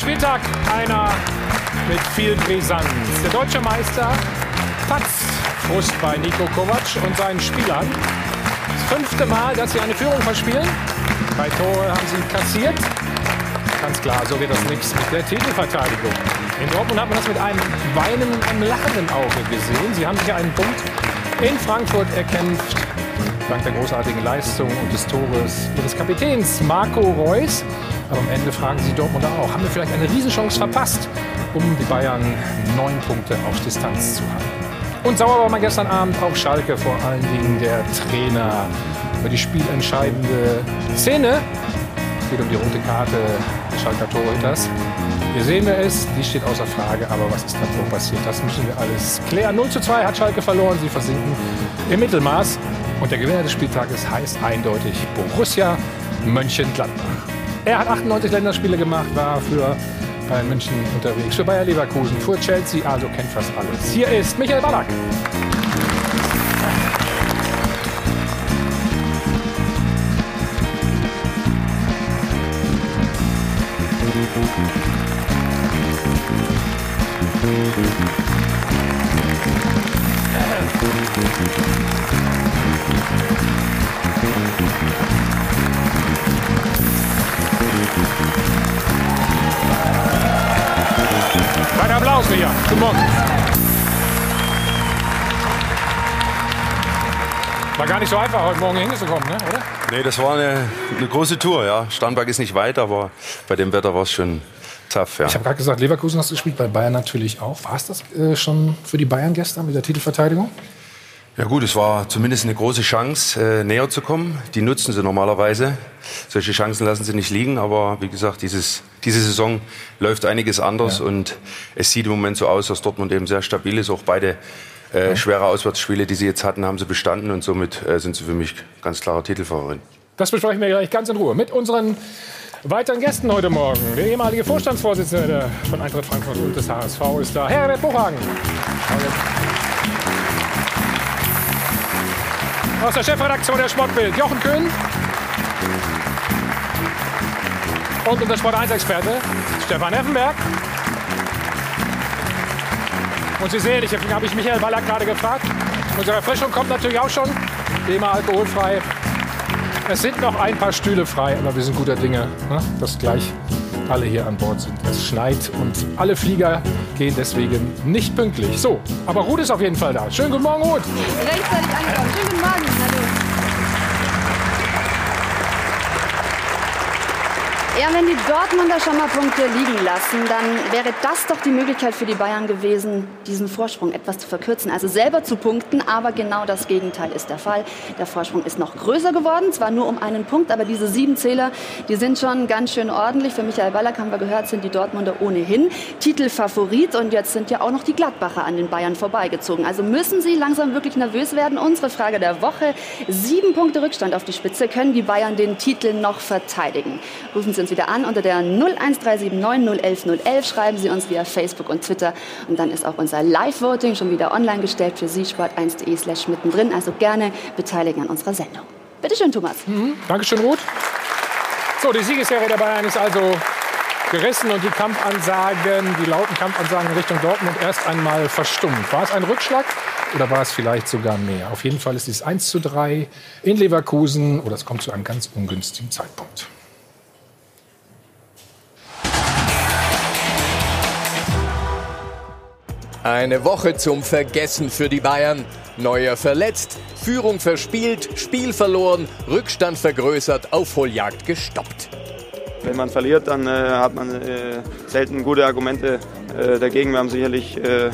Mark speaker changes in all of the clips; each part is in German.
Speaker 1: Spieltag einer mit viel Brisanz. Der deutsche Meister patzt Frust bei Nico Kovac und seinen Spielern. Das fünfte Mal, dass sie eine Führung verspielen. Bei Tore haben sie kassiert. Ganz klar, so wird das nichts mit der Titelverteidigung. In Dortmund hat man das mit einem weinenden, einem lachenden Auge gesehen. Sie haben sich einen Punkt in Frankfurt erkämpft. Dank der großartigen Leistung und des Tores ihres Kapitäns Marco Reus. Aber am Ende fragen sie Dortmunder auch, haben wir vielleicht eine Riesenchance verpasst, um die Bayern neun Punkte auf Distanz zu halten. Und sauer war man gestern Abend auf Schalke, vor allen Dingen der Trainer über die spielentscheidende Szene. Es geht um die rote Karte des Schalker Torhüters. Hier sehen wir es, die steht außer Frage, aber was ist davor passiert? Das müssen wir alles klären. 0 zu 2 hat Schalke verloren, sie versinken im Mittelmaß. Und der Gewinner des Spieltages heißt eindeutig Borussia Mönchengladbach. Er hat 98 Länderspiele gemacht, war für Bayern München unterwegs, für Bayer Leverkusen, für Chelsea, also kennt fast alles. Hier ist Michael Ballack. Weiter Applaus, Micha. Guten Morgen. War gar nicht so einfach, heute Morgen hier hinzukommen, ne? oder?
Speaker 2: Nee, das war eine, eine große Tour, ja. Starnberg ist nicht weit, aber bei dem Wetter war es schon tough, ja.
Speaker 1: Ich habe gerade gesagt, Leverkusen hast du gespielt, bei Bayern natürlich auch. War es das äh, schon für die Bayern gestern mit der Titelverteidigung?
Speaker 2: Ja gut, es war zumindest eine große Chance, äh, näher zu kommen. Die nutzen sie normalerweise. Solche Chancen lassen sie nicht liegen, aber wie gesagt, dieses, diese Saison läuft einiges anders
Speaker 1: Ja.
Speaker 2: und es sieht im Moment so aus, dass Dortmund eben sehr stabil ist. Auch beide äh, schwere Auswärtsspiele, die sie jetzt hatten, haben sie bestanden und somit äh, sind sie für mich ganz klarer Titelfavorit.
Speaker 1: Das besprechen wir gleich ganz in Ruhe mit unseren weiteren Gästen heute Morgen. Der ehemalige Vorstandsvorsitzende von Eintracht Frankfurt und des HSV ist da, Herbert Buchhagen. Aus der Chefredaktion der Sportbild, Jochen Köhn. Und unser Sport 1-Experte, Stefan Effenberg. Und Sie sehen, ich habe ich Michael Ballack gerade gefragt. Unsere Erfrischung kommt natürlich auch schon. Wie immer alkoholfrei. Es sind noch ein paar Stühle frei, aber wir sind guter Dinge, ne? dass gleich alle hier an Bord sind. Es schneit und alle Flieger gehen deswegen nicht pünktlich. So, aber Ruth ist auf jeden Fall da. Schönen guten Morgen, Ruth.
Speaker 3: Rechtzeitig angekommen. Schönen guten Morgen. Hallo. Ja, wenn die Dortmunder schon mal Punkte liegen lassen, dann wäre das doch die Möglichkeit für die Bayern gewesen, diesen Vorsprung etwas zu verkürzen. Also selber zu punkten, aber genau das Gegenteil ist der Fall. Der Vorsprung ist noch größer geworden, zwar nur um einen Punkt, aber diese sieben Zähler, die sind schon ganz schön ordentlich. Für Michael Ballack haben wir gehört, sind die Dortmunder ohnehin Titelfavorit und jetzt sind ja auch noch die Gladbacher an den Bayern vorbeigezogen. Also müssen sie langsam wirklich nervös werden. Unsere Frage der Woche, sieben Punkte Rückstand auf die Spitze, können die Bayern den Titel noch verteidigen? Rufen Sie uns wieder an unter der 01379 011 011, schreiben Sie uns via Facebook und Twitter und dann ist auch unser Live-Voting schon wieder online gestellt für Sie, sport1.de slash mittendrin, also gerne beteiligen an unserer Sendung. Bitte schön, Thomas.
Speaker 1: Dankeschön, Ruth. So, die Siegesserie der Bayern ist also gerissen und die Kampfansagen, die lauten Kampfansagen in Richtung Dortmund erst einmal verstummt. War es ein Rückschlag oder war es vielleicht sogar mehr? Auf jeden Fall ist es 1 zu 3 in Leverkusen oder es kommt zu einem ganz ungünstigen Zeitpunkt.
Speaker 4: Eine Woche zum Vergessen für die Bayern. Neuer verletzt, Führung verspielt, Spiel verloren, Rückstand vergrößert, Aufholjagd gestoppt.
Speaker 5: Wenn man verliert, dann äh, hat man äh, selten gute Argumente äh, dagegen. Wir haben sicherlich äh, äh,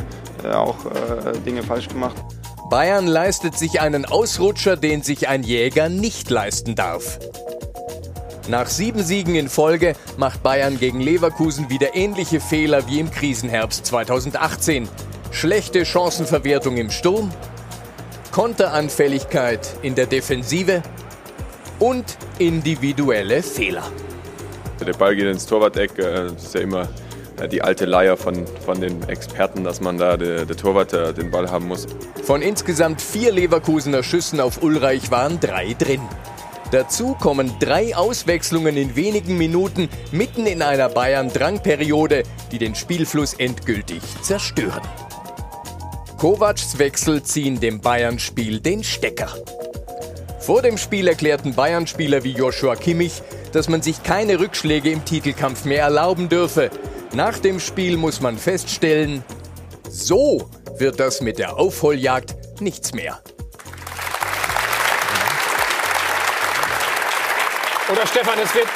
Speaker 5: auch äh, Dinge falsch gemacht.
Speaker 4: Bayern leistet sich einen Ausrutscher, den sich ein Jäger nicht leisten darf. Nach sieben Siegen in Folge macht Bayern gegen Leverkusen wieder ähnliche Fehler wie im Krisenherbst 2018. Schlechte Chancenverwertung im Sturm, Konteranfälligkeit in der Defensive und individuelle Fehler.
Speaker 6: Der Ball geht ins Torwart-Eck. äh, Das ist ja immer äh, die alte Leier von, von den Experten, dass man da der, der Torwart äh, den Ball haben muss.
Speaker 4: Von insgesamt vier Leverkusener Schüssen auf Ulreich waren drei drin. Dazu kommen drei Auswechslungen in wenigen Minuten mitten in einer Bayern-Drangperiode, die den Spielfluss endgültig zerstören. Kovacs Wechsel ziehen dem Bayern-Spiel den Stecker. Vor dem Spiel erklärten Bayern-Spieler wie Joshua Kimmich, dass man sich keine Rückschläge im Titelkampf mehr erlauben dürfe. Nach dem Spiel muss man feststellen, so wird das mit der Aufholjagd nichts mehr.
Speaker 1: Oder Stefan, es wird,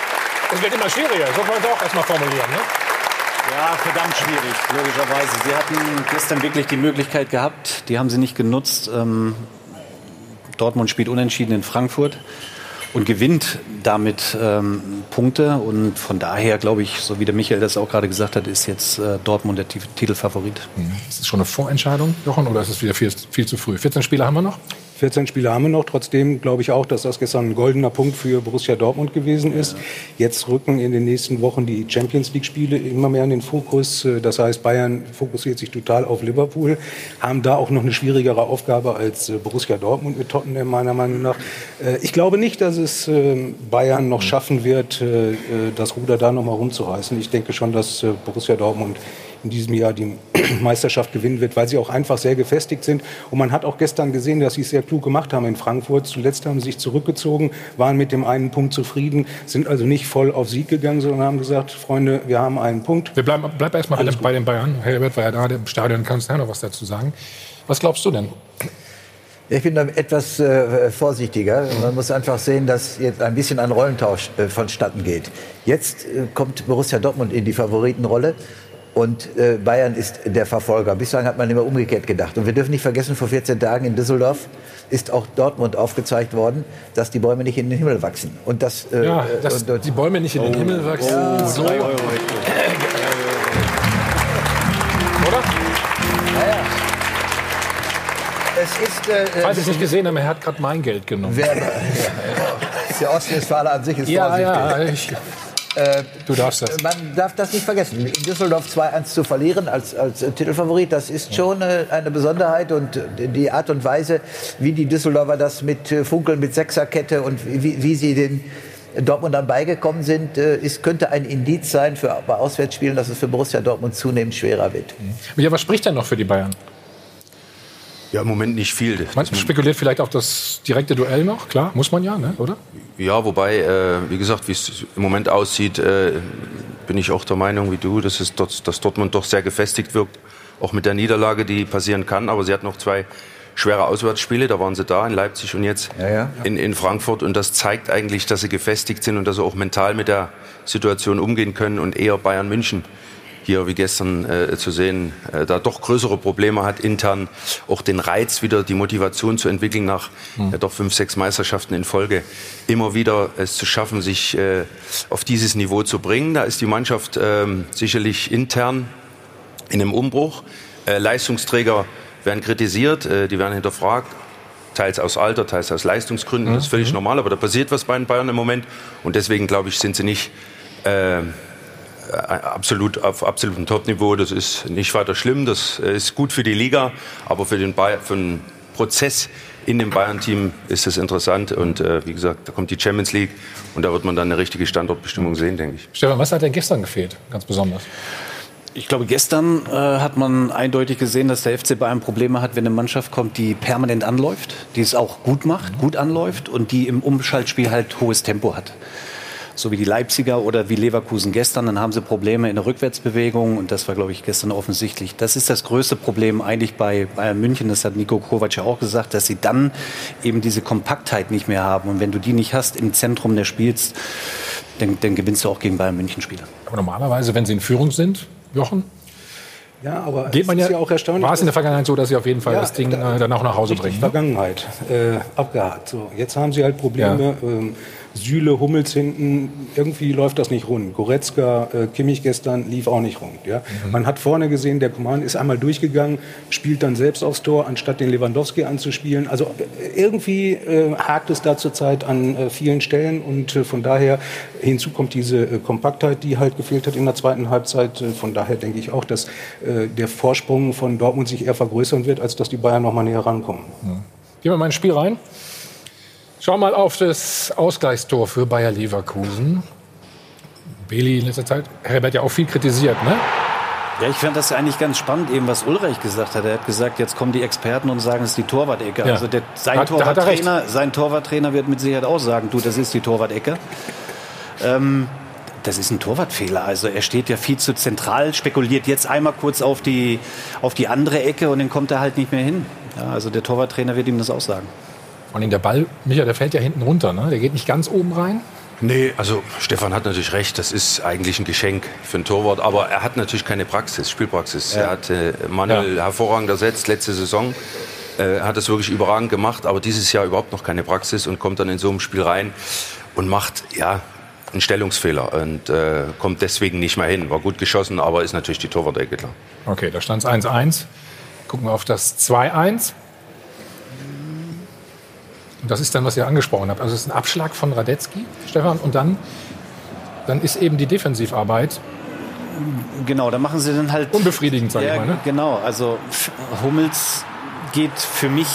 Speaker 1: es wird immer schwieriger. So kann man es auch erstmal formulieren. Ne?
Speaker 7: Ja, verdammt schwierig, logischerweise. Sie hatten gestern wirklich die Möglichkeit gehabt, die haben sie nicht genutzt. Ähm, Dortmund spielt unentschieden in Frankfurt und gewinnt damit ähm, Punkte. Und von daher glaube ich, so wie der Michael das auch gerade gesagt hat, ist jetzt äh, Dortmund der Titelfavorit.
Speaker 1: Mhm. Ist das schon eine Vorentscheidung, Jochen, oder ist es wieder viel, viel zu früh? 14 Spiele haben wir noch?
Speaker 8: 14 Spiele haben wir noch. Trotzdem glaube ich auch, dass das gestern ein goldener Punkt für Borussia Dortmund gewesen ist. Jetzt rücken in den nächsten Wochen die Champions League-Spiele immer mehr in den Fokus. Das heißt, Bayern fokussiert sich total auf Liverpool, haben da auch noch eine schwierigere Aufgabe als äh, Borussia Dortmund mit Tottenham meiner Meinung nach. Äh, ich glaube nicht, dass es äh, Bayern noch schaffen wird, das Ruder da noch mal rumzureißen. Ich denke schon, dass Borussia Dortmund in diesem Jahr die Meisterschaft gewinnen wird, weil sie auch einfach sehr gefestigt sind. Und man hat auch gestern gesehen, dass sie es sehr klug gemacht haben in Frankfurt. Zuletzt haben sie sich zurückgezogen, waren mit dem einen Punkt zufrieden, sind also nicht voll auf Sieg gegangen, sondern haben gesagt, Freunde, wir haben einen Punkt.
Speaker 1: Wir bleiben bleib erstmal bei, bei den Bayern. Herbert war ja da im Stadion, kannst du noch was dazu sagen. Was glaubst du denn?
Speaker 9: Ich bin da etwas äh, vorsichtiger. Man muss einfach sehen, dass jetzt ein bisschen ein Rollentausch äh, vonstatten geht. Jetzt äh, kommt Borussia Dortmund in die Favoritenrolle und äh, Bayern ist der Verfolger. Bislang hat man immer umgekehrt gedacht. Und wir dürfen nicht vergessen, vor 14 Tagen in Düsseldorf ist auch Dortmund aufgezeigt worden, dass die Bäume nicht in den Himmel wachsen. Und das,
Speaker 1: äh, ja, dass und, und, die Bäume nicht in den oh. Himmel wachsen. Ja, so. Oder?
Speaker 9: Naja. Es ist,
Speaker 1: äh, Falls Sie es nicht gesehen haben, er hat gerade mein Geld genommen. Wer, ja, ja.
Speaker 9: Der Ostwestfale an sich ist
Speaker 1: ja, vorsichtig. Ja, ich,
Speaker 9: äh, du darfst das. Man darf das nicht vergessen. In Düsseldorf 2-1 zu verlieren als, als Titelfavorit, das ist schon eine, eine, Besonderheit. Und die Art und Weise, wie die Düsseldorfer das mit äh, Funkeln, mit Sechserkette und wie, wie sie den Dortmund dann beigekommen sind, äh, ist, könnte ein Indiz sein für bei Auswärtsspielen, dass es für Borussia Dortmund zunehmend schwerer wird.
Speaker 1: Ja, was spricht denn noch für die Bayern?
Speaker 2: Ja, im Moment nicht viel.
Speaker 1: Man spekuliert vielleicht auf das direkte Duell noch, klar, muss man ja, ne? oder?
Speaker 2: Ja, wobei, äh, wie gesagt, wie es im Moment aussieht, äh, bin ich auch der Meinung wie du, dass, es dort, dass Dortmund doch sehr gefestigt wirkt, auch mit der Niederlage, die passieren kann. Aber sie hat noch zwei schwere Auswärtsspiele, da waren sie da in Leipzig und jetzt ja, ja. In, in Frankfurt. Und das zeigt eigentlich, dass sie gefestigt sind und dass sie auch mental mit der Situation umgehen können und eher Bayern München hier wie gestern äh, zu sehen, äh, da doch größere Probleme hat, intern auch den Reiz wieder, die Motivation zu entwickeln nach mhm. ja, doch fünf, sechs Meisterschaften in Folge, immer wieder es zu schaffen, sich äh, auf dieses Niveau zu bringen. Da ist die Mannschaft ähm, sicherlich intern in einem Umbruch. Äh, Leistungsträger werden kritisiert, äh, die werden hinterfragt teils aus Alter, teils aus Leistungsgründen. Das ist völlig mhm. normal, aber da passiert was bei den Bayern im Moment. Und deswegen, glaube ich, sind sie nicht äh, äh, absolut auf absolutem Topniveau. Das ist nicht weiter schlimm. Das ist gut für die Liga, aber für den, Bayern, für den Prozess in dem Bayern-Team ist es interessant. Und äh, wie gesagt, da kommt die Champions League und da wird man dann eine richtige Standortbestimmung sehen, denke ich.
Speaker 1: Stefan, was hat denn gestern gefehlt, ganz besonders?
Speaker 7: Ich glaube, gestern äh, hat man eindeutig gesehen, dass der FC Bayern Probleme hat, wenn eine Mannschaft kommt, die permanent anläuft, die es auch gut macht, gut anläuft und die im Umschaltspiel halt hohes Tempo hat so wie die Leipziger oder wie Leverkusen gestern, dann haben sie Probleme in der Rückwärtsbewegung und das war, glaube ich, gestern offensichtlich. Das ist das größte Problem eigentlich bei Bayern München, das hat Nico Kovac ja auch gesagt, dass sie dann eben diese Kompaktheit nicht mehr haben und wenn du die nicht hast im Zentrum des Spiels, dann, dann gewinnst du auch gegen Bayern München Spiele.
Speaker 1: Aber normalerweise, wenn sie in Führung sind, Jochen,
Speaker 8: ja, aber
Speaker 1: Geht man ja, ja, auch erstaunlich. War es in der Vergangenheit so, dass sie auf jeden Fall ja, das Ding da, äh, dann auch nach Hause bringen?
Speaker 8: Ne? Vergangenheit äh, abgehakt. So, jetzt haben sie halt Probleme. Ja. Ähm, Süle, Hummels hinten, irgendwie läuft das nicht rund. Goretzka, äh, Kimmich gestern lief auch nicht rund. Ja? Mhm. Man hat vorne gesehen, der Coman ist einmal durchgegangen, spielt dann selbst aufs Tor, anstatt den Lewandowski anzuspielen. Also äh, irgendwie äh, hakt es da zurzeit an äh, vielen Stellen und äh, von daher hinzu kommt diese äh, Kompaktheit, die halt gefehlt hat in der zweiten Halbzeit. von daher denke ich auch, dass der Vorsprung von Dortmund sich eher vergrößern wird, als dass die Bayern noch mal näher rankommen.
Speaker 1: Mhm. Gehen wir mal ins Spiel rein. Schau mal auf das Ausgleichstor für Bayer Leverkusen. Beli in letzter Zeit, Herbert ja auch viel kritisiert, ne?
Speaker 7: Ja, ich fand das eigentlich ganz spannend, eben was Ulreich gesagt hat. Er hat gesagt, jetzt kommen die Experten und sagen, es ist die Torwart-Ecke.
Speaker 1: Ja.
Speaker 7: Also der, sein,
Speaker 1: Hat- er.
Speaker 7: Torwarttrainer, sein Torwarttrainer wird mit Sicherheit auch sagen, du, das ist die Torwart-Ecke. Ähm, das ist ein Torwartfehler. Also er steht ja viel zu zentral, spekuliert jetzt einmal kurz auf die, auf die andere Ecke und dann kommt er halt nicht mehr hin. Ja, also der Torwarttrainer wird ihm das auch sagen.
Speaker 1: Vor allem der Ball, Micha, der fällt ja hinten runter, ne? Der geht nicht ganz oben rein.
Speaker 2: Nee, also Stefan hat natürlich recht, das ist eigentlich ein Geschenk für einen Torwart, aber er hat natürlich keine Praxis, Spielpraxis. Er hat äh, Manuel hervorragend ersetzt, letzte Saison, äh, hat es wirklich überragend gemacht, aber dieses Jahr überhaupt noch keine Praxis und kommt dann in so einem Spiel rein und macht, ja, einen Stellungsfehler und äh, kommt deswegen nicht mehr hin. War gut geschossen, aber ist natürlich die Torwart-Ecke klar.
Speaker 1: Okay, da stand es 1-1. Gucken wir auf das 2-1. Das ist dann, was ihr angesprochen habt. Also es ist ein Abschlag von Radetzky, Stefan, und dann, dann ist eben die Defensivarbeit
Speaker 7: Genau, da machen sie dann halt
Speaker 1: unbefriedigend, sage
Speaker 7: Ja,
Speaker 1: ich mal. Ne?
Speaker 7: genau. Also Hummels geht für mich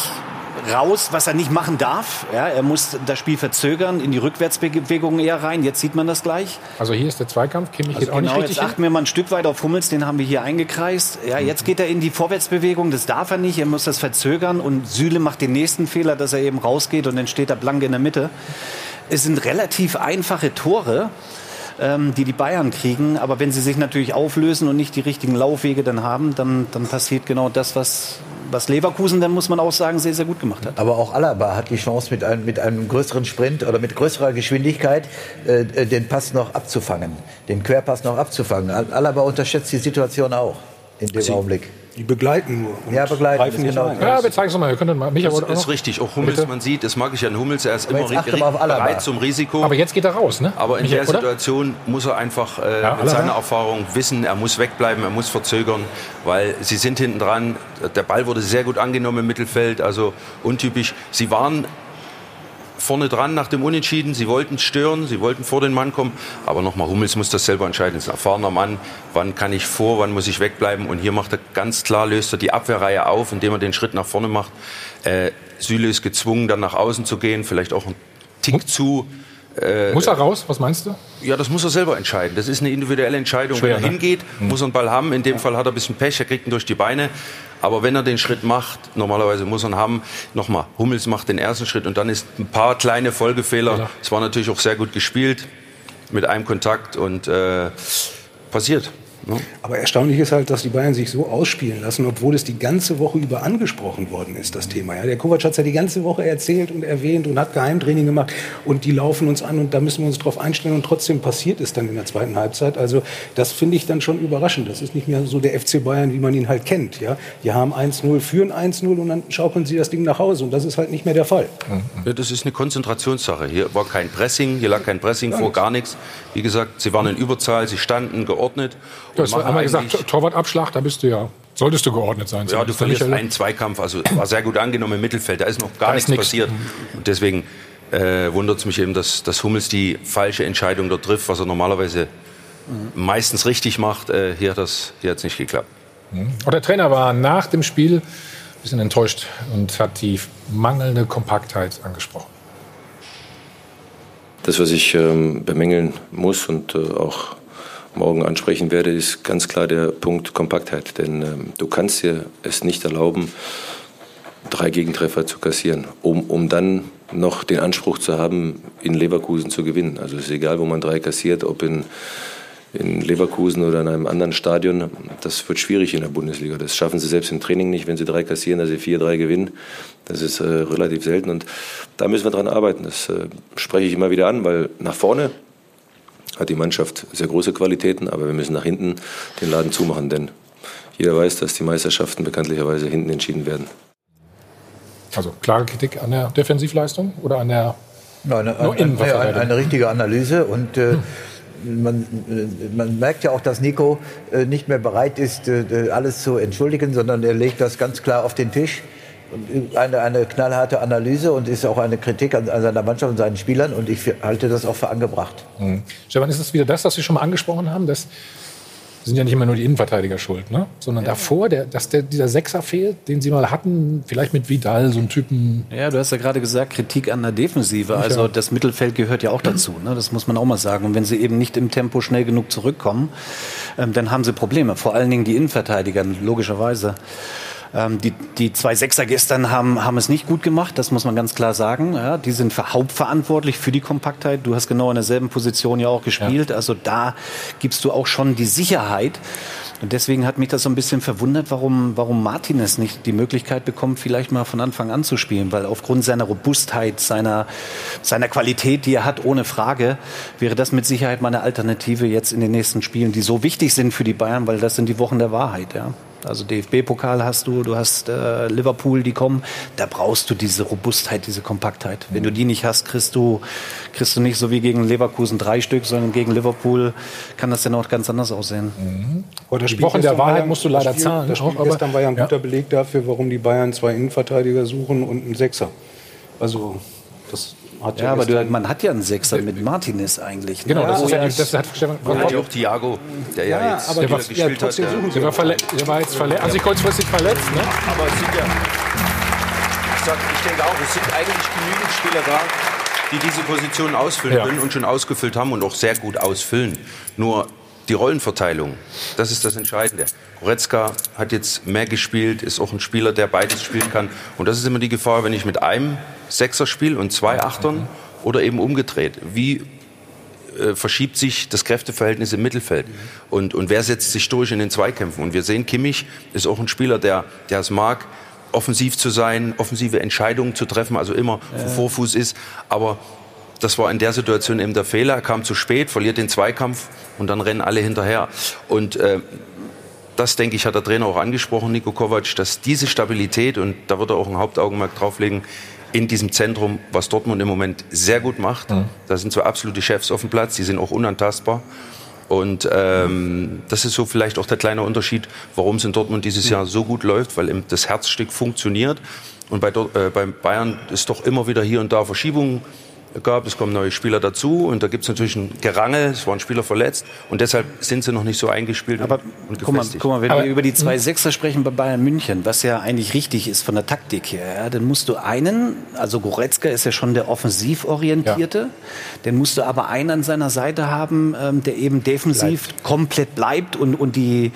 Speaker 7: raus, was er nicht machen darf. Ja, er muss das Spiel verzögern, in die Rückwärtsbewegungen eher rein. Jetzt sieht man das gleich.
Speaker 1: Also hier ist der Zweikampf. Kimmich
Speaker 7: Also
Speaker 1: geht auch
Speaker 7: genau,
Speaker 1: nicht richtig
Speaker 7: jetzt achten wir mal ein Stück weit auf Hummels, den haben wir hier eingekreist. Ja, jetzt geht er in die Vorwärtsbewegung, das darf er nicht, er muss das verzögern und Süle macht den nächsten Fehler, dass er eben rausgeht und dann steht er blank in der Mitte. Es sind relativ einfache Tore, ähm, die die Bayern kriegen, aber wenn sie sich natürlich auflösen und nicht die richtigen Laufwege dann haben, dann, dann passiert genau das, was, was Leverkusen, dann muss man auch sagen, sehr, sehr gut gemacht hat.
Speaker 9: Aber auch Alaba hat die Chance, mit einem, mit einem größeren Sprint oder mit größerer Geschwindigkeit äh, äh, den Pass noch abzufangen, den Querpass noch abzufangen. Al- Alaba unterschätzt die Situation auch in dem Augenblick.
Speaker 8: Die begleiten nur. und
Speaker 9: Ja, begleiten,
Speaker 8: greifen nicht
Speaker 9: genau.
Speaker 8: ein.
Speaker 1: Ja, wir zeigen es mal. Wir können mal. Micha
Speaker 2: Das ist
Speaker 1: noch.
Speaker 2: richtig, auch Hummels,
Speaker 1: Bitte?
Speaker 2: man sieht, das mag ich an Hummels, er ist
Speaker 9: Aber
Speaker 2: immer
Speaker 9: Alaba.
Speaker 2: bereit zum Risiko.
Speaker 1: Aber jetzt geht er raus, ne?
Speaker 2: Aber in
Speaker 1: Micha,
Speaker 2: der
Speaker 1: oder?
Speaker 2: Situation muss er einfach äh,
Speaker 1: Ja,
Speaker 2: mit seiner Erfahrung wissen, er muss wegbleiben, er muss verzögern, weil sie sind hinten dran. Der Ball wurde sehr gut angenommen im Mittelfeld, also untypisch. Sie waren vorne dran nach dem Unentschieden, sie wollten stören, sie wollten vor den Mann kommen, aber nochmal, Hummels muss das selber entscheiden, ist ein erfahrener Mann, wann kann ich vor, wann muss ich wegbleiben und hier macht er ganz klar, löst er die Abwehrreihe auf, indem er den Schritt nach vorne macht. Äh, Süle ist gezwungen, dann nach außen zu gehen, vielleicht auch ein Tick zu
Speaker 1: Muss er raus? Was meinst du?
Speaker 2: ja, das muss er selber entscheiden. Das ist eine individuelle Entscheidung.
Speaker 1: Schwer,
Speaker 2: wenn er
Speaker 1: ne?
Speaker 2: hingeht, muss er einen Ball haben. In dem Fall hat er ein bisschen Pech, er kriegt ihn durch die Beine. Aber wenn er den Schritt macht, normalerweise muss er ihn haben. Nochmal, Hummels macht den ersten Schritt und dann ist ein paar kleine Folgefehler.
Speaker 1: Ja.
Speaker 2: Es war natürlich auch sehr gut gespielt mit einem Kontakt und äh, passiert. Ne?
Speaker 8: Aber erstaunlich ist halt, dass die Bayern sich so ausspielen lassen, obwohl es die ganze Woche über angesprochen worden ist, das Thema. Ja, der Kovac hat es ja die ganze Woche erzählt und erwähnt und hat Geheimtraining gemacht und die laufen uns an und da müssen wir uns drauf einstellen und trotzdem passiert es dann in der zweiten Halbzeit. Also das finde ich dann schon überraschend. Das ist nicht mehr so der FC Bayern, wie man ihn halt kennt. Ja, die haben 1-0, führen 1-0 und dann schaukeln sie das Ding nach Hause und das ist halt nicht mehr der Fall.
Speaker 2: Ja, das ist eine Konzentrationssache. Hier war kein Pressing, hier lag kein Pressing vor, gar nichts. Wie gesagt, sie waren in Überzahl, sie standen geordnet.
Speaker 1: Du hast einmal gesagt, Torwartabschlag, da bist du ja, solltest du geordnet sein.
Speaker 2: Ja, du verlierst
Speaker 1: Michael.
Speaker 2: einen Zweikampf, also war sehr gut angenommen im Mittelfeld. Da ist noch gar
Speaker 1: Da
Speaker 2: nichts passiert. Und deswegen äh, wundert es mich eben, dass, dass Hummels die falsche Entscheidung dort trifft, was er normalerweise meistens richtig macht. Äh, hier hat das hier hat's nicht geklappt.
Speaker 1: Und der Trainer war nach dem Spiel ein bisschen enttäuscht und hat die mangelnde Kompaktheit angesprochen.
Speaker 10: Das, was ich ähm, bemängeln muss und äh, auch morgen ansprechen werde, ist ganz klar der Punkt Kompaktheit. Denn ähm, du kannst dir es nicht erlauben, drei Gegentreffer zu kassieren, um, um dann noch den Anspruch zu haben, in Leverkusen zu gewinnen. Also es ist egal, wo man drei kassiert, ob in, in Leverkusen oder in einem anderen Stadion. Das wird schwierig in der Bundesliga. Das schaffen sie selbst im Training nicht, wenn sie drei kassieren, dass sie vier, drei gewinnen. Das ist äh, relativ selten und da müssen wir dran arbeiten. Das äh, spreche ich immer wieder an, weil nach vorne hat die Mannschaft sehr große Qualitäten, aber wir müssen nach hinten den Laden zumachen, denn jeder weiß, dass die Meisterschaften bekanntlicherweise hinten entschieden werden.
Speaker 1: Also klare Kritik an der Defensivleistung oder an der
Speaker 9: Nein, eine, eine, eine, eine richtige Analyse und äh, man, äh, man merkt ja auch, dass Nico äh, nicht mehr bereit ist, äh, alles zu entschuldigen, sondern er legt das ganz klar auf den Tisch. Eine, eine knallharte Analyse und ist auch eine Kritik an, an seiner Mannschaft und seinen Spielern und ich halte das auch für angebracht.
Speaker 1: Stefan, ist es wieder das, was Sie schon mal angesprochen haben, dass sind ja nicht immer nur die Innenverteidiger schuld, ne? sondern ja. davor, der, dass der, dieser Sechser fehlt, den sie mal hatten, vielleicht mit Vidal, so ein Typen.
Speaker 7: Ja, du hast ja gerade gesagt, Kritik an der Defensive. Also ja. das Mittelfeld gehört ja auch dazu. Ne? Das muss man auch mal sagen. Und wenn sie eben nicht im Tempo schnell genug zurückkommen, ähm, dann haben sie Probleme. Vor allen Dingen die Innenverteidiger, logischerweise. Ähm, die, die zwei Sechser gestern haben, haben es nicht gut gemacht, das muss man ganz klar sagen. Ja, die sind hauptverantwortlich für die Kompaktheit. Du hast genau in derselben Position ja auch gespielt. Ja. Also da gibst du auch schon die Sicherheit. Und deswegen hat mich das so ein bisschen verwundert, warum, warum Martinez nicht die Möglichkeit bekommt, vielleicht mal von Anfang an zu spielen. Weil aufgrund seiner Robustheit, seiner, seiner Qualität, die er hat, ohne Frage, wäre das mit Sicherheit mal eine Alternative jetzt in den nächsten Spielen, die so wichtig sind für die Bayern, weil das sind die Wochen der Wahrheit. Ja. Also DFB-Pokal hast du, du hast äh, Liverpool, die kommen. Da brauchst du diese Robustheit, diese Kompaktheit. Wenn du die nicht hast, kriegst du, kriegst du nicht so wie gegen Leverkusen drei Stück, sondern gegen Liverpool kann das ja noch ganz anders aussehen.
Speaker 1: Mhm. Aber das Wochen der Wahrheit Bayern, musst du leider
Speaker 8: Spiel,
Speaker 1: zahlen.
Speaker 8: Das Spiel auch, gestern war ja ein guter ja. Beleg dafür, warum die Bayern zwei Innenverteidiger suchen und einen Sechser. Also das
Speaker 7: hat ja, aber du, man hat ja einen Sechser mit Martinez eigentlich.
Speaker 1: Ne? Genau, das,
Speaker 2: ist
Speaker 1: ja, das hat Stefan
Speaker 2: Man hat ja auch Thiago, der ja, ja jetzt aber
Speaker 1: der gespielt ja, hat. Der, der, war der war jetzt verletzt, also kurzfristig verletzt. Ne?
Speaker 2: Aber es sind ja, ich, sag, ich denke auch, es sind eigentlich genügend Spieler da, die diese Position ausfüllen können und schon ausgefüllt haben und auch sehr gut ausfüllen. Nur die Rollenverteilung, das ist das Entscheidende. Goretzka hat jetzt mehr gespielt, ist auch ein Spieler, der beides spielen kann. Und das ist immer die Gefahr, wenn ich mit einem Sechser spiele und zwei Achtern oder eben umgedreht. Wie äh, verschiebt sich das Kräfteverhältnis im Mittelfeld und, und wer setzt sich durch in den Zweikämpfen. Und wir sehen, Kimmich ist auch ein Spieler, der, der es mag, offensiv zu sein, offensive Entscheidungen zu treffen, also immer ja. Vorfuß ist. Aber das war in der Situation eben der Fehler. Er kam zu spät, verliert den Zweikampf und dann rennen alle hinterher. Und äh, das, denke ich, hat der Trainer auch angesprochen, Niko Kovac, dass diese Stabilität, und da wird er auch ein Hauptaugenmerk drauflegen, in diesem Zentrum, was Dortmund im Moment sehr gut macht. Mhm. Da sind so absolute Chefs auf dem Platz, die sind auch unantastbar. Und ähm, das ist so vielleicht auch der kleine Unterschied, warum es in Dortmund dieses Jahr so gut läuft, weil das Herzstück funktioniert. Und bei, äh, bei Bayern ist doch immer wieder hier und da Verschiebungen gab. Es kommen neue Spieler dazu und da gibt es natürlich ein Gerangel. Es waren Spieler verletzt und deshalb sind sie noch nicht so eingespielt
Speaker 7: Aber und guck mal, guck mal, wenn Aber, wir über die zwei hm? Sechser sprechen bei Bayern München, was ja eigentlich richtig ist von der Taktik her, ja, dann musst du einen, also Goretzka ist ja schon der offensiv orientierte, ja. dann musst du aber einen an seiner Seite haben, ähm, der eben defensiv bleibt. komplett bleibt und, und die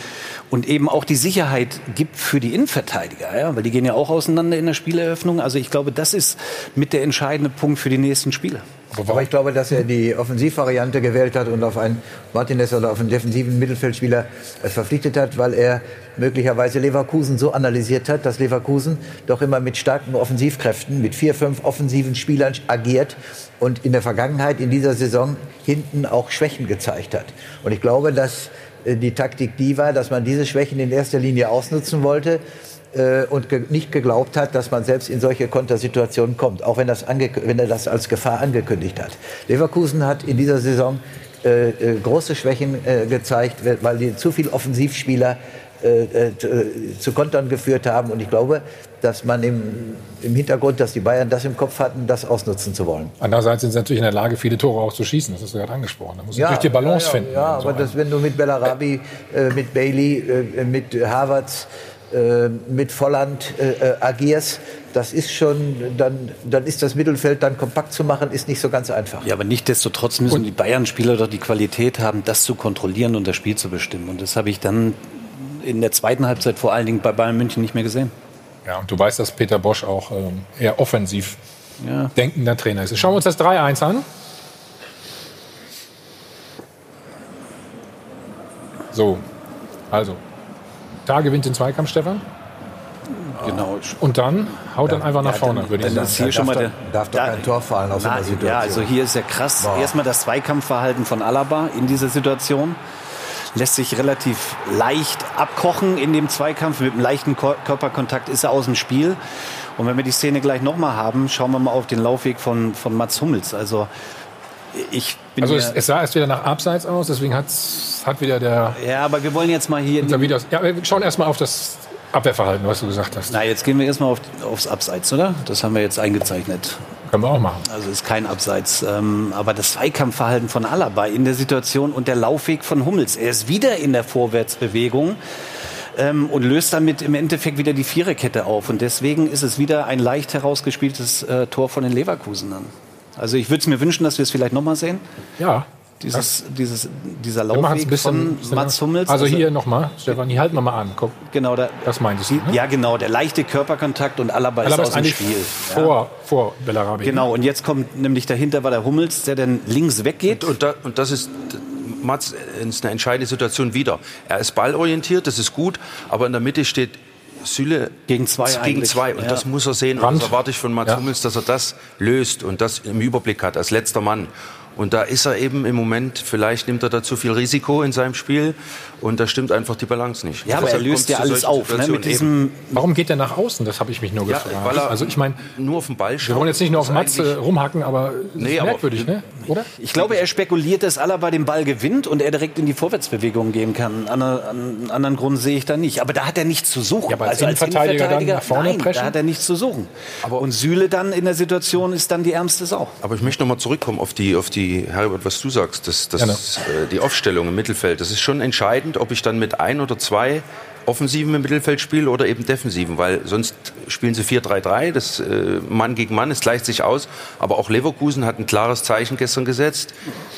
Speaker 7: und eben auch die Sicherheit gibt für die Innenverteidiger, ja, weil die gehen ja auch auseinander in der Spieleröffnung. Also ich glaube, das ist mit der entscheidende Punkt für die nächsten Spiele.
Speaker 9: Aber ich glaube, dass er die Offensivvariante gewählt hat und auf einen Martinez oder auf einen defensiven Mittelfeldspieler äh, verpflichtet hat, weil er möglicherweise Leverkusen so analysiert hat, dass Leverkusen doch immer mit starken Offensivkräften, mit vier, fünf offensiven Spielern agiert und in der Vergangenheit, in dieser Saison hinten auch Schwächen gezeigt hat. Und ich glaube, dass äh, die Taktik die war, dass man diese Schwächen in erster Linie ausnutzen wollte äh, und ge nicht geglaubt hat, dass man selbst in solche Kontersituationen kommt, auch wenn, das wenn er das als Gefahr angekündigt hat. Leverkusen hat in dieser Saison äh, äh, große Schwächen äh, gezeigt, weil die zu viele Offensivspieler äh, äh, zu Kontern geführt haben. Und ich glaube, dass man im, im, Hintergrund, dass die Bayern das im Kopf hatten, das ausnutzen zu wollen.
Speaker 1: Andererseits sind sie natürlich in der Lage, viele Tore auch zu schießen. Das hast du gerade angesprochen. Da muss ja, natürlich die Balance
Speaker 9: ja, ja,
Speaker 1: finden.
Speaker 9: Ja, aber so das, wenn du mit Bellarabi, äh, mit Bailey, äh, mit Havertz, äh, mit Volland äh, agierst, das ist schon, dann, dann ist das Mittelfeld dann kompakt zu machen, ist nicht so ganz einfach.
Speaker 7: Ja, aber nichtdestotrotz müssen und die Bayern-Spieler doch die Qualität haben, das zu kontrollieren und das Spiel zu bestimmen. Und das habe ich dann in der zweiten Halbzeit vor allen Dingen bei Bayern München nicht mehr gesehen.
Speaker 1: Ja, und du weißt, dass Peter Bosch auch ähm, eher offensiv ja. denkender Trainer ist. Schauen wir uns das 3-1 an. So, also, da gewinnt den Zweikampf, Stefan. Genau. Und dann haut dann einfach nach vorne,
Speaker 7: würde ich sagen. Ist hier schon mal der,
Speaker 9: darf doch kein Tor fallen aus na, einer Situation.
Speaker 7: Ja, also hier ist ja krass. Boah. Erstmal das Zweikampfverhalten von Alaba in dieser Situation lässt sich relativ leicht abkochen in dem Zweikampf. Mit einem leichten Körperkontakt ist er aus dem Spiel. Und wenn wir die Szene gleich nochmal haben, schauen wir mal auf den Laufweg von, von Mats Hummels. Also ich bin
Speaker 1: also es, es, sah erst wieder nach Abseits aus, deswegen hat's, hat wieder der...
Speaker 7: Ja, aber wir wollen jetzt mal hier...
Speaker 1: Wieder, ja, wir schauen erst mal auf das Abwehrverhalten, was du gesagt hast.
Speaker 7: Na, jetzt gehen wir erstmal auf, aufs Abseits, oder? Das haben wir jetzt eingezeichnet.
Speaker 1: Können wir auch machen.
Speaker 7: Also ist kein Abseits. Ähm, aber das Zweikampfverhalten von Alaba in der Situation und der Laufweg von Hummels. Er ist wieder in der Vorwärtsbewegung ähm, und löst damit im Endeffekt wieder die Viererkette auf. Und deswegen ist es wieder ein leicht herausgespieltes äh, Tor von den Leverkusenern. Also ich würde es mir wünschen, dass wir es vielleicht nochmal sehen.
Speaker 1: Ja.
Speaker 7: Dieses, dieses, dieser Laufweg von Mats Hummels.
Speaker 1: Also hier nochmal, Stefan, hier halten wir mal an. Guck,
Speaker 7: Genau, da,
Speaker 1: das meintest du. Ne?
Speaker 7: ja genau, der leichte Körperkontakt und Alaba,
Speaker 1: Alaba
Speaker 7: ist aus dem Spiel.
Speaker 1: vor, vor Bellarabi.
Speaker 7: Genau, und jetzt kommt nämlich dahinter war der Hummels, der dann links weggeht.
Speaker 2: Und, da, und das ist, Mats, ist eine entscheidende Situation wieder. Er ist ballorientiert, das ist gut, aber in der Mitte steht Süle
Speaker 7: Gegen zwei
Speaker 2: gegen zwei. Und
Speaker 7: Ja.
Speaker 2: das muss er sehen. Und das erwarte ich von Mats
Speaker 1: Ja.
Speaker 2: Hummels, dass er das löst und das im Überblick hat als letzter Mann. Und da ist er eben im Moment, vielleicht nimmt er da zu viel Risiko in seinem Spiel und da stimmt einfach die Balance nicht.
Speaker 7: Ja, aber er löst ja alles auf. Ne? Mit diesem,
Speaker 1: Warum geht er nach außen? Das habe ich mich nur
Speaker 2: Ja,
Speaker 1: gefragt.
Speaker 2: weil er
Speaker 1: also ich meine,
Speaker 2: nur auf den Ball
Speaker 1: wir
Speaker 2: schaut.
Speaker 1: wollen jetzt nicht nur auf
Speaker 2: eigentlich-
Speaker 1: rumhacken, aber das
Speaker 2: Nee,
Speaker 1: ist
Speaker 2: aber-
Speaker 1: merkwürdig, ne? oder?
Speaker 7: ich glaube, er spekuliert, dass Alaba den Ball gewinnt und er direkt in die Vorwärtsbewegung gehen kann. An, einen anderen Grund sehe ich da nicht. Aber da hat er nichts zu suchen.
Speaker 1: Ja, aber als Innenverteidiger dann nach vorne
Speaker 7: nein,
Speaker 1: preschen?
Speaker 7: da hat er nichts zu suchen. und Süle dann in der Situation ist dann die ärmste Sau.
Speaker 2: Aber ich möchte noch mal zurückkommen auf die, auf die, Herbert, was du sagst, das, das,
Speaker 1: Gerne.
Speaker 2: äh, die Aufstellung im Mittelfeld. Das ist schon entscheidend, ob ich dann mit ein oder zwei Offensiven im Mittelfeld spiele oder eben Defensiven, weil sonst spielen sie 4-3-3, das äh, Mann gegen Mann, es gleicht sich aus. Aber auch Leverkusen hat ein klares Zeichen gestern gesetzt,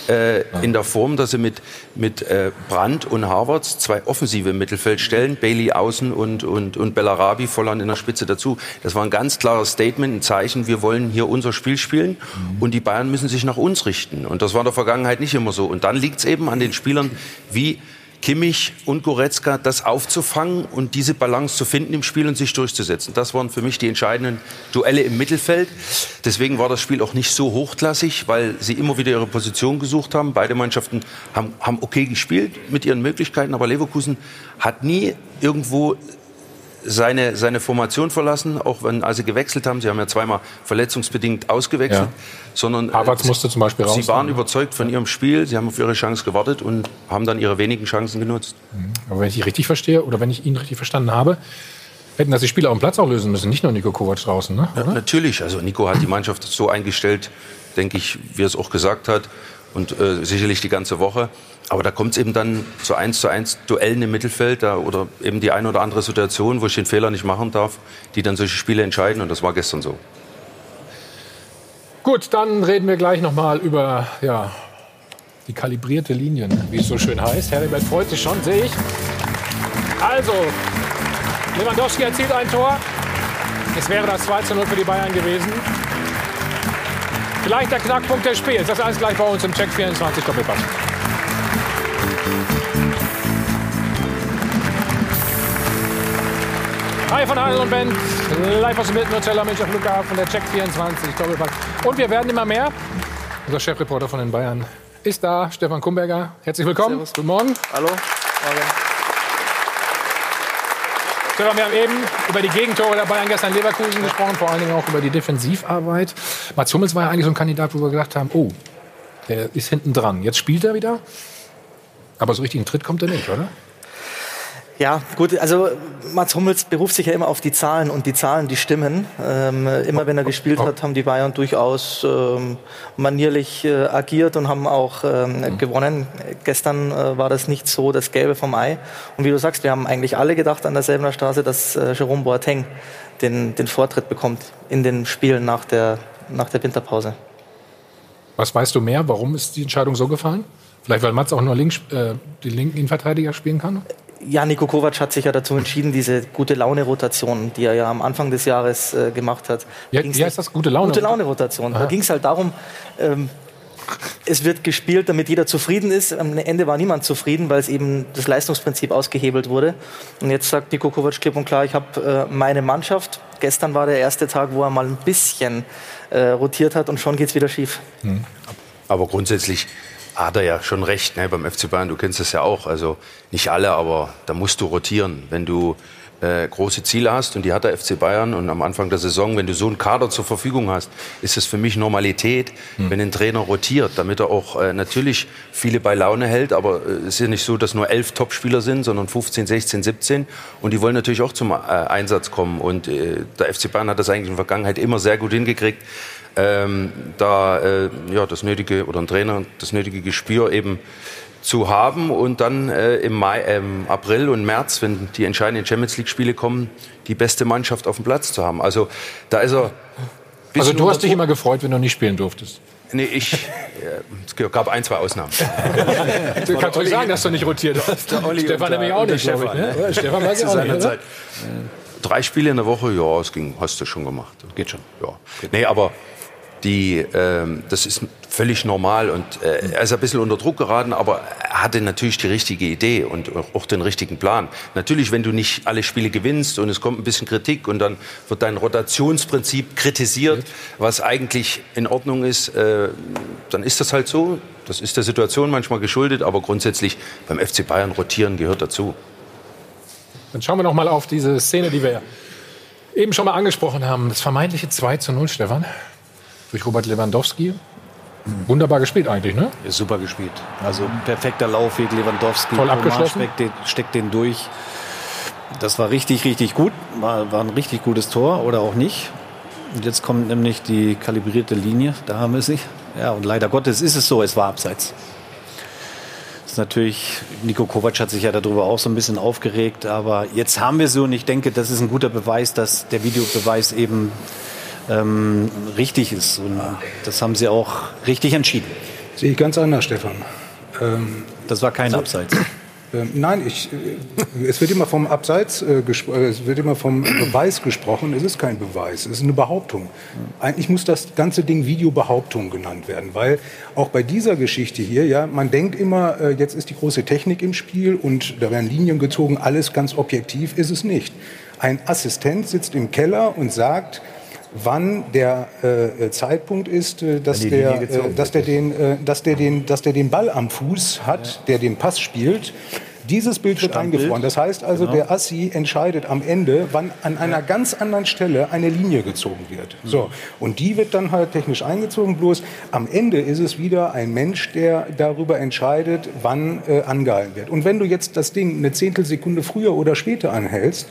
Speaker 2: äh, in der Form, dass sie mit, mit äh, Brandt und Harvards zwei Offensive im Mittelfeld stellen, Bailey außen und, und, und Bellarabi Volland in der Spitze dazu. Das war ein ganz klares Statement, ein Zeichen, wir wollen hier unser Spiel spielen und die Bayern müssen sich nach uns richten. Und das war in der Vergangenheit nicht immer so. Und dann liegt es eben an den Spielern wie Kimmich und Goretzka, das aufzufangen und diese Balance zu finden im Spiel und sich durchzusetzen. Das waren für mich die entscheidenden Duelle im Mittelfeld. Deswegen war das Spiel auch nicht so hochklassig, weil sie immer wieder ihre Position gesucht haben. Beide Mannschaften haben, haben okay gespielt mit ihren Möglichkeiten, aber Leverkusen hat nie irgendwo seine, seine Formation verlassen, auch wenn als sie gewechselt haben. Sie haben ja zweimal verletzungsbedingt ausgewechselt,
Speaker 1: Ja.
Speaker 2: sondern äh,
Speaker 1: Havertz musste zum Beispiel raus.
Speaker 2: Sie waren überzeugt von ihrem Spiel, sie haben auf ihre Chance gewartet und haben dann ihre wenigen Chancen genutzt.
Speaker 1: Aber wenn ich dich richtig verstehe oder wenn ich ihn richtig verstanden habe, hätten das die Spieler auf dem Platz auch lösen müssen, nicht nur Nico Kovac draußen, ne?
Speaker 2: Ja, natürlich, also Nico hat die Mannschaft so eingestellt, denke ich, wie er es auch gesagt hat und äh, sicherlich die ganze Woche. Aber da kommt es eben dann zu eins zu eins Duellen im Mittelfeld da, oder eben die eine oder andere Situation, wo ich den Fehler nicht machen darf, die dann solche Spiele entscheiden und das war gestern so.
Speaker 1: Gut, dann reden wir gleich noch mal über ja, die kalibrierte Linie, ne? wie es so schön heißt. Heribert freut sich schon, sehe ich. Also, Lewandowski erzielt ein Tor. Es wäre das 2 zu 0 für die Bayern gewesen. Vielleicht der Knackpunkt des Spiels. Das alles gleich bei uns im Check 24 Doppelpass. Hi von Adel und Ben, live aus dem Milton Hotel am Münchner Flughafen, der Check 24 Doppelpass. Und wir werden immer mehr. Unser Chefreporter von den Bayern ist da, Stefan Kumberger. Herzlich willkommen.
Speaker 5: Servus.
Speaker 1: Guten Morgen.
Speaker 5: Hallo. Morgen.
Speaker 1: Stefan, wir haben eben über die Gegentore der Bayern gestern in Leverkusen gesprochen, vor allen Dingen auch über die Defensivarbeit. Mats Hummels war ja eigentlich so ein Kandidat, wo wir gedacht haben, oh, der ist hinten dran. Jetzt spielt er wieder. Aber so richtig in Tritt kommt er nicht, oder?
Speaker 11: Ja, gut, also Mats Hummels beruft sich ja immer auf die Zahlen und die Zahlen, die stimmen. Ähm, immer wenn er gespielt hat, haben die Bayern durchaus ähm, manierlich äh, agiert und haben auch ähm, gewonnen. Gestern äh, war das nicht so das Gelbe vom Ei. Und wie du sagst, wir haben eigentlich alle gedacht an der Selbener Straße, dass äh, Jerome Boateng den, den Vortritt bekommt in den Spielen nach der, nach der Winterpause.
Speaker 1: Was weißt du mehr? Warum ist die Entscheidung so gefallen? Vielleicht, weil Mats auch nur links, äh, die linken Innenverteidiger spielen kann?
Speaker 11: Ja, Nico Kovac hat sich ja dazu entschieden, diese gute Laune-Rotation, die er ja am Anfang des Jahres äh, gemacht hat.
Speaker 1: Wie,
Speaker 11: Ging's
Speaker 1: wie heißt das? Gute Laune?
Speaker 11: Gute Laune-Rotation. Da ging es halt darum, ähm, es wird gespielt, damit jeder zufrieden ist. Am Ende war niemand zufrieden, weil es eben das Leistungsprinzip ausgehebelt wurde. Und jetzt sagt Nico Kovac klipp und klar, ich habe äh, meine Mannschaft. Gestern war der erste Tag, wo er mal ein bisschen äh, rotiert hat und schon geht's wieder schief.
Speaker 2: Aber grundsätzlich hat er ja schon recht ne, beim FC Bayern. Du kennst das ja auch. Also nicht alle, aber da musst du rotieren. Wenn du äh, große Ziele hast und die hat der FC Bayern und am Anfang der Saison, wenn du so einen Kader zur Verfügung hast, ist es für mich Normalität, hm. wenn ein Trainer rotiert, damit er auch äh, natürlich viele bei Laune hält, aber äh, es ist ja nicht so, dass nur elf Topspieler sind, sondern 15, 16, 17 und die wollen natürlich auch zum äh, Einsatz kommen und äh, der FC Bayern hat das eigentlich in der Vergangenheit immer sehr gut hingekriegt, ähm, da äh, ja, das nötige oder ein Trainer das nötige Gespür eben zu haben und dann äh, im Mai, äh, April und März, wenn die entscheidenden Champions League Spiele kommen, die beste Mannschaft auf dem Platz zu haben. Also da ist er.
Speaker 1: Also du hast dich immer gefreut, wenn du nicht spielen durftest.
Speaker 2: Nee, ich. es gab ein, zwei Ausnahmen.
Speaker 1: du kannst doch sagen, dass du nicht rotiert hast. Stefan nämlich auch nicht, Stefan. Ne? Ja, Stefan weiß auch nicht, Zeit.
Speaker 2: Drei Spiele in der Woche, ja, es ging, hast du schon gemacht.
Speaker 1: Geht schon.
Speaker 2: Ja. Nee, aber die, ähm, das ist völlig normal und äh, er ist ein bisschen unter Druck geraten, aber er hatte natürlich die richtige Idee und auch den richtigen Plan. Natürlich, wenn du nicht alle Spiele gewinnst und es kommt ein bisschen Kritik und dann wird dein Rotationsprinzip kritisiert, was eigentlich in Ordnung ist, äh, dann ist das halt so. Das ist der Situation manchmal geschuldet, aber grundsätzlich beim FC Bayern rotieren gehört dazu.
Speaker 1: Dann schauen wir noch mal auf diese Szene, die wir eben schon mal angesprochen haben. Das vermeintliche 2 zu 0, Stefan durch Robert Lewandowski. Wunderbar gespielt eigentlich, ne?
Speaker 7: Ist super gespielt. Also perfekter Laufweg, Lewandowski.
Speaker 1: Toll abgeschlossen.
Speaker 7: Steckt den, steckt den durch. Das war richtig, richtig gut. War, war ein richtig gutes Tor oder auch nicht. Und jetzt kommt nämlich die kalibrierte Linie. Da haben wir sie. Ja, und leider Gottes ist es so, es war abseits. Das ist natürlich, Nico Kovac hat sich ja darüber auch so ein bisschen aufgeregt, aber jetzt haben wir sie und ich denke, das ist ein guter Beweis, dass der Videobeweis eben ähm, richtig ist. Und das haben sie auch richtig entschieden.
Speaker 8: Sehe ich ganz anders, Stefan.
Speaker 7: Ähm, das war kein also, Abseits.
Speaker 8: Äh, nein, ich, äh, es wird immer vom Abseits, äh, äh, es wird immer vom Beweis gesprochen. Es ist kein Beweis, es ist eine Behauptung. Eigentlich muss das ganze Ding Videobehauptung genannt werden, weil auch bei dieser Geschichte hier, ja, man denkt immer, äh, jetzt ist die große Technik im Spiel und da werden Linien gezogen, alles ganz objektiv, ist es nicht. Ein Assistent sitzt im Keller und sagt, wann der äh, Zeitpunkt ist, äh, dass, der, äh, dass, der den, äh, dass, der den, dass der den Ball am Fuß hat, ja. der den Pass spielt. Dieses Bild wird Standbild. eingefroren. Das heißt also, genau. der Assi entscheidet am Ende, wann an einer ganz anderen Stelle eine Linie gezogen wird. Mhm. So. Und die wird dann halt technisch eingezogen. Bloß am Ende ist es wieder ein Mensch, der darüber entscheidet, wann äh, angehalten wird. Und wenn du jetzt das Ding eine Zehntelsekunde früher oder später anhältst,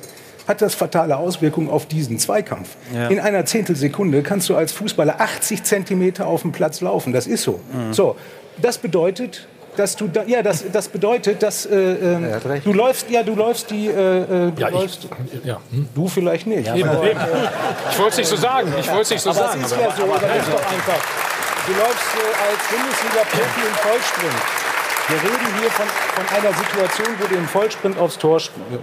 Speaker 8: hat das fatale Auswirkungen auf diesen Zweikampf. Ja. In einer Zehntelsekunde kannst du als Fußballer 80 Zentimeter auf dem Platz laufen. Das ist so. Mhm. So, das bedeutet, dass du da, ja das, das bedeutet dass äh, äh, du läufst ja du läufst die äh, äh du
Speaker 1: ja,
Speaker 8: läufst
Speaker 1: ich, ja. Hm?
Speaker 8: du vielleicht nicht
Speaker 1: ja, eben, eben. ich wollte es nicht so sagen ich wollte es nicht so
Speaker 8: aber
Speaker 1: sagen
Speaker 8: es ist ja so aber, ja. doch einfach du läufst als Bundesliga Profi im Vollsprint wir reden hier von, von einer Situation, wo du im Vollsprint aufs Tor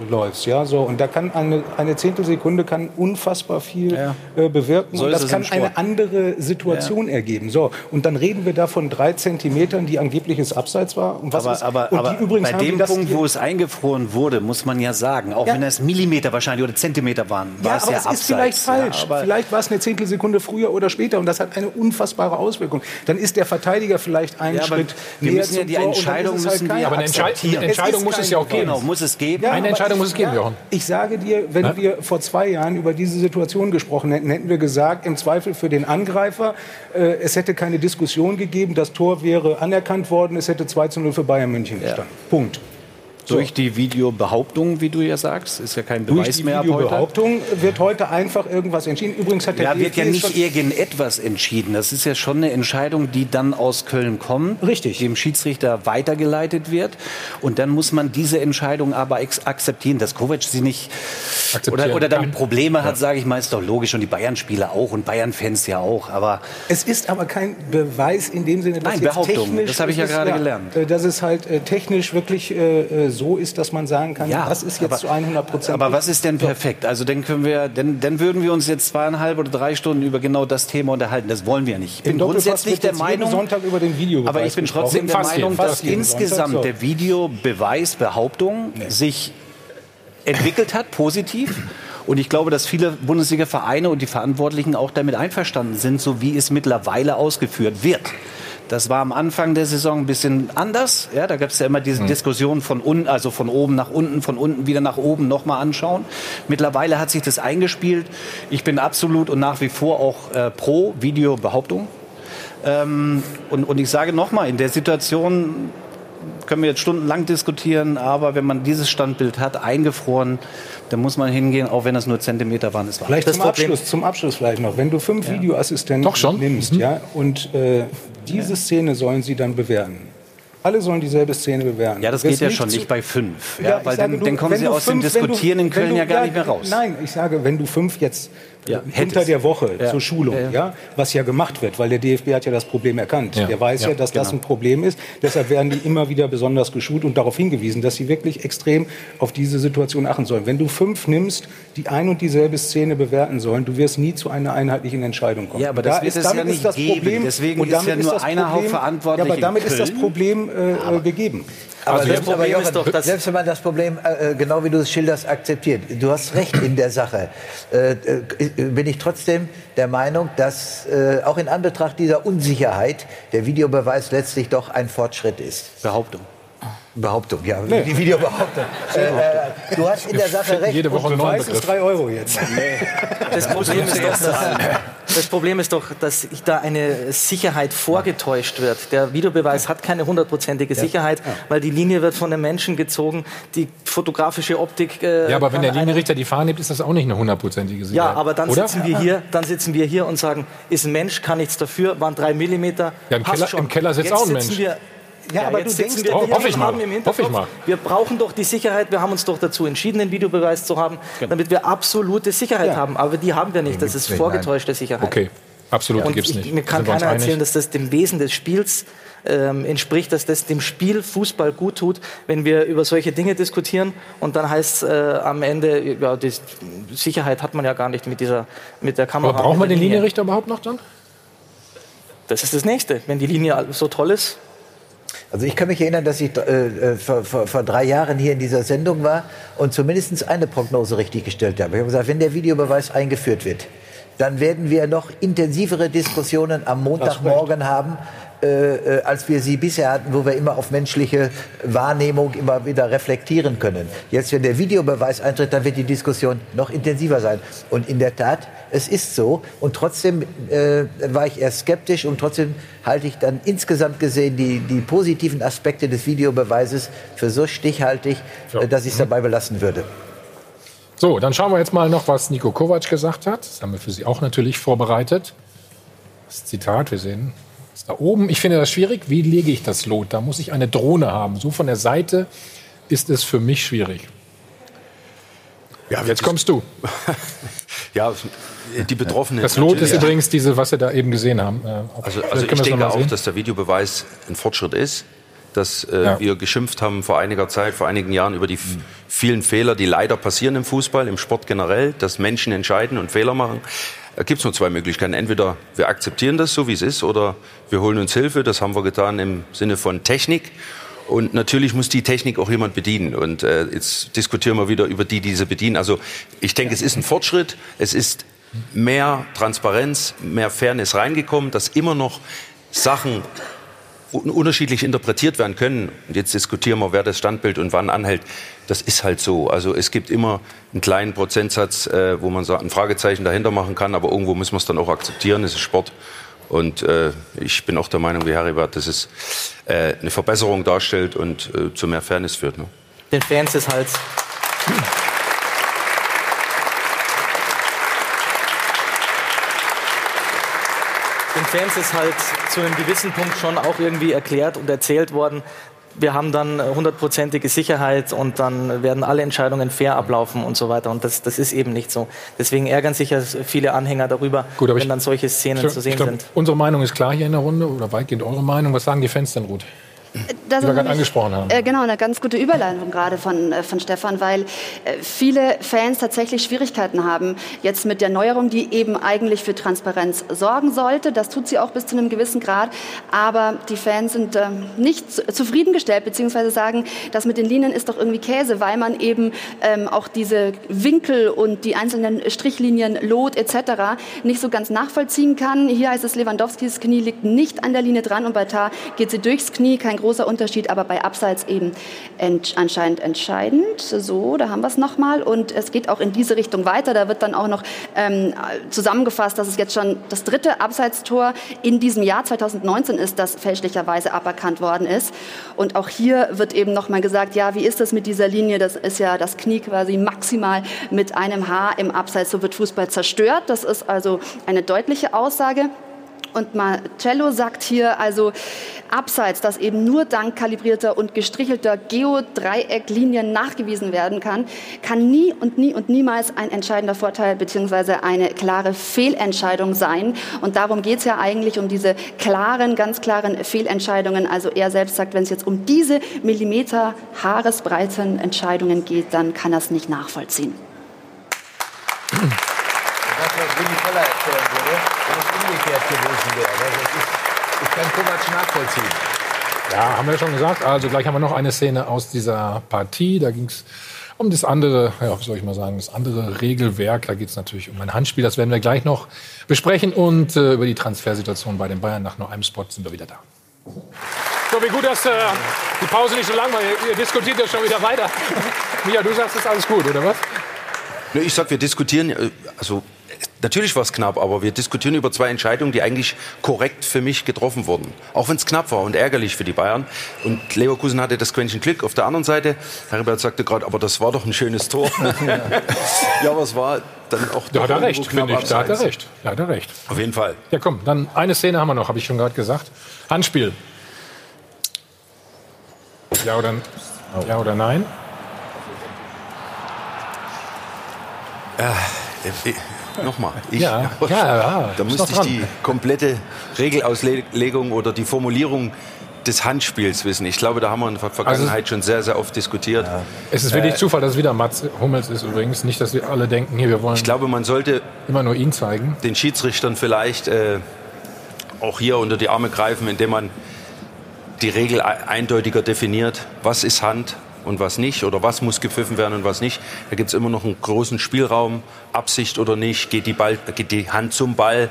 Speaker 8: läufst. Ja, so. Und da kann eine, eine Zehntelsekunde kann unfassbar viel ja. äh, bewirken. So und das kann eine andere Situation ja. ergeben. So. Und dann reden wir da von drei Zentimetern, die angebliches Abseits war.
Speaker 7: Und was aber, ist, aber, und aber übrigens bei dem Punkt, wo es eingefroren wurde, muss man ja sagen, auch ja. wenn es Millimeter wahrscheinlich oder Zentimeter waren, war es ja
Speaker 8: es ist vielleicht falsch. vielleicht war es eine Zehntelsekunde früher oder später und das hat eine unfassbare Auswirkung. Dann ist der Verteidiger vielleicht einen Schritt
Speaker 7: näher zum ja Tor Entscheidung müssen
Speaker 1: halt wir Aber eine Entscheidung, Entscheidung muss es ja auch geben. Genau,
Speaker 7: muss es geben. Ja,
Speaker 1: eine Entscheidung muss es geben, Jochen.
Speaker 8: Ich sage dir, wenn ja? wir vor zwei Jahren über diese Situation gesprochen hätten, hätten wir gesagt, im Zweifel für den Angreifer, äh, es hätte keine Diskussion gegeben, das Tor wäre anerkannt worden, es hätte 2 zu 0 für Bayern München gestanden. Punkt.
Speaker 7: Durch die Videobehauptung, wie du ja sagst, ist ja kein Beweis
Speaker 8: Durch die
Speaker 7: mehr
Speaker 8: Videobehauptung wird heute einfach irgendwas entschieden. Übrigens hat der
Speaker 7: Ja, wird ja nicht irgendetwas entschieden. Das ist ja schon eine Entscheidung, die dann aus Köln kommt.
Speaker 8: Richtig.
Speaker 7: Dem Schiedsrichter weitergeleitet wird. Und dann muss man diese Entscheidung aber akzeptieren, dass Kovac sie nicht oder, oder damit Probleme hat, ja. sage ich mal, ist doch logisch. Und die Bayern-Spieler auch und Bayern-Fans ja auch. Aber
Speaker 8: es ist aber kein Beweis in dem Sinne,
Speaker 7: dass Nein, Behauptung. das habe ich ja gerade ja, gelernt.
Speaker 8: Äh, dass es halt äh, technisch wirklich äh, so ist, dass man sagen kann, ja, das ist jetzt aber, zu 100 Prozent.
Speaker 7: Aber was ist denn perfekt? Also dann können wir, dann, dann würden wir uns jetzt zweieinhalb oder drei Stunden über genau das Thema unterhalten. Das wollen wir nicht.
Speaker 8: Ich bin grundsätzlich der Meinung, Sonntag über den Video
Speaker 7: aber ich bin trotzdem der Meinung, dass insgesamt so. der Videobeweis, Behauptung nee. sich entwickelt hat, positiv. Und ich glaube, dass viele Bundesliga-Vereine und die Verantwortlichen auch damit einverstanden sind, so wie es mittlerweile ausgeführt wird. Das war am Anfang der Saison ein bisschen anders. Ja, da gab es ja immer diese
Speaker 1: Mhm.
Speaker 7: Diskussion von unten, also von oben nach unten, von unten wieder nach oben nochmal anschauen. Mittlerweile hat sich das eingespielt. Ich bin absolut und nach wie vor auch äh, pro Videobehauptung. Ähm, und, und ich sage nochmal, in der Situation können wir jetzt stundenlang diskutieren, aber wenn man dieses Standbild hat, eingefroren, dann muss man hingehen, auch wenn das nur Zentimeter waren. Es war.
Speaker 8: Vielleicht
Speaker 7: Das
Speaker 8: zum
Speaker 7: Problem-
Speaker 8: Abschluss, zum Abschluss vielleicht noch. Wenn du fünf Videoassistenten
Speaker 7: Doch schon.
Speaker 8: nimmst,
Speaker 7: Mhm.
Speaker 8: ja, und äh, diese Szene sollen sie dann bewerten. Alle sollen dieselbe Szene bewerten.
Speaker 7: Ja, das geht ja schon nicht bei fünf. Ja,
Speaker 8: Ja,
Speaker 7: weil
Speaker 8: sage,
Speaker 7: dann,
Speaker 8: du-
Speaker 7: dann kommen Sie
Speaker 8: du
Speaker 7: aus dem
Speaker 8: fünf- du-
Speaker 7: Diskutieren in
Speaker 8: wenn
Speaker 7: Köln
Speaker 8: du-
Speaker 7: ja gar nicht mehr raus.
Speaker 8: Nein, ich sage, wenn du fünf jetzt
Speaker 7: Ja,
Speaker 8: äh, unter
Speaker 7: hättest.
Speaker 8: der Woche
Speaker 7: Ja.
Speaker 8: zur Schulung,
Speaker 7: Ja,
Speaker 8: ja,
Speaker 7: ja.
Speaker 8: was ja gemacht wird, weil der DFB hat ja das Problem erkannt.
Speaker 7: Ja.
Speaker 8: Der weiß ja,
Speaker 7: Ja,
Speaker 8: dass das
Speaker 7: genau.
Speaker 8: ein Problem ist. Deshalb werden die immer wieder besonders geschult und darauf hingewiesen, dass sie wirklich extrem auf diese Situation achten sollen. Wenn du fünf nimmst, die ein und dieselbe Szene bewerten sollen, du wirst nie zu einer einheitlichen Entscheidung kommen.
Speaker 7: Ja, aber
Speaker 8: Da
Speaker 7: das wird
Speaker 8: ist,
Speaker 7: es
Speaker 8: damit
Speaker 7: ja
Speaker 8: ist
Speaker 7: nicht
Speaker 8: das
Speaker 7: geben.
Speaker 8: Problem,
Speaker 7: Deswegen
Speaker 8: und
Speaker 7: ist
Speaker 8: damit
Speaker 7: ja nur
Speaker 8: das
Speaker 7: einer
Speaker 8: Problem,
Speaker 7: hauptverantwortlich
Speaker 8: Ja, aber damit ist das. Problem äh, gegeben.
Speaker 9: Aber,
Speaker 8: Also
Speaker 9: selbst,
Speaker 8: jetzt-
Speaker 9: aber Jochen,
Speaker 11: doch, dass-
Speaker 9: selbst wenn man das Problem, äh, äh, genau wie du es schilderst, akzeptiert, du hast recht in der Sache, äh, äh, bin ich trotzdem der Meinung, dass äh, auch in Anbetracht dieser Unsicherheit der Videobeweis letztlich doch ein Fortschritt ist.
Speaker 7: Behauptung.
Speaker 9: Behauptung, ja, die Videobehauptung. Äh, äh, du hast in der Sache recht.
Speaker 1: Jede Woche
Speaker 8: Beweis ist
Speaker 1: Begriff.
Speaker 8: drei Euro jetzt.
Speaker 11: Das Problem, ist doch, dass, das Problem ist doch, dass da eine Sicherheit vorgetäuscht wird. Der Videobeweis hat keine hundertprozentige Sicherheit, weil die Linie wird von den Menschen gezogen. Die fotografische Optik. Äh,
Speaker 1: Ja, aber wenn der Linienrichter die Fahne nimmt, ist das auch nicht eine hundertprozentige Sicherheit.
Speaker 11: Ja, aber dann
Speaker 1: oder?
Speaker 11: sitzen wir hier, dann sitzen wir hier und sagen, ist ein Mensch, kann nichts dafür, waren drei Millimeter.
Speaker 1: Ja, im Keller-
Speaker 11: schon.
Speaker 1: im Keller sitzt
Speaker 11: Jetzt
Speaker 1: auch ein Mensch.
Speaker 11: Wir,
Speaker 8: Ja, aber
Speaker 11: jetzt
Speaker 8: du denkst
Speaker 11: wir hier
Speaker 1: hoffe ich mal.
Speaker 11: im Hinterkopf, wir brauchen doch die Sicherheit, wir haben uns doch dazu entschieden, den Videobeweis zu haben, damit wir absolute Sicherheit
Speaker 8: Ja.
Speaker 11: haben. Aber die haben wir nicht, das ist vorgetäuschte Sicherheit.
Speaker 1: Okay, absolut, die
Speaker 11: Und
Speaker 1: gibt's
Speaker 11: ich,
Speaker 1: nicht.
Speaker 11: mir kann
Speaker 1: wir
Speaker 11: keiner erzählen, dass das dem Wesen des Spiels ähm, entspricht, dass das dem Spiel Fußball gut tut, wenn wir über solche Dinge diskutieren und dann heißt es äh, am Ende, ja, die Sicherheit hat man ja gar nicht mit dieser mit der Kamera.
Speaker 1: Aber brauchen wir
Speaker 11: mit der
Speaker 1: den
Speaker 11: Linie.
Speaker 1: Linienrichter überhaupt noch dann?
Speaker 11: Das ist das Nächste. Wenn die Linie so toll ist,
Speaker 9: Also ich kann mich erinnern, dass ich äh, äh, vor, vor, vor drei Jahren hier in dieser Sendung war und zumindest eine Prognose richtig gestellt habe. Ich habe gesagt, wenn der Videobeweis eingeführt wird, dann werden wir noch intensivere Diskussionen am Montagmorgen haben, äh, äh, als wir sie bisher hatten, wo wir immer auf menschliche Wahrnehmung immer wieder reflektieren können. Jetzt, wenn der Videobeweis eintritt, dann wird die Diskussion noch intensiver sein. Und in der Tat, es ist so. Und trotzdem äh, war ich erst skeptisch und trotzdem halte ich dann insgesamt gesehen die, die positiven Aspekte des Videobeweises für so stichhaltig,
Speaker 1: Ja.
Speaker 9: äh, dass ich es dabei belassen würde.
Speaker 1: So, dann schauen wir jetzt mal noch, was Nico Kovac gesagt hat. Das haben wir für Sie auch natürlich vorbereitet. Das Zitat, wir sehen es da oben. Ich finde das schwierig. Wie lege ich das Lot? Da muss ich eine Drohne haben. So von der Seite ist es für mich schwierig.
Speaker 2: Ja,
Speaker 1: Jetzt kommst du.
Speaker 2: Ja, die Betroffenen.
Speaker 1: Das Lot ist
Speaker 2: natürlich-
Speaker 1: übrigens diese, was Sie da eben gesehen haben. Äh,
Speaker 2: Also, also ich
Speaker 1: wir
Speaker 2: denke auch, dass der Videobeweis ein Fortschritt ist. Dass äh,
Speaker 1: Ja.
Speaker 2: wir geschimpft haben vor einiger Zeit, vor einigen Jahren über die vielen Fehler, die leider passieren im Fußball, im Sport generell, dass Menschen entscheiden und Fehler machen. Da gibt es nur zwei Möglichkeiten. Entweder wir akzeptieren das so, wie es ist, oder wir holen uns Hilfe. Das haben wir getan im Sinne von Technik. Und natürlich muss die Technik auch jemand bedienen. Und äh, jetzt diskutieren wir wieder über die, die diese bedienen. Also ich denke, es ist ein Fortschritt. Es ist mehr Transparenz, mehr Fairness reingekommen, dass immer noch Sachen unterschiedlich interpretiert werden können. Und jetzt diskutieren wir, wer das Standbild und wann anhält. Das ist halt so. Also es gibt immer einen kleinen Prozentsatz, äh, wo man so ein Fragezeichen dahinter machen kann, aber irgendwo muss man es dann auch akzeptieren. Es ist Sport. Und äh, ich bin auch der Meinung, wie Heribert, dass es äh, eine Verbesserung darstellt und äh, zu mehr Fairness führt. Ne?
Speaker 11: den Fans ist halt Fans ist halt zu einem gewissen Punkt schon auch irgendwie erklärt und erzählt worden, wir haben dann hundertprozentige Sicherheit und dann werden alle Entscheidungen fair ablaufen und so weiter. Und das, das ist eben nicht so. Deswegen ärgern sich ja viele Anhänger darüber,
Speaker 1: Gut,
Speaker 11: wenn
Speaker 1: ich-
Speaker 11: dann solche Szenen
Speaker 1: Ich,
Speaker 11: zu sehen
Speaker 1: glaub,
Speaker 11: sind.
Speaker 1: unsere Meinung ist klar hier in der Runde oder weitgehend eure Meinung. Was sagen die Fans denn, Ruth?
Speaker 3: Das
Speaker 1: die wir gerade angesprochen haben.
Speaker 3: Äh, genau, eine ganz gute Überleitung gerade von, äh, von Stefan, weil äh, viele Fans tatsächlich Schwierigkeiten haben jetzt mit der Neuerung, die eben eigentlich für Transparenz sorgen sollte. Das tut sie auch bis zu einem gewissen Grad. Aber die Fans sind ähm, nicht zu- zufriedengestellt, beziehungsweise sagen, das mit den Linien ist doch irgendwie Käse, weil man eben ähm, auch diese Winkel und die einzelnen Strichlinien, Lot etc. nicht so ganz nachvollziehen kann. Hier heißt es, Lewandowskis Knie liegt nicht an der Linie dran und bei Tar geht sie durchs Knie. Kein großer Unterschied, aber bei Abseits eben ent anscheinend entscheidend. So, da haben wir es nochmal. Und es geht auch in diese Richtung weiter. Da wird dann auch noch ähm, zusammengefasst, dass es jetzt schon das dritte Abseitstor in diesem Jahr 2019 ist, das fälschlicherweise aberkannt worden ist. Und auch hier wird eben nochmal gesagt, ja, wie ist das mit dieser Linie? Das ist ja das Knie quasi maximal mit einem Haar im Abseits. So wird Fußball zerstört. Das ist also eine deutliche Aussage. Und Marcello sagt hier also, Abseits, das eben nur dank kalibrierter und gestrichelter Geodreiecklinien nachgewiesen werden kann, kann nie und nie und niemals ein entscheidender Vorteil bzw. eine klare Fehlentscheidung sein. Und darum geht es ja eigentlich um diese klaren, ganz klaren Fehlentscheidungen. Also er selbst sagt, wenn es jetzt um diese Millimeter Haaresbreiten Entscheidungen geht, dann kann er es nicht nachvollziehen.
Speaker 9: Das, was Völler erzählen würde, wenn es umgekehrt gewesen wäre. Also ich, ich kann Kovac nachvollziehen.
Speaker 1: Ja, haben wir ja schon gesagt. Also gleich haben wir noch eine Szene aus dieser Partie. Da ging es um das andere, ja, wie soll ich mal sagen, das andere Regelwerk. Da geht es natürlich um ein Handspiel. Das werden wir gleich noch besprechen. Und äh, über die Transfersituation bei den Bayern nach nur einem Spot sind wir wieder da. So, wie gut, dass äh, die Pause nicht so lang war. Ihr, ihr diskutiert ja schon wieder weiter. Mia, du sagst, es ist alles gut, oder was?
Speaker 2: Ich sag, wir diskutieren, äh, also natürlich war es knapp, aber wir diskutieren über zwei Entscheidungen, die eigentlich korrekt für mich getroffen wurden. Auch wenn es knapp war und ärgerlich für die Bayern. Und Leverkusen hatte das Quäntchen Glück. Auf der anderen Seite, Heribert sagte gerade, aber das war doch ein schönes Tor. ja, aber es war dann auch
Speaker 1: Da hat er
Speaker 2: doch
Speaker 1: recht, finde ich. Da hat er recht. Da hat er recht.
Speaker 2: Auf jeden Fall.
Speaker 1: Ja, komm, dann eine Szene haben wir noch, habe ich schon gerade gesagt. Handspiel. Ja oder, ja oder nein?
Speaker 2: Äh, äh, Nochmal. Ich,
Speaker 1: Ja, ja, ja,
Speaker 2: Da musste ich die komplette Regelauslegung oder die Formulierung des Handspiels wissen. Ich glaube, da haben wir in der Vergangenheit schon sehr, sehr oft diskutiert.
Speaker 1: Es ist wirklich Zufall, dass es wieder Mats Hummels ist übrigens. Nicht, dass wir alle denken, hier, wir wollen
Speaker 2: Ich glaube, man sollte
Speaker 1: immer nur ihn zeigen.
Speaker 2: den Schiedsrichtern vielleicht äh, auch hier unter die Arme greifen, indem man die Regel eindeutiger definiert. Was ist Hand und was nicht? Oder was muss gepfiffen werden und was nicht? Da gibt es immer noch einen großen Spielraum. Absicht oder nicht? Geht die, Ball, geht die Hand zum Ball?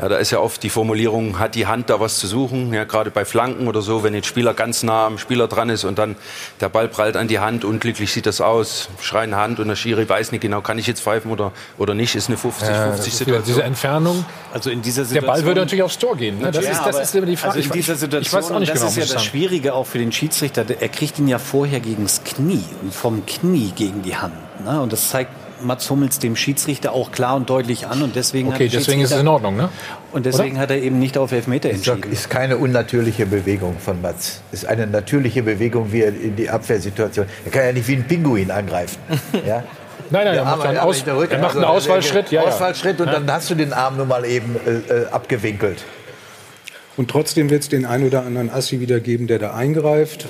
Speaker 2: Ja, da ist ja oft die Formulierung, hat die Hand da was zu suchen? Ja, gerade bei Flanken oder so, wenn ein Spieler ganz nah am Spieler dran ist und dann der Ball prallt an die Hand, unglücklich sieht das aus, schreien Hand und der Schiri weiß nicht genau, kann ich jetzt pfeifen oder, oder nicht, ist eine 50-50
Speaker 1: Äh, das ist wieder
Speaker 2: Situation.
Speaker 1: diese Entfernung.
Speaker 7: Also in dieser
Speaker 1: Der
Speaker 7: Situation.
Speaker 1: Ball würde natürlich aufs Tor gehen. Ne? Das,
Speaker 7: Ja,
Speaker 1: ist, das
Speaker 7: aber-
Speaker 1: ist immer die Frage.
Speaker 7: Also in dieser Situation,
Speaker 1: ich weiß auch nicht
Speaker 7: das
Speaker 1: genau,
Speaker 7: ist ja das
Speaker 1: sagen.
Speaker 7: Schwierige auch für den Schiedsrichter. Er kriegt ihn ja vorher gegens Knie und vom Knie gegen die Hand. Ne? Und das zeigt Mats Hummels dem Schiedsrichter auch klar und deutlich an. Und deswegen hat
Speaker 1: Okay, deswegen ist es in Ordnung, ne?
Speaker 7: Und deswegen hat er eben nicht auf Elfmeter entschieden.
Speaker 9: ist keine unnatürliche Bewegung von Mats. Ist eine natürliche Bewegung, wie er in die Abwehrsituation. Er kann ja nicht wie ein Pinguin angreifen. Ja?
Speaker 1: Nein, nein, er macht einen, Aus,
Speaker 9: Rücken,
Speaker 1: er macht einen
Speaker 9: also,
Speaker 1: Ausfallschritt. Ja, ja.
Speaker 9: Ausfallschritt und
Speaker 1: Ja.
Speaker 9: dann hast du den Arm nun mal eben äh, äh, abgewinkelt.
Speaker 8: Und trotzdem wird es den ein oder anderen Assi wieder geben, der da eingreift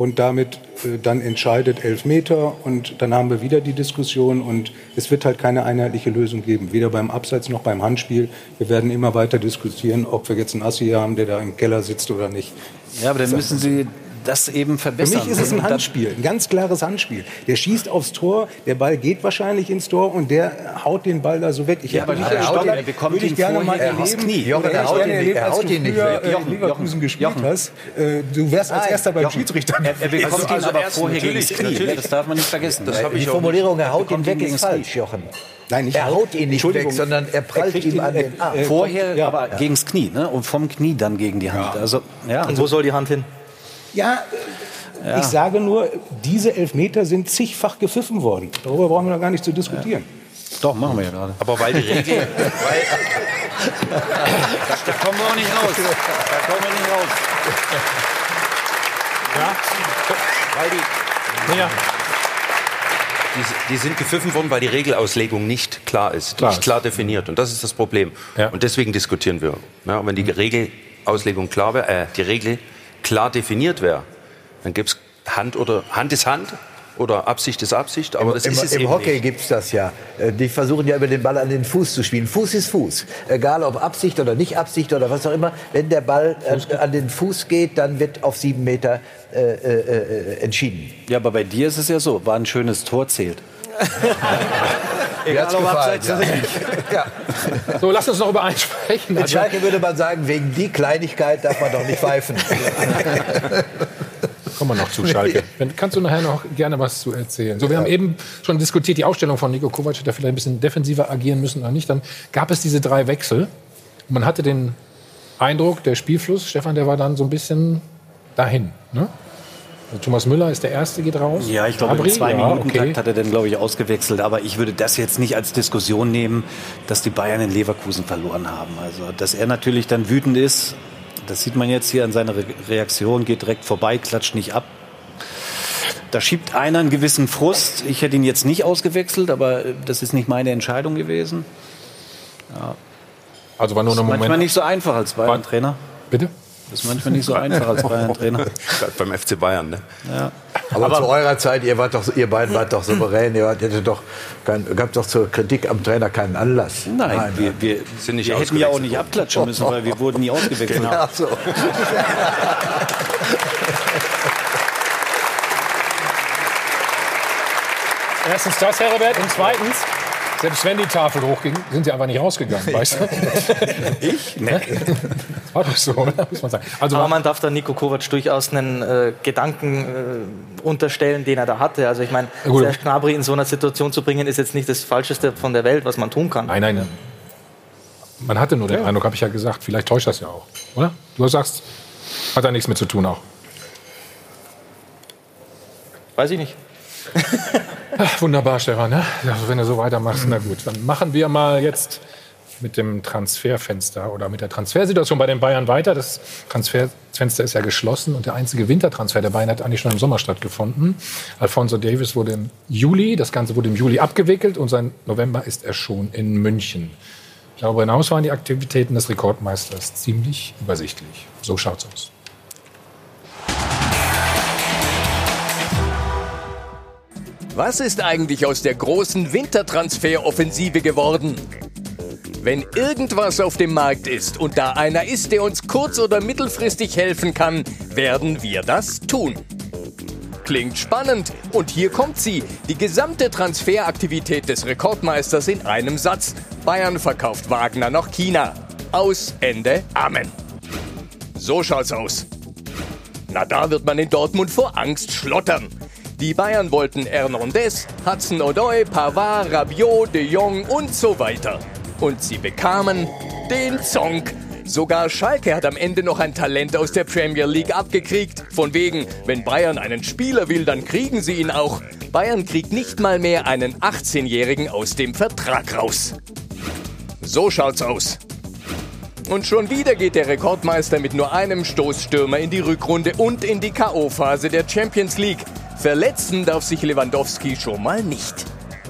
Speaker 8: und damit äh, dann entscheidet Elfmeter und dann haben wir wieder die Diskussion und es wird halt keine einheitliche Lösung geben, weder beim Abseits noch beim Handspiel. Wir werden immer weiter diskutieren, ob wir jetzt einen Assi haben, der da im Keller sitzt oder nicht.
Speaker 7: Ja, aber dann müssen Sie das eben
Speaker 8: Für
Speaker 7: verbessern.
Speaker 8: mich ist es ein Handspiel, ein ganz klares Handspiel. Der schießt aufs Tor, der Ball geht wahrscheinlich ins Tor und der haut den Ball da so weg. Ich
Speaker 7: Ja,
Speaker 8: hätte
Speaker 7: aber
Speaker 8: Michael
Speaker 7: er haut ihn, er bekommt
Speaker 8: würde ich
Speaker 7: ihn
Speaker 8: gerne
Speaker 7: vorher
Speaker 8: mal erleben,
Speaker 7: Knie.
Speaker 9: Jochen, er haut ihn nicht-
Speaker 8: erlebt,
Speaker 9: er haut ihn nicht weg.
Speaker 8: äh,
Speaker 7: Jochen,
Speaker 8: Leverkusen
Speaker 7: Jochen,
Speaker 8: gespielt
Speaker 7: Jochen.
Speaker 8: hast. Äh, du wärst als
Speaker 9: Nein,
Speaker 8: erster beim
Speaker 7: Jochen.
Speaker 8: Schiedsrichter.
Speaker 7: Er, er bekommt
Speaker 2: Also- also
Speaker 7: ihn aber vorher gegen das Knie. Das darf man nicht vergessen.
Speaker 2: Das habe
Speaker 9: Die Formulierung, er haut ihn weg, ist
Speaker 7: das
Speaker 9: falsch, Jochen.
Speaker 8: Nein, nicht
Speaker 9: Er haut ihn nicht weg, sondern er prallt
Speaker 8: kriegt
Speaker 9: ihm an den Arm.
Speaker 7: Vorher
Speaker 8: ja.
Speaker 7: aber gegens Knie, ne? Und vom Knie dann gegen die Hand. Also, ja.
Speaker 11: Und wo soll die Hand hin?
Speaker 8: Ja, äh, ich sage nur, diese Elfmeter sind zigfach gepfiffen worden. Darüber brauchen wir doch gar nicht zu diskutieren.
Speaker 7: Doch, machen wir ja gerade.
Speaker 2: Aber weil die Regel, weil,
Speaker 7: Da kommen wir auch nicht raus. Da kommen wir nicht raus.
Speaker 2: weil die,
Speaker 1: Ja.
Speaker 2: die, die sind gepfiffen worden, weil die Regelauslegung nicht klar ist,
Speaker 1: Klar
Speaker 2: nicht klar definiert. Und das ist das Problem.
Speaker 1: Ja.
Speaker 2: Und deswegen diskutieren wir. Ja, und wenn die Regelauslegung klar wäre, äh, die Regel klar definiert wäre, dann gäbe es Hand oder Hand ist Hand oder Absicht ist Absicht, aber das
Speaker 9: Im,
Speaker 2: ist es
Speaker 9: Im
Speaker 2: eben
Speaker 9: Hockey
Speaker 2: nicht.
Speaker 9: gibt's das ja. Äh, Die versuchen ja über den Ball an den Fuß zu spielen. Fuß ist Fuß. Egal ob Absicht oder nicht Absicht oder was auch immer. Wenn der Ball äh, an den Fuß geht, dann wird auf sieben Meter äh, äh, äh, entschieden.
Speaker 7: Ja, aber bei dir ist es ja so, war ein schönes Tor zählt.
Speaker 9: Mir hat's
Speaker 11: ob
Speaker 9: gefallen,
Speaker 11: abseits
Speaker 9: ja.
Speaker 11: oder nicht.
Speaker 9: Ja.
Speaker 1: So, lass uns noch über eins sprechen.
Speaker 9: Mit
Speaker 1: Also,
Speaker 9: Schalke würde man sagen, wegen die Kleinigkeit darf man doch nicht pfeifen.
Speaker 1: kommen wir noch zu Schalke. Dann kannst du nachher noch gerne was zu erzählen. So, wir haben eben schon diskutiert, die Ausstellung von Nico Kovac hätte vielleicht ein bisschen defensiver agieren müssen oder nicht. Dann gab es diese drei Wechsel. Man hatte den Eindruck, der Spielfluss, Stefan, der war dann so ein bisschen dahin. Ne? Also Thomas Müller ist der Erste, geht raus.
Speaker 7: Ja, ich glaube, im
Speaker 1: Gnabry,
Speaker 7: zwei
Speaker 1: ja,
Speaker 7: minuten
Speaker 1: okay.
Speaker 7: takt hat er dann, glaube ich, ausgewechselt. Aber ich würde das jetzt nicht als Diskussion nehmen, dass die Bayern in Leverkusen verloren haben. Also, dass er natürlich dann wütend ist, das sieht man jetzt hier an seiner Re Reaktion, geht direkt vorbei, klatscht nicht ab. Da schiebt einer einen gewissen Frust. Ich hätte ihn jetzt nicht ausgewechselt, aber äh, das ist nicht meine Entscheidung gewesen.
Speaker 1: Also war nur ein
Speaker 7: Manchmal
Speaker 1: Moment.
Speaker 7: nicht so einfach als Bayern-Trainer.
Speaker 1: Bitte?
Speaker 7: Das ist manchmal nicht so einfach als Bayern-Trainer.
Speaker 2: Beim FC Bayern, ne?
Speaker 7: Ja.
Speaker 9: Aber, zu eurer Zeit, ihr, wart doch, ihr beiden wart doch souverän, ihr wart, hättet doch kein, gab doch zur Kritik am Trainer keinen Anlass.
Speaker 7: Nein, wir, wir,
Speaker 2: Sind nicht
Speaker 7: wir hätten ja auch nicht abklatschen müssen, weil wir wurden nie ausgewechselt.
Speaker 9: Ach so.
Speaker 1: Erstens das, Herbert. Und zweitens, selbst wenn die Tafel hochging, sind sie einfach nicht rausgegangen, weißt du? ich? Ne? Das war doch so, oder? muss man sagen. Also
Speaker 11: Aber man darf da Nico Kovac durchaus einen äh, Gedanken äh, unterstellen, den er da hatte. Also ich meine. Serge Gnabry in so einer Situation zu bringen, ist jetzt nicht das Falscheste von der Welt, was man tun kann.
Speaker 1: nein, nein, nein. Man hatte nur den Eindruck, habe ich ja gesagt, vielleicht täuscht das ja auch, oder? Du sagst, hat da nichts mit zu tun auch.
Speaker 11: Weiß ich nicht.
Speaker 1: Ach, wunderbar, Stefan. Ne? Wenn du so weitermachst, na gut. Dann machen wir mal jetzt mit dem Transferfenster oder mit der Transfersituation bei den Bayern weiter. Das Transferfenster ist ja geschlossen und der einzige Wintertransfer der Bayern hat eigentlich schon im Sommer stattgefunden. Alfonso Davis wurde im Juli, das Ganze wurde im Juli abgewickelt und sein November ist er schon in München. Darüber hinaus waren die Aktivitäten des Rekordmeisters ziemlich übersichtlich. So schaut's aus.
Speaker 4: Was ist eigentlich aus der großen Wintertransferoffensive geworden? Wenn irgendwas auf dem Markt ist und da einer ist, der uns kurz- oder mittelfristig helfen kann, werden wir das tun. Klingt spannend und hier kommt sie, die gesamte Transferaktivität des Rekordmeisters in einem Satz. Bayern verkauft Wagner nach China. Aus, Ende, Amen. So schaut's aus. Na, da wird man in Dortmund vor Angst schlottern. Die Bayern wollten Hernandez, Hudson-Odoi, Pavard, Rabiot, De Jong und so weiter. Und sie bekamen den Zonk. Sogar Schalke hat am Ende noch ein Talent aus der Premier League abgekriegt. Von wegen, wenn Bayern einen Spieler will, dann kriegen sie ihn auch. Bayern kriegt nicht mal mehr einen 18-Jährigen aus dem Vertrag raus. So schaut's aus. Und schon wieder geht der Rekordmeister mit nur einem Stoßstürmer in die Rückrunde und in die K.O.-Phase der Champions League. Verletzen darf sich Lewandowski schon mal nicht.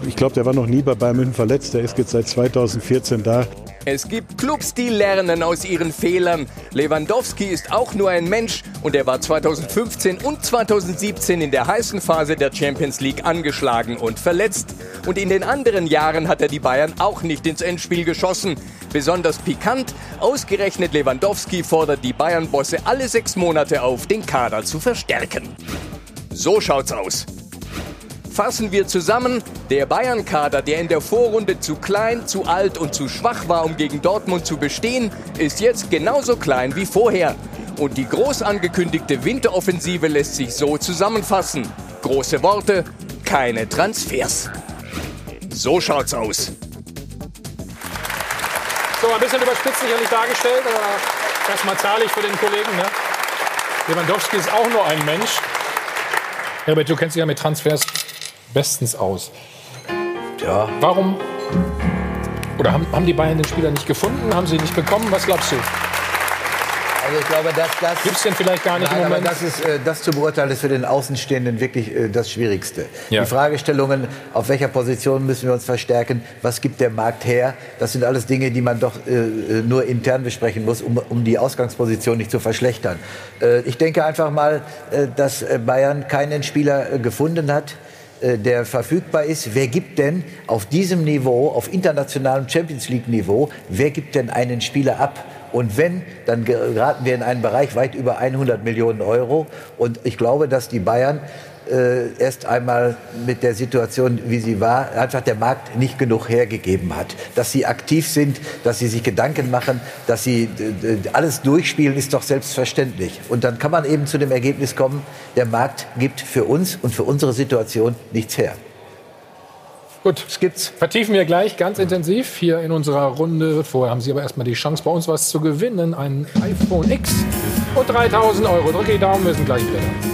Speaker 12: Ich glaube, der war noch nie bei Bayern München verletzt. Der ist jetzt seit 2014 da.
Speaker 4: Es gibt Clubs, die lernen aus ihren Fehlern. Lewandowski ist auch nur ein Mensch und er war 2015 und 2017 in der heißen Phase der Champions League angeschlagen und verletzt. Und in den anderen Jahren hat er die Bayern auch nicht ins Endspiel geschossen. Besonders pikant, ausgerechnet Lewandowski fordert die Bayern-Bosse alle sechs Monate auf, den Kader zu verstärken. So schaut's aus. Fassen wir zusammen, der Bayern-Kader, der in der Vorrunde zu klein, zu alt und zu schwach war, um gegen Dortmund zu bestehen, ist jetzt genauso klein wie vorher. Und die groß angekündigte Winteroffensive lässt sich so zusammenfassen. Große Worte, keine Transfers. So schaut's aus.
Speaker 1: So, ein bisschen überspitzt sicherlich dargestellt, aber erstmal zahlig für den Kollegen. Ne? Lewandowski ist auch nur ein Mensch. Herbert, du kennst dich ja mit Transfers bestens aus.
Speaker 9: Ja.
Speaker 1: Warum? Oder haben, haben die Bayern den Spieler nicht gefunden? Haben sie ihn nicht bekommen? Was glaubst du?
Speaker 9: Also ich glaube, dass das
Speaker 1: Gibt es denn vielleicht gar nicht
Speaker 9: Nein,
Speaker 1: im
Speaker 9: aber
Speaker 1: Moment?
Speaker 9: das ist äh, das zu beurteilen ist für den Außenstehenden wirklich äh, das Schwierigste.
Speaker 1: Ja.
Speaker 9: Die Fragestellungen, auf welcher Position müssen wir uns verstärken, was gibt der Markt her, das sind alles Dinge, die man doch äh, nur intern besprechen muss, um, um die Ausgangsposition nicht zu verschlechtern. Ich denke einfach mal, dass Bayern keinen Spieler gefunden hat, der verfügbar ist. Wer gibt denn auf diesem Niveau, auf internationalem Champions League Niveau, wer gibt denn einen Spieler ab? Und wenn, dann geraten wir in einen Bereich weit über 100 Millionen Euro. Und ich glaube, dass die Bayern äh, erst einmal mit der Situation, wie sie war, einfach der Markt nicht genug hergegeben hat. Dass sie aktiv sind, dass sie sich Gedanken machen, dass sie alles durchspielen, ist doch selbstverständlich. Und dann kann man eben zu dem Ergebnis kommen, der Markt gibt für uns und für unsere Situation nichts her.
Speaker 1: Gut,
Speaker 9: es gibt's.
Speaker 1: Vertiefen wir gleich ganz intensiv hier in unserer Runde. Vorher haben Sie aber erstmal die Chance, bei uns was zu gewinnen. Ein iPhone X und 3000 Euro. Drücke die Daumen, wir sind gleich wieder da.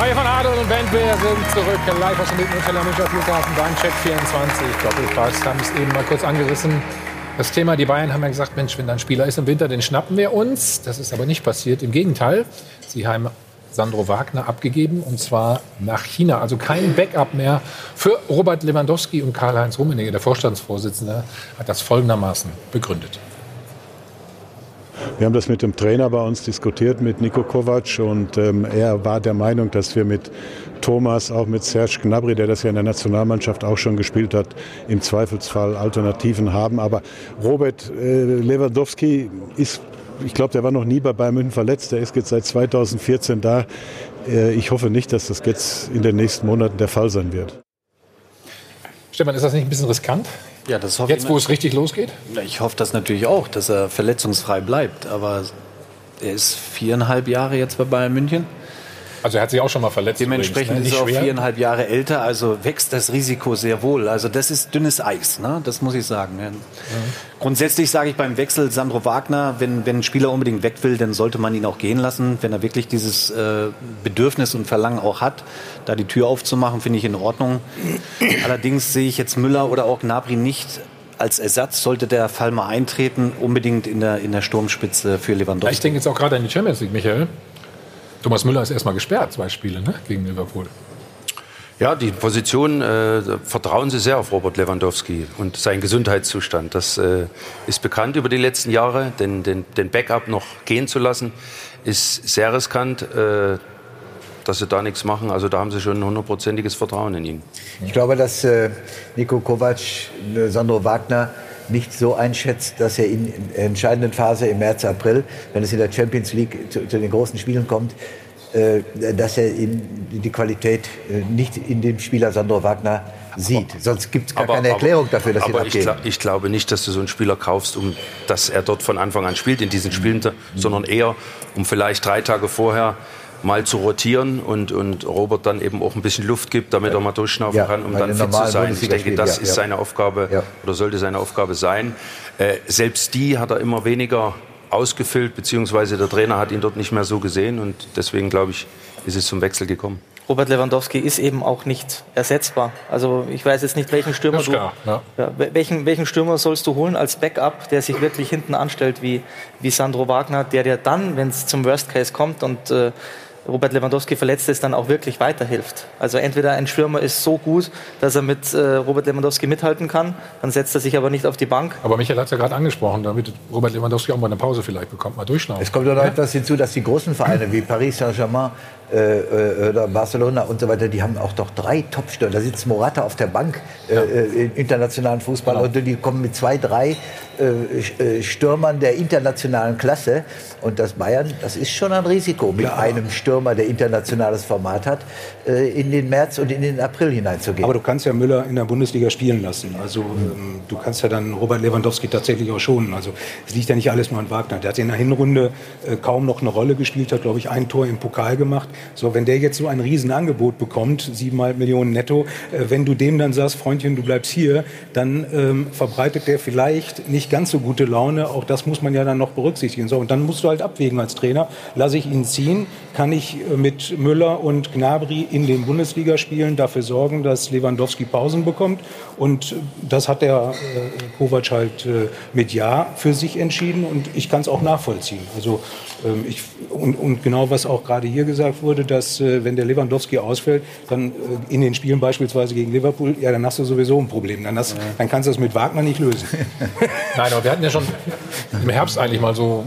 Speaker 1: Reihe von Adel und Bandwehr sind zurück. Live aus dem Münchner Münchner Flughafen Check 24. Doppelpass haben es eben mal kurz angerissen. Das Thema, die Bayern haben ja gesagt, Mensch, wenn da ein Spieler ist im Winter, den schnappen wir uns. Das ist aber nicht passiert. Im Gegenteil, sie haben Sandro Wagner abgegeben und zwar nach China. Also kein Backup mehr für Robert Lewandowski und Karl-Heinz Rummenigge. Der Vorstandsvorsitzende hat das folgendermaßen begründet.
Speaker 12: Wir haben das mit dem Trainer bei uns diskutiert, mit Niko Kovac, und ähm, er war der Meinung, dass wir mit Thomas, auch mit Serge Gnabry, der das ja in der Nationalmannschaft auch schon gespielt hat, im Zweifelsfall Alternativen haben. Aber Robert äh, Lewandowski ist, ich glaube, der war noch nie bei Bayern München verletzt. Der ist jetzt seit 2014 da. Äh, ich hoffe nicht, dass das jetzt in den nächsten Monaten der Fall sein wird.
Speaker 1: Stefan, ist das nicht ein bisschen riskant?
Speaker 7: Ja, das hoffe
Speaker 1: Jetzt,
Speaker 7: ich
Speaker 1: wo es richtig losgeht?
Speaker 7: Ich hoffe das natürlich auch, dass er verletzungsfrei bleibt. Aber er ist viereinhalb Jahre jetzt bei Bayern München.
Speaker 1: Also er hat sich auch schon mal verletzt.
Speaker 7: Dementsprechend
Speaker 1: übrigens, ne?
Speaker 7: ist er auch viereinhalb Jahre älter, also wächst das Risiko sehr wohl. Also das ist dünnes Eis, ne? das muss ich sagen. Ja. Grundsätzlich sage ich beim Wechsel Sandro Wagner, wenn, wenn ein Spieler unbedingt weg will, dann sollte man ihn auch gehen lassen. Wenn er wirklich dieses äh, Bedürfnis und Verlangen auch hat, da die Tür aufzumachen, finde ich in Ordnung. Allerdings sehe ich jetzt Müller oder auch Gnabry nicht als Ersatz, sollte der Fall mal eintreten, unbedingt in der, in der Sturmspitze für Lewandowski.
Speaker 1: ich denke jetzt auch gerade an die Champions League, Michael. Thomas Müller ist erstmal gesperrt, zwei Spiele ne? gegen Liverpool.
Speaker 2: Ja, die Position äh, vertrauen Sie sehr auf Robert Lewandowski und seinen Gesundheitszustand. Das äh, ist bekannt über die letzten Jahre. Den, den, den Backup noch gehen zu lassen, ist sehr riskant, äh, dass Sie da nichts machen. Also da haben Sie schon ein hundertprozentiges Vertrauen in ihn.
Speaker 9: Ich glaube, dass äh, Nico Kovac äh, Sandro Wagner nicht so einschätzt, dass er in der entscheidenden Phase im März, April, wenn es in der Champions League zu, zu den großen Spielen kommt, äh, dass er in, die Qualität äh, nicht in dem Spieler Sandro Wagner sieht. Sonst gibt es gar keine Erklärung dafür, dass sie ihn
Speaker 2: aber ich, gla- ich glaube nicht, dass du so einen Spieler kaufst, um dass er dort von Anfang an spielt in diesen Spielen, sondern eher, um vielleicht drei Tage vorher mal zu rotieren und, und Robert dann eben auch ein bisschen Luft gibt, damit er mal durchschnaufen
Speaker 9: Ja,
Speaker 2: kann, um dann fit zu sein. Ich denke, das ist seine Aufgabe
Speaker 9: Ja.
Speaker 2: oder sollte seine Aufgabe sein. Äh, selbst die hat er immer weniger ausgefüllt, beziehungsweise der Trainer hat ihn dort nicht mehr so gesehen und deswegen glaube ich, ist es zum Wechsel gekommen.
Speaker 11: Robert Lewandowski ist eben auch nicht ersetzbar. Also ich weiß jetzt nicht, welchen Stürmer du,
Speaker 1: klar, ja.
Speaker 11: Ja, wel- welchen, welchen Stürmer sollst du holen als Backup, der sich wirklich hinten anstellt wie, wie Sandro Wagner, der dir dann, wenn es zum Worst Case kommt und äh, Robert Lewandowski verletzt ist, dann auch wirklich weiterhilft. Also entweder ein Stürmer ist so gut, dass er mit äh, Robert Lewandowski mithalten kann, dann setzt er sich aber nicht auf die Bank.
Speaker 1: Aber Michael hat es ja gerade angesprochen, damit Robert Lewandowski auch mal eine Pause vielleicht bekommt, mal durchschnaufen.
Speaker 9: Es kommt doch noch etwas hinzu, dass die großen Vereine wie Paris Saint-Germain äh, äh, oder Barcelona und so weiter, die haben auch doch drei Top-Stürmer. Da sitzt Morata auf der Bank äh, äh, im internationalen Fußball
Speaker 1: Genau.
Speaker 9: und die kommen mit zwei, drei äh, äh, Stürmern der internationalen Klasse. Und das Bayern, das ist schon ein Risiko, mit einem Stürmer, der internationales Format hat, in den März und in den April hineinzugehen.
Speaker 8: Aber du kannst ja Müller in der Bundesliga spielen lassen. Also ähm, du kannst ja dann Robert Lewandowski tatsächlich auch schonen. Also es liegt ja nicht alles nur an Wagner. Der hat in der Hinrunde kaum noch eine Rolle gespielt, hat glaube ich ein Tor im Pokal gemacht. So, wenn der jetzt so ein Riesenangebot bekommt, siebeneinhalb Millionen netto, äh, wenn du dem dann sagst, Freundchen, du bleibst hier, dann ähm, verbreitet der vielleicht nicht ganz so gute Laune. Auch das muss man ja dann noch berücksichtigen. So, und dann musst du halt abwägen als Trainer. Lasse ich ihn ziehen? Kann ich äh, mit Müller und Gnabry in den Bundesligaspielen dafür sorgen, dass Lewandowski Pausen bekommt? Und das hat der äh, Kovac halt äh, mit Ja für sich entschieden und ich kann es auch nachvollziehen. Also ähm, ich, und, und, genau was auch gerade hier gesagt wurde, dass äh, wenn der Lewandowski ausfällt, dann äh, in den Spielen beispielsweise gegen Liverpool, ja, dann hast du sowieso ein Problem. Dann, hast, dann kannst du das mit Wagner nicht lösen.
Speaker 1: Nein, aber wir hatten ja schon im Herbst eigentlich mal so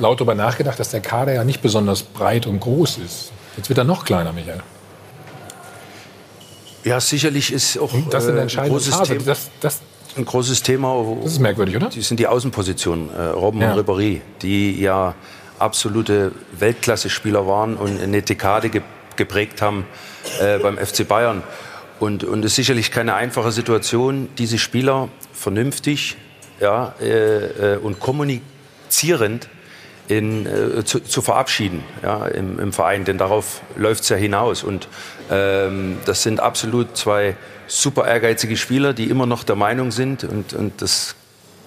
Speaker 1: laut darüber nachgedacht, dass der Kader ja nicht besonders breit und groß ist. Jetzt wird er noch kleiner, Michael.
Speaker 2: Ja, sicherlich ist auch
Speaker 1: das ist
Speaker 2: äh,
Speaker 1: ein großes Thema.
Speaker 2: Thema.
Speaker 1: Das, das,
Speaker 2: ein großes Thema.
Speaker 1: das ist merkwürdig, oder?
Speaker 2: Die sind die Außenpositionen, äh, Robben
Speaker 1: Ja.
Speaker 2: und Ribéry, die ja absolute Weltklasse-Spieler waren und eine Dekade ge geprägt haben äh, beim FC Bayern. Und, und es ist sicherlich keine einfache Situation, diese Spieler vernünftig ja, äh, äh, und kommunizierend in, äh, zu, zu verabschieden ja, im, im Verein, denn darauf läuft es ja hinaus. Und ähm, das sind absolut zwei super ehrgeizige Spieler, die immer noch der Meinung sind und, und das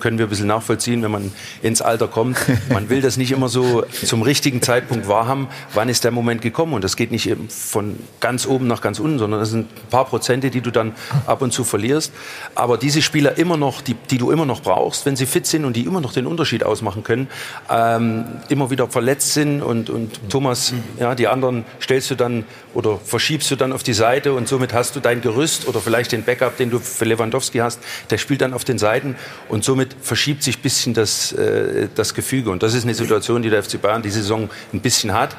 Speaker 2: können wir ein bisschen nachvollziehen, wenn man ins Alter kommt. Man will das nicht immer so zum richtigen Zeitpunkt wahrhaben. Wann ist der Moment gekommen? Und das geht nicht von ganz oben nach ganz unten, sondern das sind ein paar Prozente, die du dann ab und zu verlierst. Aber diese Spieler immer noch, die, die du immer noch brauchst, wenn sie fit sind und die immer noch den Unterschied ausmachen können, ähm, immer wieder verletzt sind und, und Thomas, ja, die anderen stellst du dann oder verschiebst du dann auf die Seite und somit hast du dein Gerüst oder vielleicht den Backup, den du für Lewandowski hast, der spielt dann auf den Seiten und somit verschiebt sich ein bisschen das, äh, das Gefüge. Und das ist eine Situation, die der FC Bayern die Saison ein bisschen hat.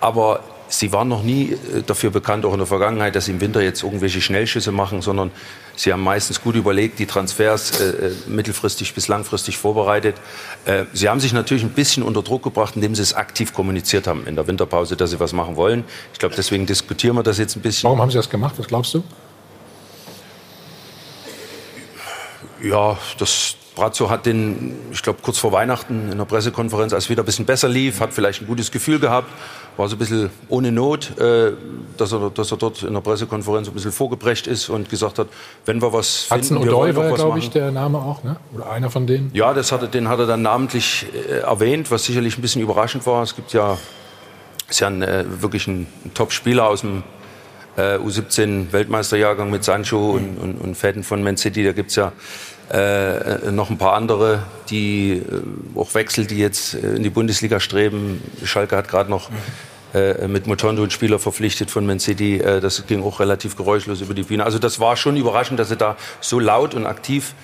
Speaker 2: Aber sie waren noch nie äh, dafür bekannt, auch in der Vergangenheit, dass sie im Winter jetzt irgendwelche Schnellschüsse machen, sondern sie haben meistens gut überlegt, die Transfers äh, äh, mittelfristig bis langfristig vorbereitet. Äh, sie haben sich natürlich ein bisschen unter Druck gebracht, indem sie es aktiv kommuniziert haben in der Winterpause, dass sie was machen wollen. Ich glaube, deswegen diskutieren wir das jetzt ein bisschen.
Speaker 1: Warum haben Sie das gemacht? Was glaubst du?
Speaker 2: Ja, das Brazzo hat den, ich glaube, kurz vor Weihnachten in der Pressekonferenz, als es wieder ein bisschen besser lief, hat vielleicht ein gutes Gefühl gehabt, war so ein bisschen ohne Not, äh, dass, er, dass er dort in der Pressekonferenz ein bisschen vorgebrecht ist und gesagt hat, wenn wir was finden,
Speaker 1: Hudson
Speaker 2: wir wollen
Speaker 1: war, glaube ich, der Name auch, ne? Oder einer von denen.
Speaker 2: Ja, das hat er, den hat er dann namentlich äh, erwähnt, was sicherlich ein bisschen überraschend war. Es gibt ja, ist ja ein, äh, wirklich ein Top-Spieler aus dem äh, U17-Weltmeisterjahrgang mit Sancho und, und, und Fäden von Man City. Da gibt's ja äh, noch ein paar andere, die äh, auch Wechsel, die jetzt äh, in die Bundesliga streben. Schalke hat gerade noch äh, mit Motondo einen Spieler verpflichtet von Man City. Äh, das ging auch relativ geräuschlos über die Bühne. Also das war schon überraschend, dass sie da so laut und aktiv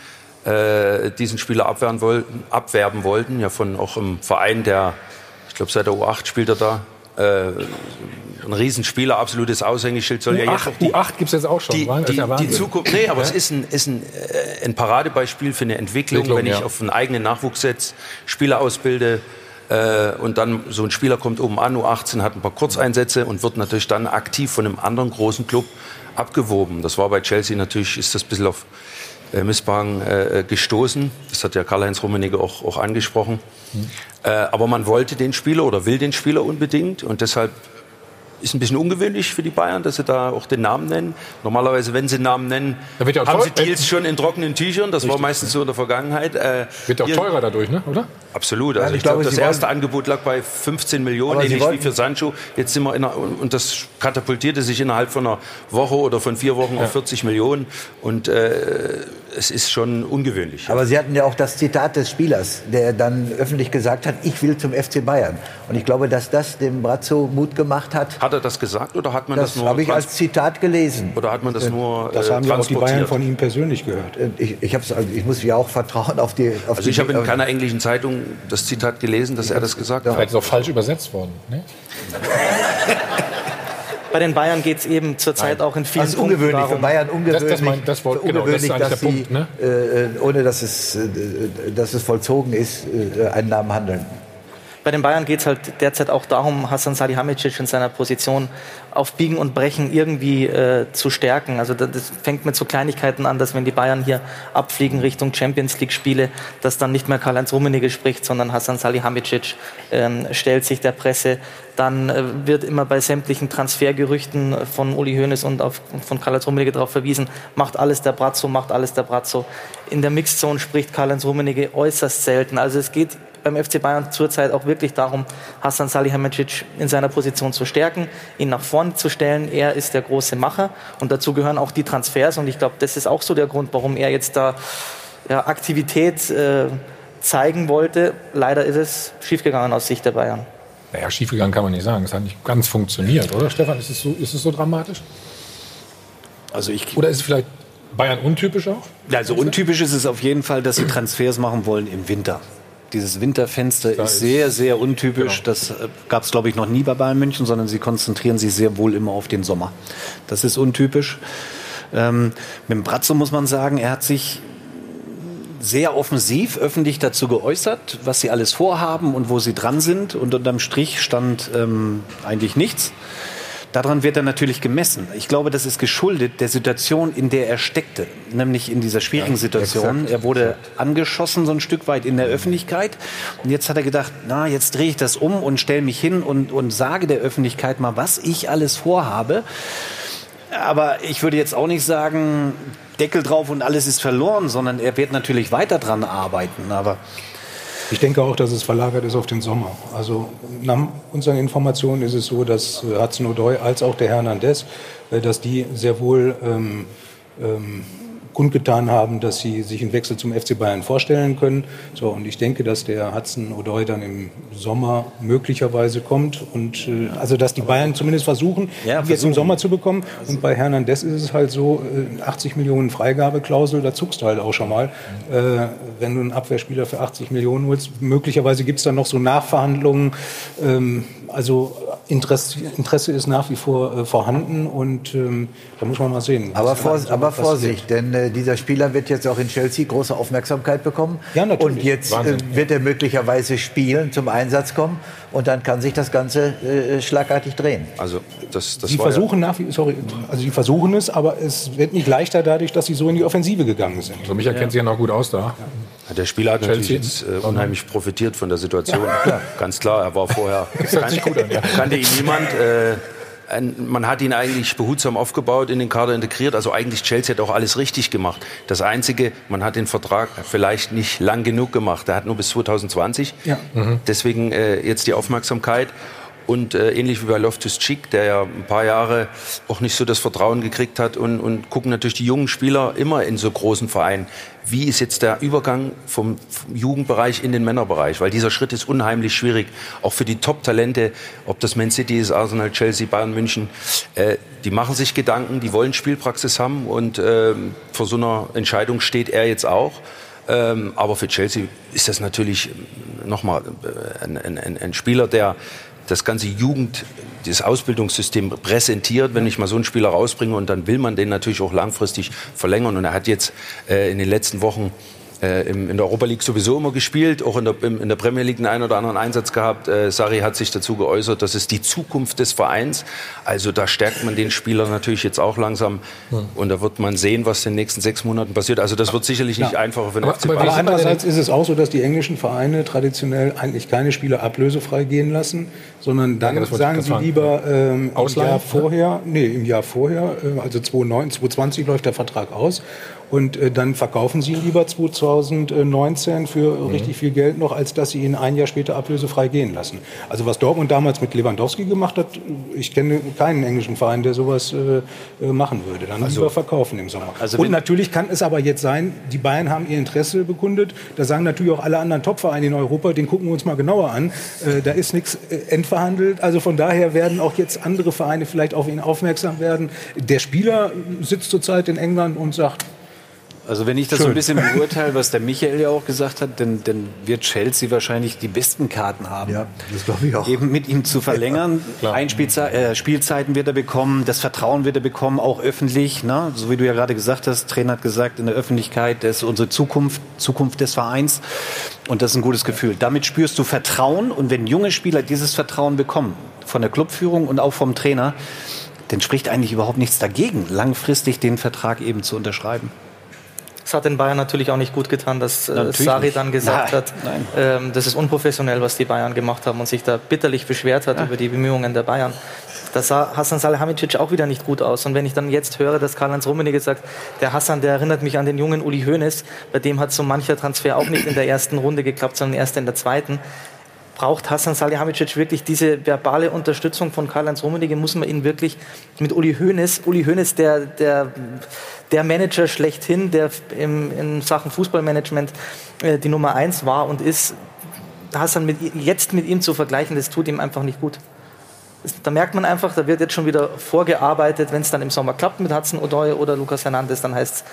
Speaker 2: diesen Spieler abwehren wollten, abwerben wollten. Ja, von auch im Verein, der, ich glaube, seit der U8 spielt er da. Äh, ein Riesenspieler, absolutes Aushängeschild. Soll ja jetzt auch die,
Speaker 1: U8 gibt es jetzt auch schon.
Speaker 2: die, die,
Speaker 1: ja
Speaker 2: die. Zukunft, nee, aber
Speaker 1: Ja?
Speaker 2: es ist ein, ist ein, äh, ein Paradebeispiel für eine Entwicklung,
Speaker 1: Entwicklung,
Speaker 2: wenn ich
Speaker 1: ja.
Speaker 2: auf einen eigenen Nachwuchs setze, Spieler ausbilde äh, und dann so ein Spieler kommt oben an, U18, hat ein paar Kurzeinsätze und wird natürlich dann aktiv von einem anderen großen Club abgeworben. Das war bei Chelsea natürlich, ist das ein bisschen auf äh, Missbehagen äh, gestoßen. Das hat ja Karl-Heinz Rummenigge auch, auch angesprochen. Äh, aber man wollte den Spieler oder will den Spieler unbedingt und deshalb ist ein bisschen ungewöhnlich für die Bayern, dass sie da auch den Namen nennen. Normalerweise, wenn sie den Namen nennen,
Speaker 1: ja
Speaker 2: haben sie Deals schon in trockenen Tüchern. Das war
Speaker 1: Richtig.
Speaker 2: meistens so in der Vergangenheit. Äh,
Speaker 1: Wird auch teurer dadurch, ne? oder?
Speaker 2: Absolut. Also
Speaker 9: Nein, ich
Speaker 2: ich glaube, das erste Angebot lag bei 15 Millionen, ähnlich wie für Sancho. Jetzt sind wir in einer, und das katapultierte sich innerhalb von einer Woche oder von vier Wochen auf 40 Millionen. Und äh, es ist schon ungewöhnlich.
Speaker 9: Aber Sie hatten ja auch das Zitat des Spielers, der dann öffentlich gesagt hat, ich will zum FC Bayern. Und ich glaube, dass das dem Brazzo Mut gemacht hat.
Speaker 2: Hat er das gesagt oder hat man das,
Speaker 9: Das
Speaker 2: nur
Speaker 9: habe ich als Zitat gelesen.
Speaker 2: oder hat man das nur
Speaker 8: Das
Speaker 2: äh,
Speaker 8: haben ja auch die Bayern von ihm persönlich gehört.
Speaker 9: Äh, Ich, ich, hab's, also ich muss ja auch vertrauen auf die. Auf
Speaker 2: Also ich habe in keiner englischen Zeitung das Zitat gelesen, dass er das gesagt hat.
Speaker 1: Vielleicht ist auch falsch übersetzt worden. Ne?
Speaker 11: Bei den Bayern geht es eben zurzeit auch in vielen
Speaker 9: Also
Speaker 11: Punkten
Speaker 9: ungewöhnlich
Speaker 11: darum,
Speaker 9: für Bayern, ungewöhnlich,
Speaker 1: Das- das mein- das Wort- genau, das
Speaker 9: ungewöhnlich, dass sie,
Speaker 1: Punkt, ne?
Speaker 9: äh, äh, ohne dass es, äh, dass es vollzogen ist, äh, einen Namen handeln.
Speaker 11: Bei den Bayern geht es halt derzeit auch darum, Hassan Salihamidzic in seiner Position auf Biegen und Brechen irgendwie äh, zu stärken. Also das, das fängt mit so Kleinigkeiten an, dass wenn die Bayern hier abfliegen Richtung Champions League Spiele, dass dann nicht mehr Karl-Heinz Rummenigge spricht, sondern Hassan Salihamidzic ähm, stellt sich der Presse. Dann äh, wird immer bei sämtlichen Transfergerüchten von Uli Hoeneß und auf, von Karl-Heinz Rummenigge darauf verwiesen, macht alles der Brazzo, macht alles der Brazzo. In der Mixzone spricht Karl-Heinz Rummenigge äußerst selten. Also es geht beim FC Bayern zurzeit auch wirklich darum, Hassan Salihamidzic in seiner Position zu stärken, ihn nach vorne zu stellen. Er ist der große Macher und dazu gehören auch die Transfers und ich glaube, das ist auch so der Grund, warum er jetzt da ja, Aktivität äh, zeigen wollte. Leider ist es schiefgegangen aus Sicht der Bayern.
Speaker 1: Naja, schiefgegangen kann man nicht sagen. Es hat nicht ganz funktioniert, oder Stefan? Ist es so, ist es so dramatisch?
Speaker 7: Also ich,
Speaker 1: Oder ist es vielleicht Bayern untypisch auch?
Speaker 7: Also untypisch ist es auf jeden Fall, dass sie Transfers machen wollen im Winter. Dieses Winterfenster
Speaker 1: Da
Speaker 7: ist sehr, sehr untypisch.
Speaker 1: Genau.
Speaker 7: Das gab es, glaube ich, noch nie bei Bayern München, sondern sie konzentrieren sich sehr wohl immer auf den Sommer. Das ist untypisch. Ähm, mit dem Brazzo muss man sagen, er hat sich sehr offensiv öffentlich dazu geäußert, was sie alles vorhaben und wo sie dran sind. Und unterm Strich stand ähm, eigentlich nichts. Daran wird er natürlich gemessen. Ich glaube, das ist geschuldet der Situation, in der er steckte, nämlich in dieser schwierigen Situation.
Speaker 9: exakt,
Speaker 7: er wurde angeschossen so ein Stück weit in der Öffentlichkeit und jetzt hat er gedacht, na, jetzt drehe ich das um und stelle mich hin und, und sage der Öffentlichkeit mal, was ich alles vorhabe. Aber ich würde jetzt auch nicht sagen, Deckel drauf und alles ist verloren, sondern er wird natürlich weiter dran arbeiten. Aber
Speaker 8: Ich denke auch, dass es verlagert ist auf den Sommer. Also nach unseren Informationen ist es so, dass äh, Hudson O'Doy als auch der Hernandez, äh, dass die sehr wohl ähm, ähm, kundgetan haben, dass sie sich einen Wechsel zum FC Bayern vorstellen können. So, und ich denke, dass der Hudson O'Doy dann im Sommer möglicherweise kommt und äh, also dass die Bayern zumindest versuchen,
Speaker 7: Ja,
Speaker 8: ihn jetzt im Sommer zu bekommen. Und bei Hernandez ist es halt so, äh, 80 Millionen Freigabeklausel, da zuckst du halt auch schon mal. Äh, wenn du einen Abwehrspieler für 80 Millionen holst, möglicherweise gibt es dann noch so Nachverhandlungen. Ähm, also Interesse, Interesse ist nach wie vor äh, vorhanden und ähm, da muss man mal sehen.
Speaker 9: Aber, vor,
Speaker 8: Sommer
Speaker 9: aber. Vorsicht, denn äh, dieser Spieler wird jetzt auch in Chelsea große Aufmerksamkeit bekommen.
Speaker 8: Ja, natürlich.
Speaker 9: Und jetzt äh,
Speaker 1: Wahnsinn,
Speaker 9: wird er möglicherweise spielen, zum Einsatz kommen und dann kann sich das Ganze äh, schlagartig drehen.
Speaker 2: Also das, das
Speaker 8: Sie
Speaker 2: war ja-
Speaker 8: versuchen nach wie sorry, also sie versuchen es, aber es wird nicht leichter dadurch, dass sie so in die Offensive gegangen sind.
Speaker 1: Also Michael kennt sich ja noch gut aus da.
Speaker 2: Der Spieler hat natürlich jetzt äh, unheimlich profitiert von der Situation. Ganz klar, er war vorher.
Speaker 1: ja.
Speaker 2: Kannte ihn niemand. Äh, man hat ihn eigentlich behutsam aufgebaut, in den Kader integriert. Also eigentlich Chelsea hat auch alles richtig gemacht. Das Einzige, man hat den Vertrag vielleicht nicht lang genug gemacht. Er hat nur bis 2020.
Speaker 8: Ja.
Speaker 2: Deswegen äh, jetzt die Aufmerksamkeit. Und äh, ähnlich wie bei Loftus Cheek, der ja ein paar Jahre auch nicht so das Vertrauen gekriegt hat und, und gucken natürlich die jungen Spieler immer in so großen Vereinen. Wie ist jetzt der Übergang vom, Jugendbereich in den Männerbereich? Weil dieser Schritt ist unheimlich schwierig, auch für die Top-Talente, ob das Man City ist, Arsenal, Chelsea, Bayern München. Äh, die machen sich Gedanken, die wollen Spielpraxis haben und ähm, vor so einer Entscheidung steht er jetzt auch. Ähm, aber für Chelsea ist das natürlich nochmal äh, ein, ein, ein Spieler, der das ganze Jugend, das Ausbildungssystem präsentiert, wenn ich mal so einen Spieler rausbringe und dann will man den natürlich auch langfristig verlängern. Und er hat jetzt äh, in den letzten Wochen äh, im, in der Europa League sowieso immer gespielt, auch in der, im, in der Premier League einen ein oder anderen Einsatz gehabt. Äh, Sari hat sich dazu geäußert, das ist die Zukunft des Vereins. Also da stärkt man den Spieler natürlich jetzt auch langsam. Und da wird man sehen, was in den nächsten sechs Monaten passiert. Also das wird sicherlich nicht einfacher für den
Speaker 1: Aber-
Speaker 2: FC
Speaker 1: aber wie
Speaker 8: Aber
Speaker 2: Bayern.
Speaker 1: denn-
Speaker 8: andererseits ist es auch so, dass die englischen Vereine traditionell eigentlich keine Spieler ablösefrei gehen lassen, sondern dann
Speaker 1: Ja,
Speaker 8: sagen sie lieber ähm, im
Speaker 1: Ausleihen?
Speaker 8: Jahr vorher, nee, im Jahr vorher, äh, also 2009, 2020 läuft der Vertrag aus und äh, dann verkaufen sie ihn lieber 2019 für
Speaker 1: Mhm.
Speaker 8: richtig viel Geld noch, als dass sie ihn ein Jahr später ablösefrei gehen lassen. Also was Dortmund damals mit Lewandowski gemacht hat, ich kenne keinen englischen Verein, der sowas äh, äh, machen würde. Dann lieber verkaufen im Sommer.
Speaker 7: Also
Speaker 8: und natürlich kann es aber jetzt sein, die Bayern haben ihr Interesse bekundet. Da sagen natürlich auch alle anderen Topvereine in Europa, den gucken wir uns mal genauer an. Äh, da ist nichts äh, entverhandelt. Also von daher werden auch jetzt andere Vereine vielleicht auf ihn aufmerksam werden. Der Spieler sitzt zurzeit in England und sagt,
Speaker 7: Also wenn ich das so
Speaker 8: Schön.
Speaker 7: ein bisschen beurteile, was der Michael ja auch gesagt hat, dann, dann wird Chelsea wahrscheinlich die besten Karten haben.
Speaker 9: Ja, das glaube ich auch.
Speaker 7: Eben mit ihm zu verlängern. Einspielzei äh, Spielzeiten wird er bekommen, das Vertrauen wird er bekommen, auch öffentlich. Ne? So wie du ja gerade gesagt hast, Trainer hat gesagt, in der Öffentlichkeit, das ist unsere Zukunft, Zukunft des Vereins. Und das ist ein gutes Gefühl. Damit spürst du Vertrauen. Und wenn junge Spieler dieses Vertrauen bekommen, von der Clubführung und auch vom Trainer, dann spricht eigentlich überhaupt nichts dagegen, langfristig den Vertrag eben zu unterschreiben.
Speaker 11: Es hat den Bayern natürlich auch nicht gut getan, dass äh, Sari dann gesagt
Speaker 7: nein,
Speaker 11: hat,
Speaker 7: nein.
Speaker 11: ähm, das ist unprofessionell, was die Bayern gemacht haben und sich da bitterlich beschwert hat ja. über die Bemühungen der Bayern. Das sah Hassan Salihamidzic auch wieder nicht gut aus. Und wenn ich dann jetzt höre, dass Karl-Heinz Rummenigge sagt, der Hassan, der erinnert mich an den jungen Uli Hoeneß, bei dem hat so mancher Transfer auch nicht in der ersten Runde geklappt, sondern erst in der zweiten braucht Hassan Salihamidzic wirklich diese verbale Unterstützung von Karl-Heinz Rummenigge? Muss man ihn wirklich mit Uli Hoeneß, Uli Hoeneß, der, der, der Manager schlechthin, der im, in Sachen Fußballmanagement äh, die Nummer eins war und ist, Hassan mit, jetzt mit ihm zu vergleichen, das tut ihm einfach nicht gut. Da merkt man einfach, da wird jetzt schon wieder vorgearbeitet, wenn es dann im Sommer klappt mit Hudson Odoi oder Lukas Hernandez, dann heißt es,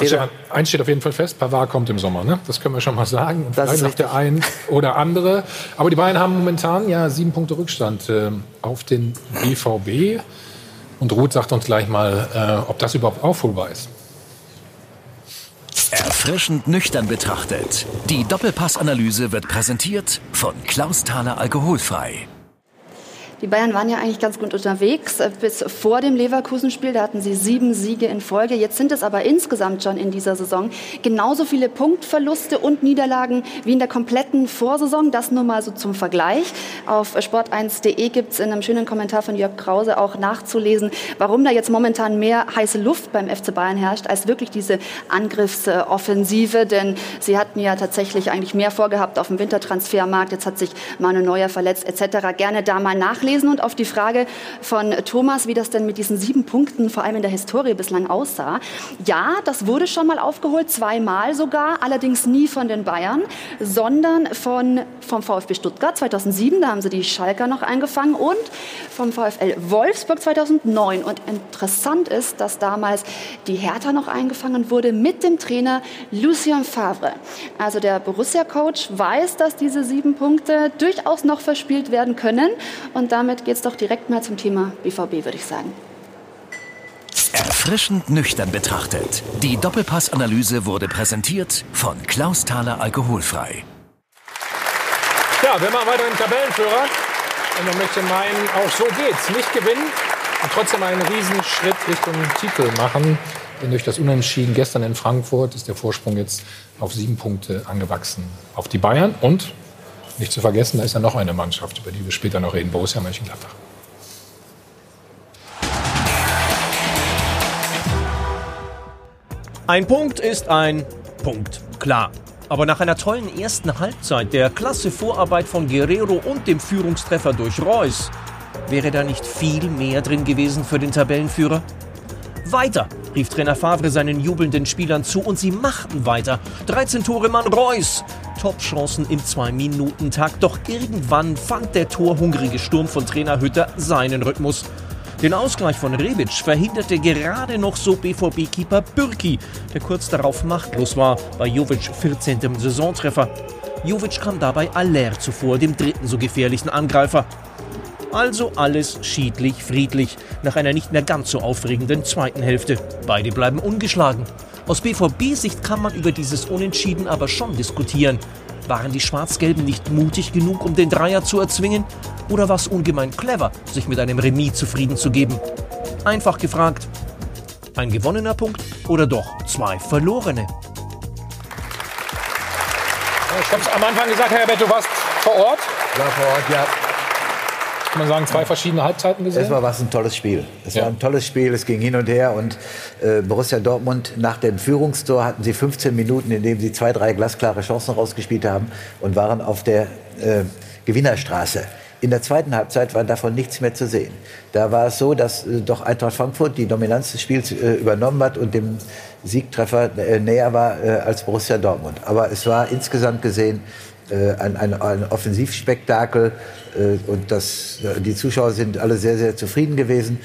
Speaker 1: also, eins steht auf jeden Fall fest, Pavard kommt im Sommer, ne? Das können wir schon mal sagen. Und
Speaker 11: das
Speaker 1: vielleicht noch der ein oder andere. Aber die Bayern haben momentan ja sieben Punkte Rückstand äh, auf den BVB. Und Ruth sagt uns gleich mal, äh, ob das überhaupt aufholbar ist.
Speaker 13: Erfrischend nüchtern betrachtet. Die Doppelpassanalyse wird präsentiert von Klaus Thaler Alkoholfrei.
Speaker 3: Die Bayern waren ja eigentlich ganz gut unterwegs äh, bis vor dem Leverkusen-Spiel. Da hatten sie sieben Siege in Folge. Jetzt sind es aber insgesamt schon in dieser Saison genauso viele Punktverluste und Niederlagen wie in der kompletten Vorsaison. Das nur mal so zum Vergleich. Auf sport1.de gibt es in einem schönen Kommentar von Jörg Krause auch nachzulesen, warum da jetzt momentan mehr heiße Luft beim FC Bayern herrscht, als wirklich diese Angriffsoffensive. Denn sie hatten ja tatsächlich eigentlich mehr vorgehabt auf dem Wintertransfermarkt. Jetzt hat sich Manu Neuer verletzt etc. Gerne da mal nachlesen und auf die Frage von Thomas, wie das denn mit diesen sieben Punkten vor allem in der Historie bislang aussah. Ja, das wurde schon mal aufgeholt, zweimal sogar, allerdings nie von den Bayern, sondern von, vom VfB Stuttgart 2007, da haben sie die Schalker noch eingefangen und vom VfL Wolfsburg 2009. Und interessant ist, dass damals die Hertha noch eingefangen wurde mit dem Trainer Lucien Favre. Also der Borussia-Coach weiß, dass diese sieben Punkte durchaus noch verspielt werden können. Und damit geht es doch direkt mal zum Thema BVB, würde ich sagen.
Speaker 13: Erfrischend nüchtern betrachtet. Die Doppelpassanalyse wurde präsentiert von Klaus Thaler Alkoholfrei.
Speaker 1: Ja, wir machen weiter im Tabellenführer. Und man möchte meinen, auch so geht's. Nicht gewinnen und trotzdem einen Riesenschritt Richtung Titel machen. Denn durch das Unentschieden gestern in Frankfurt ist der Vorsprung jetzt auf sieben Punkte angewachsen auf die Bayern. Und nicht zu vergessen, da ist ja noch eine Mannschaft, über die wir später noch reden, Borussia Mönchengladbach.
Speaker 14: Ein Punkt ist ein Punkt, klar. Aber nach einer tollen ersten Halbzeit, der klasse Vorarbeit von Guerrero und dem Führungstreffer durch Reus, wäre da nicht viel mehr drin gewesen für den Tabellenführer? Weiter, rief Trainer Favre seinen jubelnden Spielern zu und sie machten weiter. 13 Tore Mann Reus. Top-Chancen im 2-Minuten-Takt. Doch irgendwann fand der torhungrige Sturm von Trainer Hütter seinen Rhythmus. Den Ausgleich von Rebic verhinderte gerade noch so BVB-Keeper Bürki, der kurz darauf machtlos war bei Jovic 14. Saisontreffer. Jovic kam dabei Aller zuvor, dem dritten so gefährlichen Angreifer. Also alles schiedlich, friedlich, nach einer nicht mehr ganz so aufregenden zweiten Hälfte. Beide bleiben ungeschlagen. Aus BVB-Sicht kann man über dieses Unentschieden aber schon diskutieren. Waren die Schwarz-Gelben nicht mutig genug, um den Dreier zu erzwingen? Oder war es ungemein clever, sich mit einem Remis zufrieden zu geben? Einfach gefragt, ein gewonnener Punkt oder doch zwei verlorene?
Speaker 1: Ich habe es am Anfang gesagt, Herr Herbert, du warst vor Ort.
Speaker 9: War vor Ort, ja
Speaker 1: kann man sagen, zwei verschiedene Halbzeiten gesehen?
Speaker 9: Es war was ein tolles Spiel. Es ja. war ein tolles Spiel, es ging hin und her und äh, Borussia Dortmund nach dem Führungstor hatten sie 15 Minuten, in denen sie zwei, drei glasklare Chancen rausgespielt haben und waren auf der äh, Gewinnerstraße. In der zweiten Halbzeit war davon nichts mehr zu sehen. Da war es so, dass äh, doch Eintracht Frankfurt die Dominanz des Spiels äh, übernommen hat und dem Siegtreffer äh, näher war äh, als Borussia Dortmund. Aber es war insgesamt gesehen ein, ein, ein Offensivspektakel äh, und das, äh, die Zuschauer sind alle sehr, sehr zufrieden gewesen.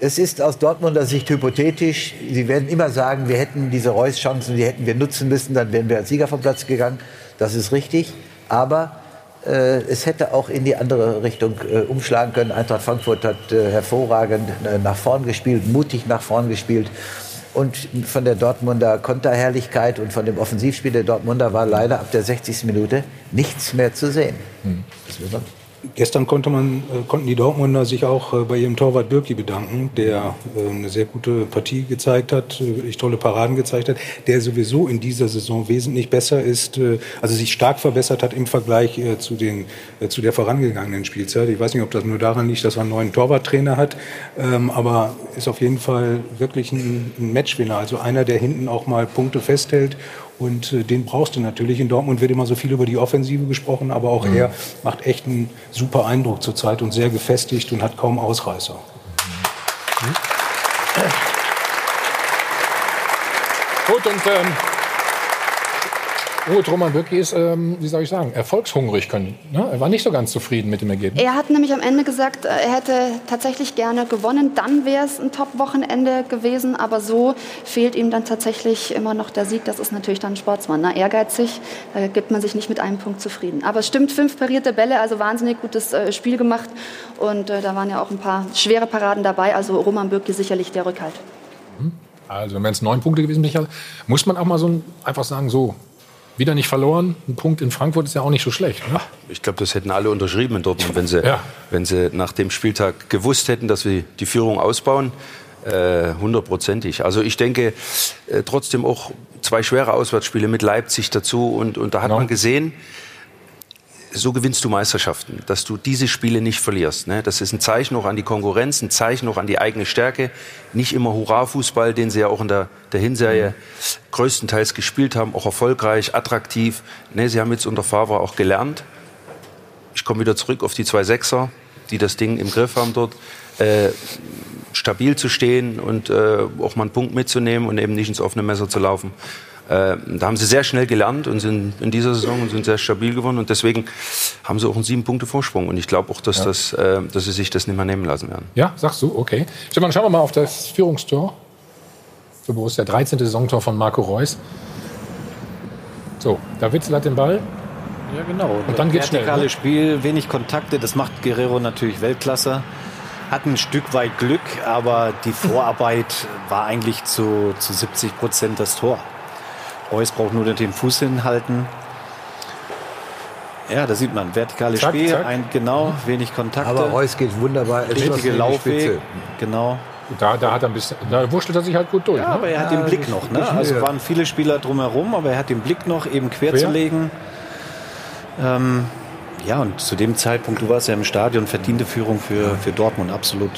Speaker 9: Es ist aus Dortmunder Sicht hypothetisch. Sie werden immer sagen, wir hätten diese Reus-Chancen, die hätten wir nutzen müssen, dann wären wir als Sieger vom Platz gegangen. Das ist richtig. Aber äh, es hätte auch in die andere Richtung äh, umschlagen können. Eintracht Frankfurt hat äh, hervorragend nach vorn gespielt, mutig nach vorn gespielt. Und von der Dortmunder Konterherrlichkeit und von dem Offensivspiel der Dortmunder war leider ab der 60. Minute nichts mehr zu sehen.
Speaker 8: Hm. Gestern konnte man, äh, konnten die Dortmunder sich auch äh, bei ihrem Torwart Birki bedanken, der äh, eine sehr gute Partie gezeigt hat, wirklich tolle Paraden gezeigt hat, der sowieso in dieser Saison wesentlich besser ist, also sich stark verbessert hat im Vergleich zu, den, zu der vorangegangenen Spielzeit. Ich weiß nicht, ob das nur daran liegt, dass er einen neuen Torwarttrainer hat, ähm, aber ist auf jeden Fall wirklich ein Matchwinner, also einer, der hinten auch mal Punkte festhält und äh, den brauchst du natürlich. In Dortmund wird immer so viel über die Offensive gesprochen, aber auch mhm. er macht echt einen super Eindruck zurzeit und sehr gefestigt und hat kaum Ausreißer. Mhm.
Speaker 1: Gut, und ähm, Ruhe Roman Bürki ist, ähm, wie soll ich sagen, erfolgshungrig können. Ne? Er war nicht so ganz zufrieden mit dem Ergebnis.
Speaker 3: Er hat nämlich am Ende gesagt, äh, er hätte tatsächlich gerne gewonnen. Dann wäre es ein Top-Wochenende gewesen. Aber so fehlt ihm dann tatsächlich immer noch der Sieg. Das ist natürlich dann ein Sportsmann. Ne? Ehrgeizig, da gibt man sich nicht mit einem Punkt zufrieden. Aber es stimmt, fünf parierte Bälle, also wahnsinnig gutes äh, Spiel gemacht. Und äh, da waren ja auch ein paar schwere Paraden dabei. Also Roman Bürki sicherlich der Rückhalt.
Speaker 1: Mhm. Also wenn es neun Punkte gewesen wäre, muss man auch mal so ein, einfach sagen, so, wieder nicht verloren. Ein Punkt in Frankfurt ist ja auch nicht so schlecht. Ne?
Speaker 2: Ich glaube, das hätten alle unterschrieben in Dortmund, wenn sie, ja. wenn sie nach dem Spieltag gewusst hätten, dass wir die Führung ausbauen. Äh, hundertprozentig. also ich denke äh, trotzdem auch zwei schwere Auswärtsspiele mit Leipzig dazu. Und, und da hat genau. man gesehen, so gewinnst du Meisterschaften, dass du diese Spiele nicht verlierst. Ne? Das ist ein Zeichen auch an die Konkurrenz, ein Zeichen auch an die eigene Stärke. Nicht immer Hurra-Fußball, den sie ja auch in der, der Hinserie größtenteils gespielt haben, auch erfolgreich, attraktiv. Ne? Sie haben jetzt unter Favre auch gelernt. Ich komme wieder zurück auf die zwei Sechser, die das Ding im Griff haben dort. Äh, stabil zu stehen und äh, auch mal einen Punkt mitzunehmen und eben nicht ins offene Messer zu laufen. Äh, da haben sie sehr schnell gelernt und sind in dieser Saison und sind sehr stabil geworden. Und deswegen haben sie auch einen sieben Punkte Vorsprung. Und ich glaube auch, dass, ja. das, äh, dass sie sich das nicht mehr nehmen lassen werden.
Speaker 1: Ja, sagst du, okay. Stefan, schauen wir mal auf das Führungstor für Borussia. 13. Saisontor von Marco Reus. So, da Witzel hat den Ball.
Speaker 7: Ja, genau. Und dann geht's schnell. Ne? Spiel, wenig Kontakte, das macht Guerrero natürlich Weltklasse. Hat ein Stück weit Glück, aber die Vorarbeit war eigentlich zu, zu 70 Prozent das Tor. Reus braucht nur den Fuß hinhalten. Ja, da sieht man, vertikales zack, Spiel, zack. Ein, genau, wenig Kontakte.
Speaker 9: Aber Reus geht wunderbar.
Speaker 7: Richtige Laufweg, genau.
Speaker 1: Da, da, hat er ein bisschen, da wurschtelt er sich halt gut durch.
Speaker 7: Ja, ne? aber er hat ja, den Blick noch. Ne? Also waren viele Spieler drumherum, aber er hat den Blick noch, eben quer, quer? zu legen. Ähm, ja, und zu dem Zeitpunkt, du warst ja im Stadion, verdiente Führung für, für Dortmund, absolut.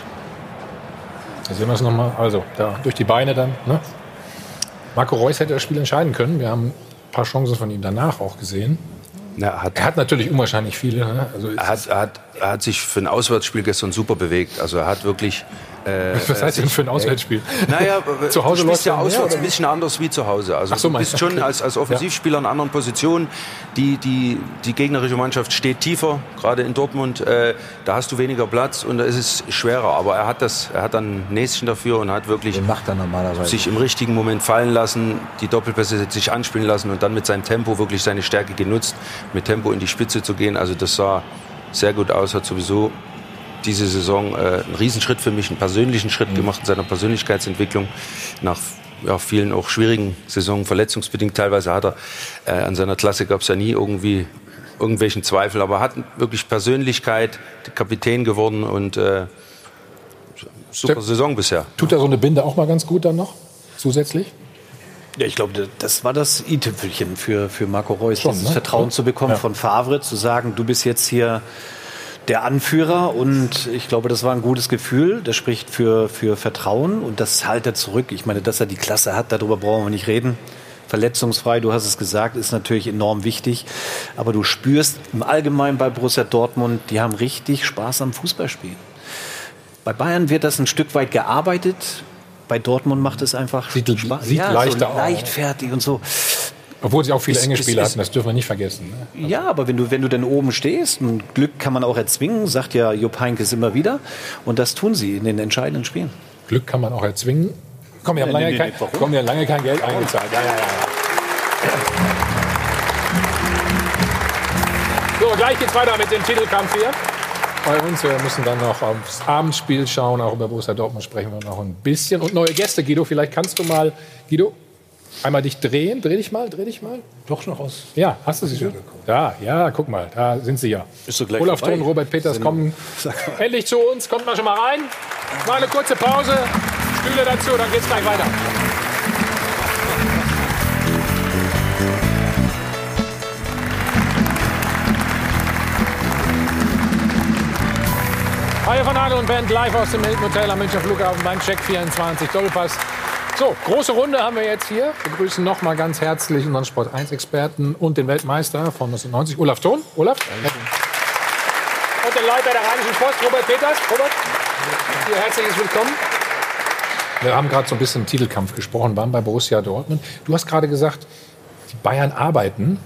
Speaker 1: Da sehen wir es nochmal. Also, da durch die Beine dann. Ne? Marco Reus hätte das Spiel entscheiden können. Wir haben ein paar Chancen von ihm danach auch gesehen. Ja, hat, er hat natürlich unwahrscheinlich viele. Ne?
Speaker 2: Also er, hat, er, hat, er hat sich für ein Auswärtsspiel gestern super bewegt. Also er hat wirklich
Speaker 1: äh, Was heißt denn für ein Auswärtsspiel?
Speaker 2: Naja, zu Hause läuft ja auswärts ein bisschen anders wie zu Hause. Also so, du bist schon
Speaker 1: okay.
Speaker 2: als, als Offensivspieler in anderen Positionen. Die, die, die gegnerische Mannschaft steht tiefer, gerade in Dortmund. Äh, da hast du weniger Platz und da ist es schwerer. Aber er hat das, er hat dann ein Näschen dafür und hat wirklich sich im richtigen Moment fallen lassen, die Doppelpässe sich anspielen lassen und dann mit seinem Tempo wirklich seine Stärke genutzt, mit Tempo in die Spitze zu gehen. Also das sah sehr gut aus, hat sowieso diese Saison äh, einen Riesenschritt für mich, einen persönlichen Schritt mhm. gemacht in seiner Persönlichkeitsentwicklung. Nach ja, vielen auch schwierigen Saisonen, verletzungsbedingt teilweise hat er, äh, an seiner Klasse gab es ja nie irgendwie irgendwelchen Zweifel, aber er hat wirklich Persönlichkeit, Kapitän geworden und äh, super Saison bisher.
Speaker 1: Tut er so eine Binde auch mal ganz gut dann noch, zusätzlich?
Speaker 7: Ja, ich glaube, das war das i-Tüpfelchen für, für Marco Reus, Schon, dieses ne? Vertrauen zu bekommen ja. von Favre, zu sagen, du bist jetzt hier der Anführer und ich glaube, das war ein gutes Gefühl. Das spricht für, für Vertrauen und das hält er zurück. Ich meine, dass er die Klasse hat, darüber brauchen wir nicht reden. Verletzungsfrei, du hast es gesagt, ist natürlich enorm wichtig. Aber du spürst im Allgemeinen bei Borussia Dortmund, die haben richtig Spaß am Fußballspielen. Bei Bayern wird das ein Stück weit gearbeitet. Bei Dortmund macht es einfach
Speaker 1: sieht, Spaß. Sieht ja, leichter
Speaker 7: so leichtfertig und so.
Speaker 1: Obwohl sie auch viele ist, enge Spiele hatten, das dürfen wir nicht vergessen. Ne?
Speaker 7: Ja, aber wenn du, wenn du dann oben stehst, ein Glück kann man auch erzwingen, sagt ja Jupp Heynckes immer wieder. Und das tun sie in den entscheidenden Spielen.
Speaker 1: Glück kann man auch erzwingen. Komm, wir haben, lange, nee, kein, nee, komm, wir haben lange kein Geld eingezahlt. Ja, ja, ja. So, gleich geht's weiter mit dem Titelkampf hier. bei uns. Wir müssen dann noch aufs Abendspiel schauen. Auch über Borussia Dortmund sprechen wir noch ein bisschen. Und neue Gäste, Guido. Vielleicht kannst du mal, Guido, einmal dich drehen. Dreh dich mal, dreh dich mal.
Speaker 8: Doch noch aus.
Speaker 1: Ja, hast du sie schon? Ja, ja, guck mal, da sind sie ja.
Speaker 7: Bist du gleich
Speaker 1: Olaf? Thon, Robert Peters
Speaker 7: Sind-
Speaker 1: kommen endlich zu uns. Kommt mal schon mal rein. Mal eine kurze Pause. Stühle dazu, dann geht's gleich weiter. Haie von Adel und Band live aus dem Hilton Hotel am Münchner Flughafen beim Check 24 Doppelpass. So, große Runde haben wir jetzt hier. Wir begrüßen noch mal ganz herzlich unseren Sport 1 Experten und den Weltmeister von 1990, Olaf Thon. Olaf. Und den Leiter der Rheinischen Post, Robert Peters. Robert, hier herzliches Willkommen. Wir haben gerade so ein bisschen im Titelkampf gesprochen, waren bei Borussia Dortmund. Du hast gerade gesagt, die Bayern arbeiten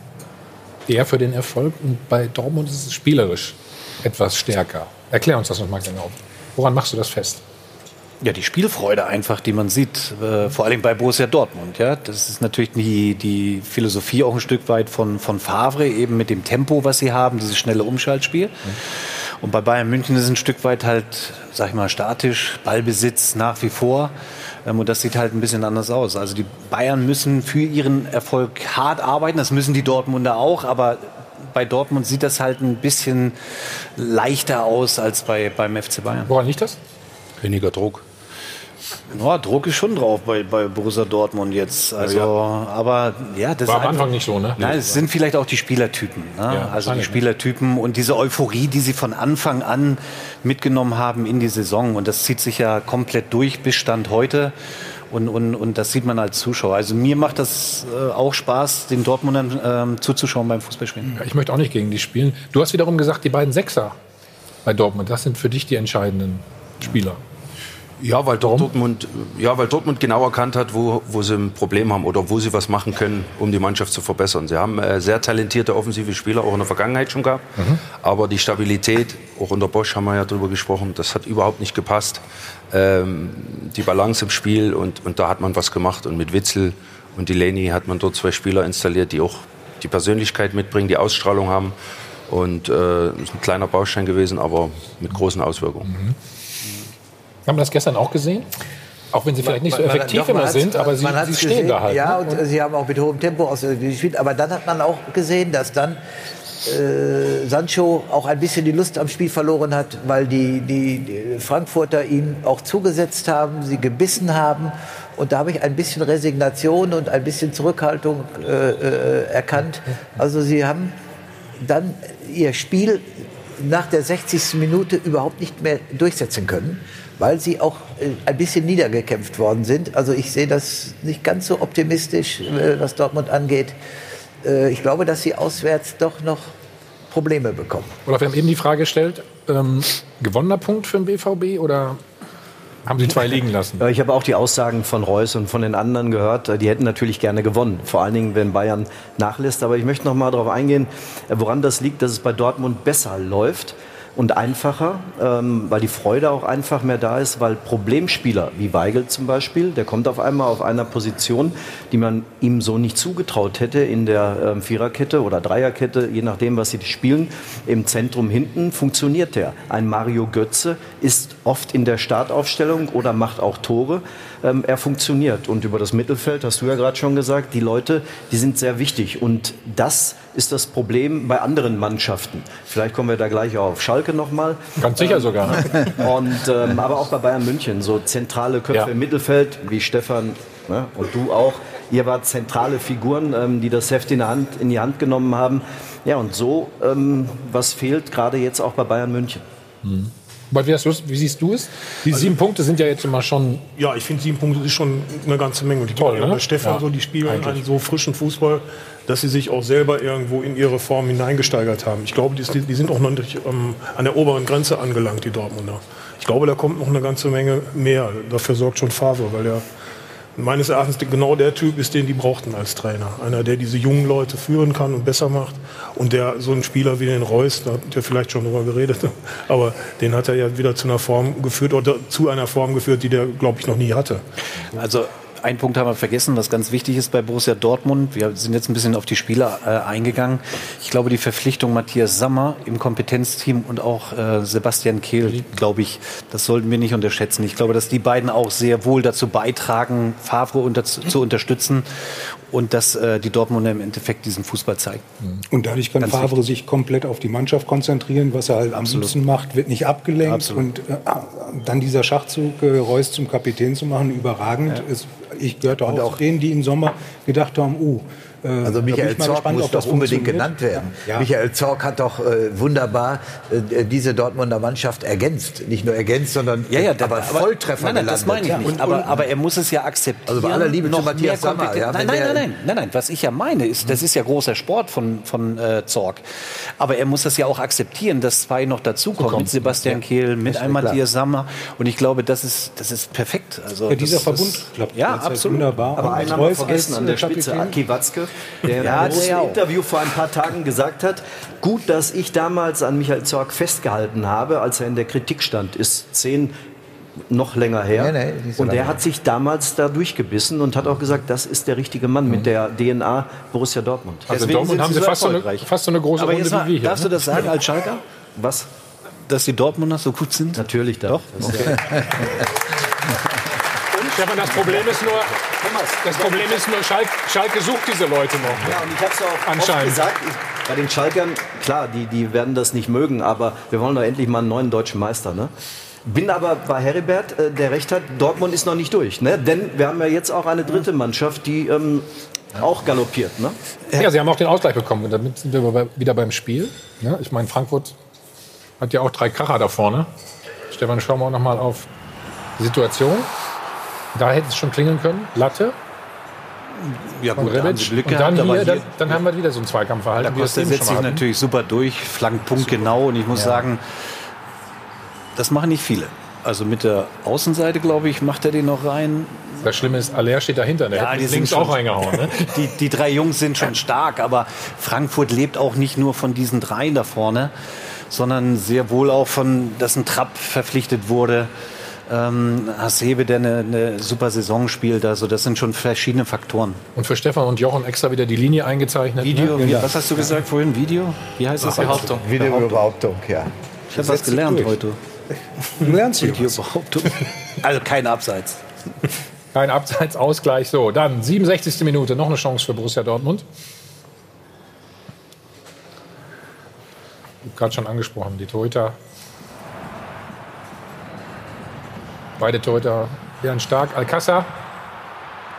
Speaker 1: eher für den Erfolg und bei Dortmund ist es spielerisch etwas stärker. Erklär uns das noch mal genau. Woran machst du das fest?
Speaker 7: Ja, die Spielfreude einfach, die man sieht, äh, vor allem bei Borussia Dortmund. Ja, das ist natürlich die, die Philosophie auch ein Stück weit von, von Favre, eben mit dem Tempo, was sie haben, dieses schnelle Umschaltspiel. Und bei Bayern München ist es ein Stück weit halt, sag ich mal, statisch, Ballbesitz nach wie vor. Ähm, und das sieht halt ein bisschen anders aus. Also die Bayern müssen für ihren Erfolg hart arbeiten, das müssen die Dortmunder auch, aber bei Dortmund sieht das halt ein bisschen leichter aus als bei, beim FC Bayern.
Speaker 1: Woran liegt das?
Speaker 2: Weniger Druck.
Speaker 7: Ja, Druck ist schon drauf bei, bei Borussia Dortmund jetzt. Also, aber ja, das
Speaker 1: War am Anfang nicht so, ne?
Speaker 7: Nein, es sind vielleicht auch die Spielertypen. Ne?
Speaker 1: Ja,
Speaker 7: also die
Speaker 1: ne?
Speaker 7: Spielertypen und diese Euphorie, die sie von Anfang an mitgenommen haben in die Saison. Und das zieht sich ja komplett durch bis Stand heute. Und, und, und das sieht man als Zuschauer. Also mir macht das äh, auch Spaß, den Dortmundern ähm, zuzuschauen beim Fußballspielen.
Speaker 1: Ich möchte auch nicht gegen die spielen. Du hast wiederum gesagt, die beiden Sechser bei Dortmund, das sind für dich die entscheidenden Spieler.
Speaker 2: Ja, weil Dortmund, ja, weil Dortmund genau erkannt hat, wo, wo sie ein Problem haben oder wo sie was machen können, um die Mannschaft zu verbessern. Sie haben äh, sehr talentierte offensive Spieler auch in der Vergangenheit schon gehabt. Aber die Stabilität, auch unter Bosch haben wir ja drüber gesprochen, das hat überhaupt nicht gepasst. Ähm, die Balance im Spiel und, und da hat man was gemacht. Und mit Witzel und Delaney hat man dort zwei Spieler installiert, die auch die Persönlichkeit mitbringen, die Ausstrahlung haben. Und äh, ist ein kleiner Baustein gewesen, aber mit großen Auswirkungen.
Speaker 1: Haben wir das gestern auch gesehen? Auch wenn sie vielleicht nicht so
Speaker 9: Man- man-
Speaker 1: effektiv
Speaker 9: man
Speaker 1: immer sind, aber sie, sie stehen
Speaker 9: gesehen,
Speaker 1: da halt.
Speaker 9: Ja,
Speaker 1: ne?
Speaker 9: und sie haben auch mit hohem Tempo aus gespielt. Aber dann hat man auch gesehen, dass dann äh, Sancho auch ein bisschen die Lust am Spiel verloren hat, weil die, die, die Frankfurter ihm auch zugesetzt haben, sie gebissen haben. Und da habe ich ein bisschen Resignation und ein bisschen Zurückhaltung äh, äh, erkannt. Also sie haben dann ihr Spiel nach der 60. Minute überhaupt nicht mehr durchsetzen können, weil sie auch äh, ein bisschen niedergekämpft worden sind. Also ich sehe das nicht ganz so optimistisch, äh, was Dortmund angeht. Äh, Ich glaube, dass sie auswärts doch noch Probleme bekommen.
Speaker 1: Olaf, wir haben eben die Frage gestellt, ähm, gewonnener Punkt für den BVB oder haben sie zwei liegen lassen?
Speaker 15: Ich habe auch die Aussagen von Reus und von den anderen gehört. Die hätten natürlich gerne gewonnen. Vor allen Dingen, wenn Bayern nachlässt. Aber ich möchte noch mal darauf eingehen, woran das liegt, dass es bei Dortmund besser läuft und einfacher, ähm, weil die Freude auch einfach mehr da ist, weil Problemspieler wie Weigel zum Beispiel, der kommt auf einmal auf einer Position, die man ihm so nicht zugetraut hätte in der ähm, Viererkette oder Dreierkette, je nachdem, was sie spielen. Im Zentrum hinten funktioniert der. Ein Mario Götze ist oft in der Startaufstellung oder macht auch Tore. Ähm, er funktioniert. Und über das Mittelfeld, hast du ja gerade schon gesagt, die Leute, die sind sehr wichtig. Und das ist das Problem bei anderen Mannschaften. Vielleicht kommen wir da gleich auf Schalke nochmal.
Speaker 1: Ganz sicher sogar.
Speaker 15: Und, ähm, aber auch bei Bayern München, so zentrale Köpfe
Speaker 1: Ja.
Speaker 15: im Mittelfeld, wie Stefan ne, und du auch. Ihr wart zentrale Figuren, ähm, die das Heft in, Hand, in die Hand genommen haben. Ja, und so, ähm, was fehlt gerade jetzt auch bei Bayern München?
Speaker 1: Robert, wie, du's- wie siehst du es? Die sieben Punkte sind ja jetzt immer schon.
Speaker 16: Ja, ich finde sieben Punkte ist schon eine ganze Menge. Und die
Speaker 1: Toll, ne?
Speaker 16: Stefan
Speaker 1: Ja,
Speaker 16: so, die spielen
Speaker 1: eigentlich.
Speaker 16: einen so frischen Fußball, dass sie sich auch selber irgendwo in ihre Form hineingesteigert haben. Ich glaube, die, die sind auch noch nicht ähm, an der oberen Grenze angelangt, die Dortmunder. Ich glaube, da kommt noch eine ganze Menge mehr. Dafür sorgt schon Favre, weil er meines Erachtens genau der Typ ist, den die brauchten als Trainer. Einer, der diese jungen Leute führen kann und besser macht. Und der so ein Spieler wie den Reus, da habt ihr vielleicht schon drüber geredet, aber den hat er ja wieder zu einer Form geführt oder zu einer Form geführt, die der, glaube ich, noch nie hatte.
Speaker 7: Also einen Punkt haben wir vergessen, was ganz wichtig ist bei Borussia Dortmund. Wir sind jetzt ein bisschen auf die Spieler äh, eingegangen. Ich glaube, die Verpflichtung Matthias Sammer im Kompetenzteam und auch äh, Sebastian Kehl, glaube ich, das sollten wir nicht unterschätzen. Ich glaube, dass die beiden auch sehr wohl dazu beitragen, Favre unter, zu unterstützen und dass äh, die Dortmunder im Endeffekt diesen Fußball zeigen.
Speaker 8: Und dadurch kann
Speaker 7: Ganz
Speaker 8: Favre sich komplett auf die Mannschaft konzentrieren. Was er halt am
Speaker 7: Absolut.
Speaker 8: liebsten macht, wird nicht abgelenkt.
Speaker 7: Absolut.
Speaker 8: Und äh, dann dieser Schachzug, äh, Reus zum Kapitän zu machen, überragend. Es, ich gehörte auch, zu denen, die im Sommer gedacht haben, uh, äh,
Speaker 9: Also
Speaker 8: da bin
Speaker 9: Michael Zorc
Speaker 8: gespannt,
Speaker 9: muss doch unbedingt genannt werden.
Speaker 8: Ja.
Speaker 9: Michael Zorc hat doch äh, wunderbar äh, diese Dortmunder Mannschaft ergänzt. Nicht nur ergänzt, sondern
Speaker 7: Ja, ja,
Speaker 9: äh, aber, Volltreffer
Speaker 7: Nein, nein, das meine
Speaker 9: gelandet.
Speaker 7: ich nicht. aber, aber er muss es ja akzeptieren.
Speaker 9: Also bei aller Liebe zu
Speaker 7: noch
Speaker 9: Matthias Sammer, ja,
Speaker 7: nein, nein,
Speaker 9: der-
Speaker 7: nein, nein, nein, nein. Was ich ja meine, ist, das ist ja großer Sport von, von äh, Zorg. Aber er muss das ja auch akzeptieren, dass zwei noch dazukommen. Mit Sebastian Kehl, mit einem. Matthias Sammer. Und ich glaube, das ist, das ist perfekt. Also,
Speaker 8: Ja, dieser
Speaker 7: das,
Speaker 8: Verbund
Speaker 7: das,
Speaker 8: klappt
Speaker 7: Ja, absolut.
Speaker 8: wunderbar.
Speaker 15: Aber einen haben wir vergessen an der
Speaker 8: äh,
Speaker 15: Spitze. Aki Watzke, der in
Speaker 7: Ja,
Speaker 15: einem großen. Interview vor ein paar Tagen gesagt hat, gut, dass ich damals an Michael Zorc festgehalten habe, als er in der Kritik stand, ist zehn noch länger her.
Speaker 9: Nee, nee, so
Speaker 15: und der hat sich damals da durchgebissen und hat auch gesagt, das ist der richtige Mann mit der DNA Borussia Dortmund.
Speaker 1: Also in
Speaker 7: Deswegen
Speaker 1: Dortmund
Speaker 7: sind
Speaker 1: haben
Speaker 7: sie so
Speaker 1: fast so, eine, fast so eine große
Speaker 7: Aber
Speaker 1: Runde
Speaker 7: mal,
Speaker 1: wie wir hier.
Speaker 7: darfst du
Speaker 1: ne?
Speaker 7: das sagen als Schalker?
Speaker 15: Was?
Speaker 7: Dass die Dortmunder so gut sind?
Speaker 15: Natürlich
Speaker 7: Doch. Okay.
Speaker 1: Stefan, das Problem ist nur, das Problem ist nur, Schalke, Schalke sucht diese Leute noch.
Speaker 15: Ja, und ich habe es auch
Speaker 1: Anscheinend.
Speaker 15: gesagt, ich, bei den Schalkern, klar, die, die werden das nicht mögen, aber wir wollen doch endlich mal einen neuen deutschen Meister. Ne? Bin aber bei Heribert, äh, der recht hat, Dortmund ist noch nicht durch. Ne? Denn wir haben ja jetzt auch eine dritte Mannschaft, die ähm, auch galoppiert. Ne?
Speaker 1: Ja, sie haben auch den Ausgleich bekommen. Und damit sind wir wieder beim Spiel. Ja, ich meine, Frankfurt hat ja auch drei Kracher da vorne. Stefan, schauen wir auch noch mal auf die Situation. Da hätte es schon klingeln können. Latte.
Speaker 7: Ja, gut, da haben sie Glück
Speaker 1: Und dann,
Speaker 7: gehabt,
Speaker 1: hier, dann, dann haben wir wieder so ein Zweikampfverhalten.
Speaker 7: Da Costa setzt sich natürlich super durch, flankt punktgenau und ich muss
Speaker 1: Ja.
Speaker 7: sagen, das machen nicht viele. Also mit der Außenseite, glaube ich, macht er den noch rein.
Speaker 1: Das Schlimme ist, Aller steht dahinter. Der hätte
Speaker 7: sind
Speaker 1: links
Speaker 7: schon-
Speaker 1: auch reingehauen. Ne?
Speaker 7: Die, die drei Jungs sind schon stark, aber Frankfurt lebt auch nicht nur von diesen dreien da vorne, sondern sehr wohl auch von, dass ein Trapp verpflichtet wurde. Ähm, Hasebe, der eine, eine super Saison spielt, also das sind schon verschiedene Faktoren.
Speaker 1: Und für Stefan und Jochen extra wieder die Linie eingezeichnet.
Speaker 7: Video,
Speaker 1: ne?
Speaker 7: wie, was hast du gesagt vorhin? Video? Wie heißt das?
Speaker 1: Behauptung.
Speaker 9: Videobehauptung, ja.
Speaker 7: Ich habe was gelernt
Speaker 8: durch.
Speaker 7: heute.
Speaker 8: Du lernst hier.
Speaker 7: Videobehauptung. Also kein Abseits.
Speaker 1: Kein Abseitsausgleich. So, dann 67. Minute. Noch eine Chance für Borussia Dortmund. Gerade schon angesprochen, die Torhüter. Beide Torhüter wären stark. Alcázar.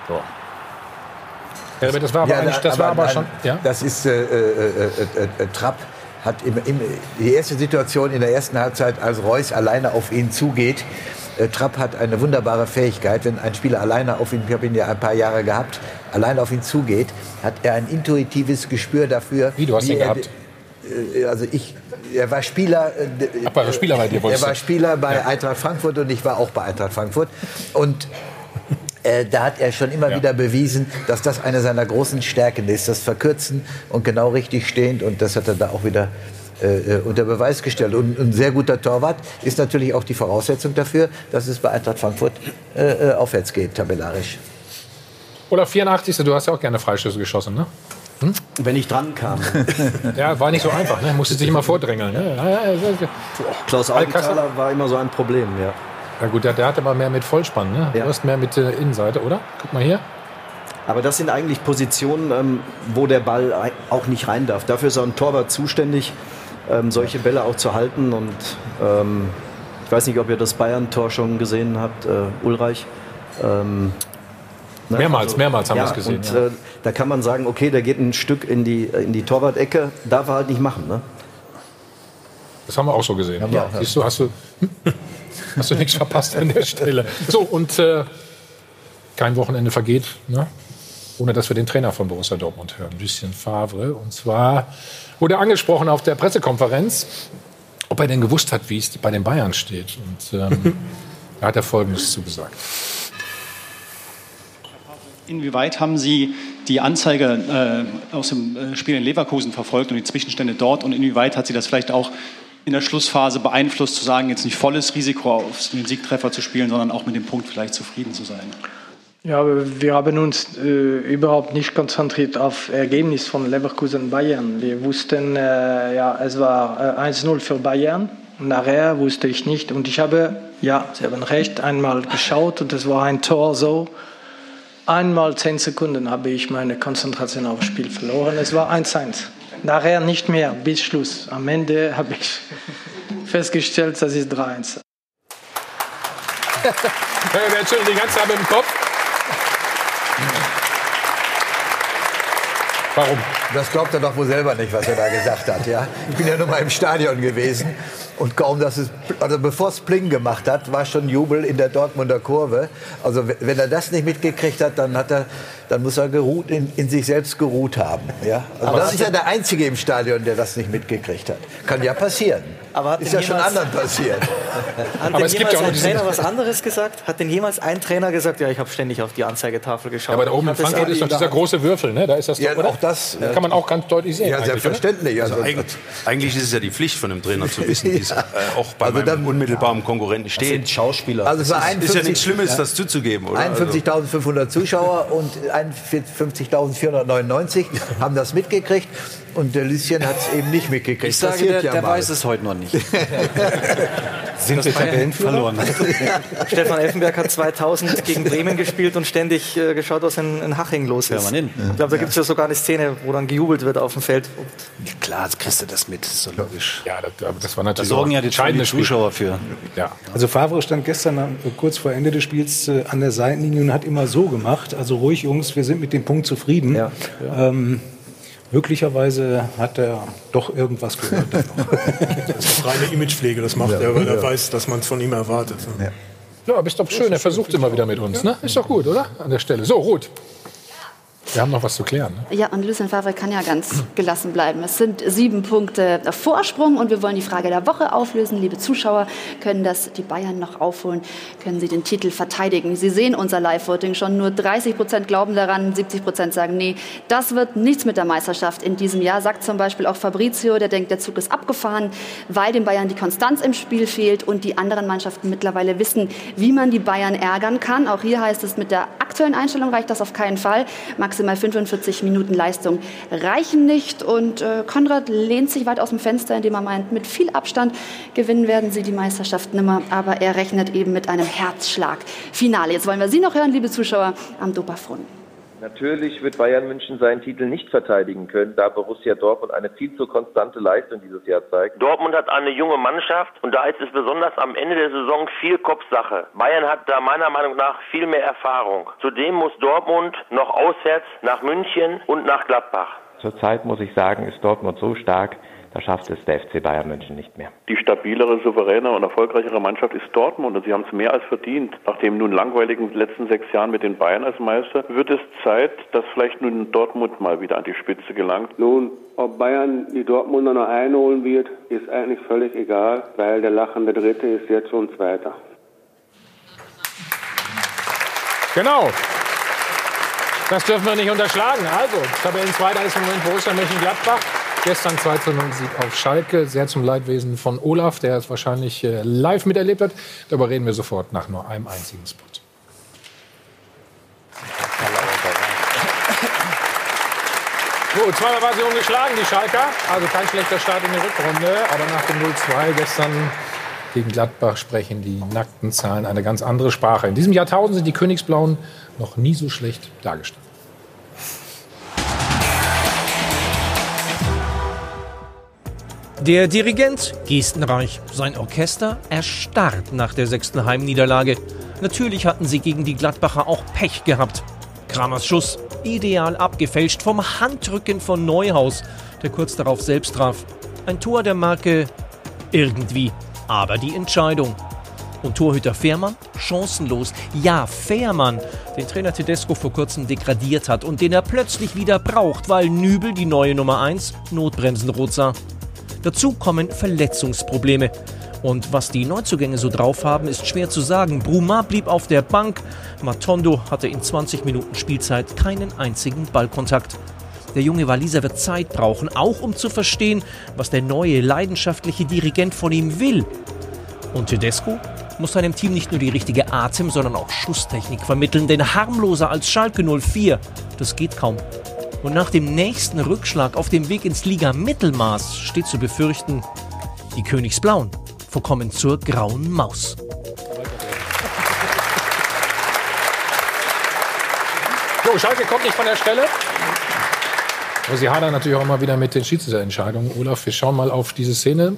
Speaker 1: So. Herbert, das war aber,
Speaker 9: Ja,
Speaker 1: eigentlich, das war aber
Speaker 9: nein,
Speaker 1: schon. Ja?
Speaker 9: Das ist äh, äh, äh, äh, äh, Trapp hat im, im, die erste Situation in der ersten Halbzeit, als Reus alleine auf ihn zugeht. Äh, Trapp hat eine wunderbare Fähigkeit, wenn ein Spieler alleine auf ihn, ich habe ihn ja ein paar Jahre gehabt, alleine auf ihn zugeht, hat er ein intuitives Gespür dafür.
Speaker 1: Wie, du hast ihn
Speaker 9: er-
Speaker 1: gehabt?
Speaker 9: Also ich, er war Spieler. äh,
Speaker 1: Ach, war er Spieler bei dir,
Speaker 9: Er war? Spieler bei Eintracht Frankfurt und ich war auch bei Eintracht Frankfurt. Und äh, da hat er schon immer wieder bewiesen, dass das eine seiner großen Stärken ist, das Verkürzen und genau richtig stehend. Und das hat er da auch wieder äh, äh, unter Beweis gestellt. Und ein sehr guter Torwart ist natürlich auch die Voraussetzung dafür, dass es bei Eintracht Frankfurt äh, äh, aufwärts geht, tabellarisch.
Speaker 1: Oder 84. Du hast ja auch gerne Freistöße geschossen, ne?
Speaker 15: Wenn ich dran kam.
Speaker 1: Ja, war nicht so einfach, ne? Musste sich immer vordrängeln. Ne? Ja, ja, ja, ja.
Speaker 15: Klaus
Speaker 1: Alcázar?
Speaker 15: Augenthaler war immer so ein Problem, ja.
Speaker 1: Ja gut, der, der hat aber mehr mit Vollspann, ne? Du hast mehr mit der Innenseite, oder? Guck mal hier.
Speaker 15: Aber das sind eigentlich Positionen, ähm, wo der Ball auch nicht rein darf. Dafür ist auch ein Torwart zuständig, ähm, solche Bälle auch zu halten. Und ähm, ich weiß nicht, ob ihr das Bayern-Tor schon gesehen habt, äh, Ulreich. Ne,
Speaker 1: Mehrmals, mehrmals haben wir es gesehen,
Speaker 15: Und,
Speaker 1: ja.
Speaker 15: äh, da kann man sagen, okay, der geht ein Stück in die, in die Torwart-Ecke, darf er halt nicht machen. Ne?
Speaker 1: Das haben wir auch so gesehen. Ja,
Speaker 15: ja.
Speaker 1: Siehst du, hast du, hast du nichts verpasst an der Stelle. So, und äh, kein Wochenende vergeht, ne? ohne dass wir den Trainer von Borussia Dortmund hören, Lucien Favre. Und zwar wurde angesprochen auf der Pressekonferenz, ob er denn gewusst hat, wie es bei den Bayern steht. Und ähm, da hat er Folgendes zugesagt.
Speaker 17: Inwieweit haben Sie die Anzeige äh, aus dem äh, Spiel in Leverkusen verfolgt und die Zwischenstände dort? Und inwieweit hat Sie das vielleicht auch in der Schlussphase beeinflusst, zu sagen, jetzt nicht volles Risiko auf den Siegtreffer zu spielen, sondern auch mit dem Punkt vielleicht zufrieden zu sein?
Speaker 18: Ja, wir haben uns äh, überhaupt nicht konzentriert auf Ergebnis von Leverkusen Bayern. Wir wussten, äh, ja, es war äh, 1-0 für Bayern. Nachher wusste ich nicht. Und ich habe, ja, Sie haben recht, einmal geschaut und es war ein Tor so. Einmal zehn Sekunden habe ich meine Konzentration aufs Spiel verloren. Es war 1-1. Nachher nicht mehr, bis Schluss. Am Ende habe ich festgestellt, das ist 3-1.
Speaker 1: Der schüttelt die ganze Zeit dem Kopf. Warum?
Speaker 9: Das glaubt er doch wohl selber nicht, was er da gesagt hat. Ja? Ich bin ja nur mal im Stadion gewesen und kaum, dass es, also bevor es Pling gemacht hat, war schon Jubel in der Dortmunder Kurve. Also wenn er das nicht mitgekriegt hat, dann hat er, dann muss er geruht, in, in sich selbst geruht haben. Ja? Also
Speaker 11: Aber
Speaker 9: das ist ja
Speaker 11: er-
Speaker 9: der Einzige im Stadion, der das nicht mitgekriegt hat. Kann ja passieren.
Speaker 11: Aber hat
Speaker 9: ist
Speaker 11: denn
Speaker 9: ja schon
Speaker 11: jemals-
Speaker 9: anderen passiert.
Speaker 11: Hat denn jemals ein Trainer was anderes gesagt? Hat denn jemals ein Trainer gesagt, ja, ich habe ständig auf die Anzeigetafel geschaut?
Speaker 1: Ja, aber da oben in Frankfurt ist doch dieser große Würfel, ne? Da ist das doch,
Speaker 9: Ja,
Speaker 1: oder?
Speaker 9: auch das,
Speaker 1: Da
Speaker 9: ja.
Speaker 1: kann man auch ganz deutlich sehen.
Speaker 9: Ja, selbstverständlich.
Speaker 2: Also
Speaker 9: Also,
Speaker 2: eigentlich, eigentlich ist es ja die Pflicht von einem Trainer zu wissen, wie es äh, auch bei
Speaker 9: Also
Speaker 2: meinem unmittelbaren Konkurrenten steht.
Speaker 15: sind Schauspieler.
Speaker 9: Also es war
Speaker 2: ist, ist ja
Speaker 9: 51
Speaker 2: nichts Schlimmes,
Speaker 9: ja.
Speaker 2: das zuzugeben, oder? Also,
Speaker 9: 51.500 Zuschauer und 51.499 haben das mitgekriegt und der Lucien hat es eben nicht mitgekriegt.
Speaker 7: Ich sage, der,
Speaker 9: ja
Speaker 7: der weiß es heute noch nicht.
Speaker 8: Sind wir Tabellenführer?
Speaker 7: verloren.
Speaker 11: Stefan Effenberg hat 2000 gegen Bremen gespielt und ständig äh, geschaut, was in, in Haching los ist.
Speaker 7: Permanent.
Speaker 11: Ich glaube, da gibt es ja sogar eine Szene, wo dann gejubelt wird auf dem Feld.
Speaker 7: Klar, jetzt kriegst du das mit, ist so logisch.
Speaker 1: Ja, das, das war
Speaker 7: Da
Speaker 1: natürlich
Speaker 7: sorgen
Speaker 1: auch
Speaker 7: ja die
Speaker 1: entscheidendes Spiel.
Speaker 7: Zuschauer für.
Speaker 1: Ja.
Speaker 8: Also Favre stand gestern äh, kurz vor Ende des Spiels äh, an der Seitenlinie und hat immer so gemacht. Also ruhig, Jungs, wir sind mit dem Punkt zufrieden. Ähm, möglicherweise hat er doch irgendwas gehört.
Speaker 16: Das ist reine Imagepflege, das macht
Speaker 8: Ja.
Speaker 16: er, weil er
Speaker 8: Ja.
Speaker 16: weiß, dass man es von ihm erwartet.
Speaker 1: Ja, aber ist doch schön, er versucht immer wieder mit uns, ne? Ist doch gut, oder? An der Stelle. So, Ruth. Wir haben noch was zu klären. Ne?
Speaker 3: Ja, und Lucien Favre kann ja ganz gelassen bleiben. Es sind sieben Punkte Vorsprung und wir wollen die Frage der Woche auflösen. Liebe Zuschauer, können das die Bayern noch aufholen? Können sie den Titel verteidigen? Sie sehen unser Live-Voting schon. Nur 30 Prozent glauben daran, 70 Prozent sagen, nee, das wird nichts mit der Meisterschaft in diesem Jahr. Sagt zum Beispiel auch Fabrizio, der denkt, der Zug ist abgefahren, weil den Bayern die Konstanz im Spiel fehlt und die anderen Mannschaften mittlerweile wissen, wie man die Bayern ärgern kann. Auch hier heißt es, mit der aktuellen Einstellung reicht das auf keinen Fall. Maximal 45 Minuten Leistung reichen nicht. Und äh, Konrad lehnt sich weit aus dem Fenster, indem er meint, mit viel Abstand gewinnen werden sie die Meisterschaft nimmer. Aber er rechnet eben mit einem Herzschlag. Finale. Jetzt wollen wir Sie noch hören, liebe Zuschauer, am Dopafront.
Speaker 19: Natürlich wird Bayern München seinen Titel nicht verteidigen können, da Borussia Dortmund eine viel zu konstante Leistung dieses Jahr zeigt.
Speaker 20: Dortmund hat eine junge Mannschaft und da ist es besonders am Ende der Saison viel Kopfsache. Bayern hat da meiner Meinung nach viel mehr Erfahrung. Zudem muss Dortmund noch auswärts nach München und nach Gladbach.
Speaker 21: Zurzeit muss ich sagen, ist Dortmund so stark, da schafft es der FC Bayern München nicht mehr.
Speaker 22: Die stabilere, souveräne und erfolgreichere Mannschaft ist Dortmund und sie haben es mehr als verdient. Nach dem nun langweiligen letzten sechs Jahren mit den Bayern als Meister wird es Zeit, dass vielleicht nun Dortmund mal wieder an die Spitze gelangt.
Speaker 23: Nun, ob Bayern die Dortmunder noch einholen wird, ist eigentlich völlig egal, weil der lachende Dritte ist jetzt schon Zweiter.
Speaker 1: Genau. Das dürfen wir nicht unterschlagen. Also, Tabellenzweiter ist im Moment Borussia Mönchengladbach. Gestern 2 zu 0 Sieg auf Schalke. Sehr zum Leidwesen von Olaf, der es wahrscheinlich äh, live miterlebt hat. Darüber reden wir sofort nach nur einem einzigen Spot. Gut, zweimal war sie ungeschlagen, die Schalker. Also kein schlechter Start in der Rückrunde. Aber nach dem 0-2 gestern gegen Gladbach sprechen die nackten Zahlen eine ganz andere Sprache. In diesem Jahrtausend sind die Königsblauen noch nie so schlecht dargestellt.
Speaker 14: Der Dirigent gestenreich, sein Orchester erstarrt nach der sechsten Heimniederlage. Natürlich hatten sie gegen die Gladbacher auch Pech gehabt. Kramers Schuss, ideal abgefälscht vom Handrücken von Neuhaus, der kurz darauf selbst traf. Ein Tor der Marke irgendwie, aber die Entscheidung. Und Torhüter Fährmann? Chancenlos. Ja, Fährmann, den Trainer Tedesco vor kurzem degradiert hat und den er plötzlich wieder braucht, weil Nübel, die neue Nummer 1, Notbremsen rot sah. Dazu kommen Verletzungsprobleme. Und was die Neuzugänge so drauf haben, ist schwer zu sagen. Bruma blieb auf der Bank. Matondo hatte in 20 Minuten Spielzeit keinen einzigen Ballkontakt. Der junge Waliser wird Zeit brauchen, auch um zu verstehen, was der neue, leidenschaftliche Dirigent von ihm will. Und Tedesco muss seinem Team nicht nur die richtige Atem, sondern auch Schusstechnik vermitteln, denn harmloser als Schalke 04, das geht kaum. Und nach dem nächsten Rückschlag auf dem Weg ins Liga-Mittelmaß steht zu befürchten, die Königsblauen verkommen zur grauen Maus.
Speaker 1: So, Schalke kommt nicht von der Stelle. Aber sie hadern natürlich auch immer wieder mit den Schiedsrichterentscheidungen. Olaf, wir schauen mal auf diese Szene.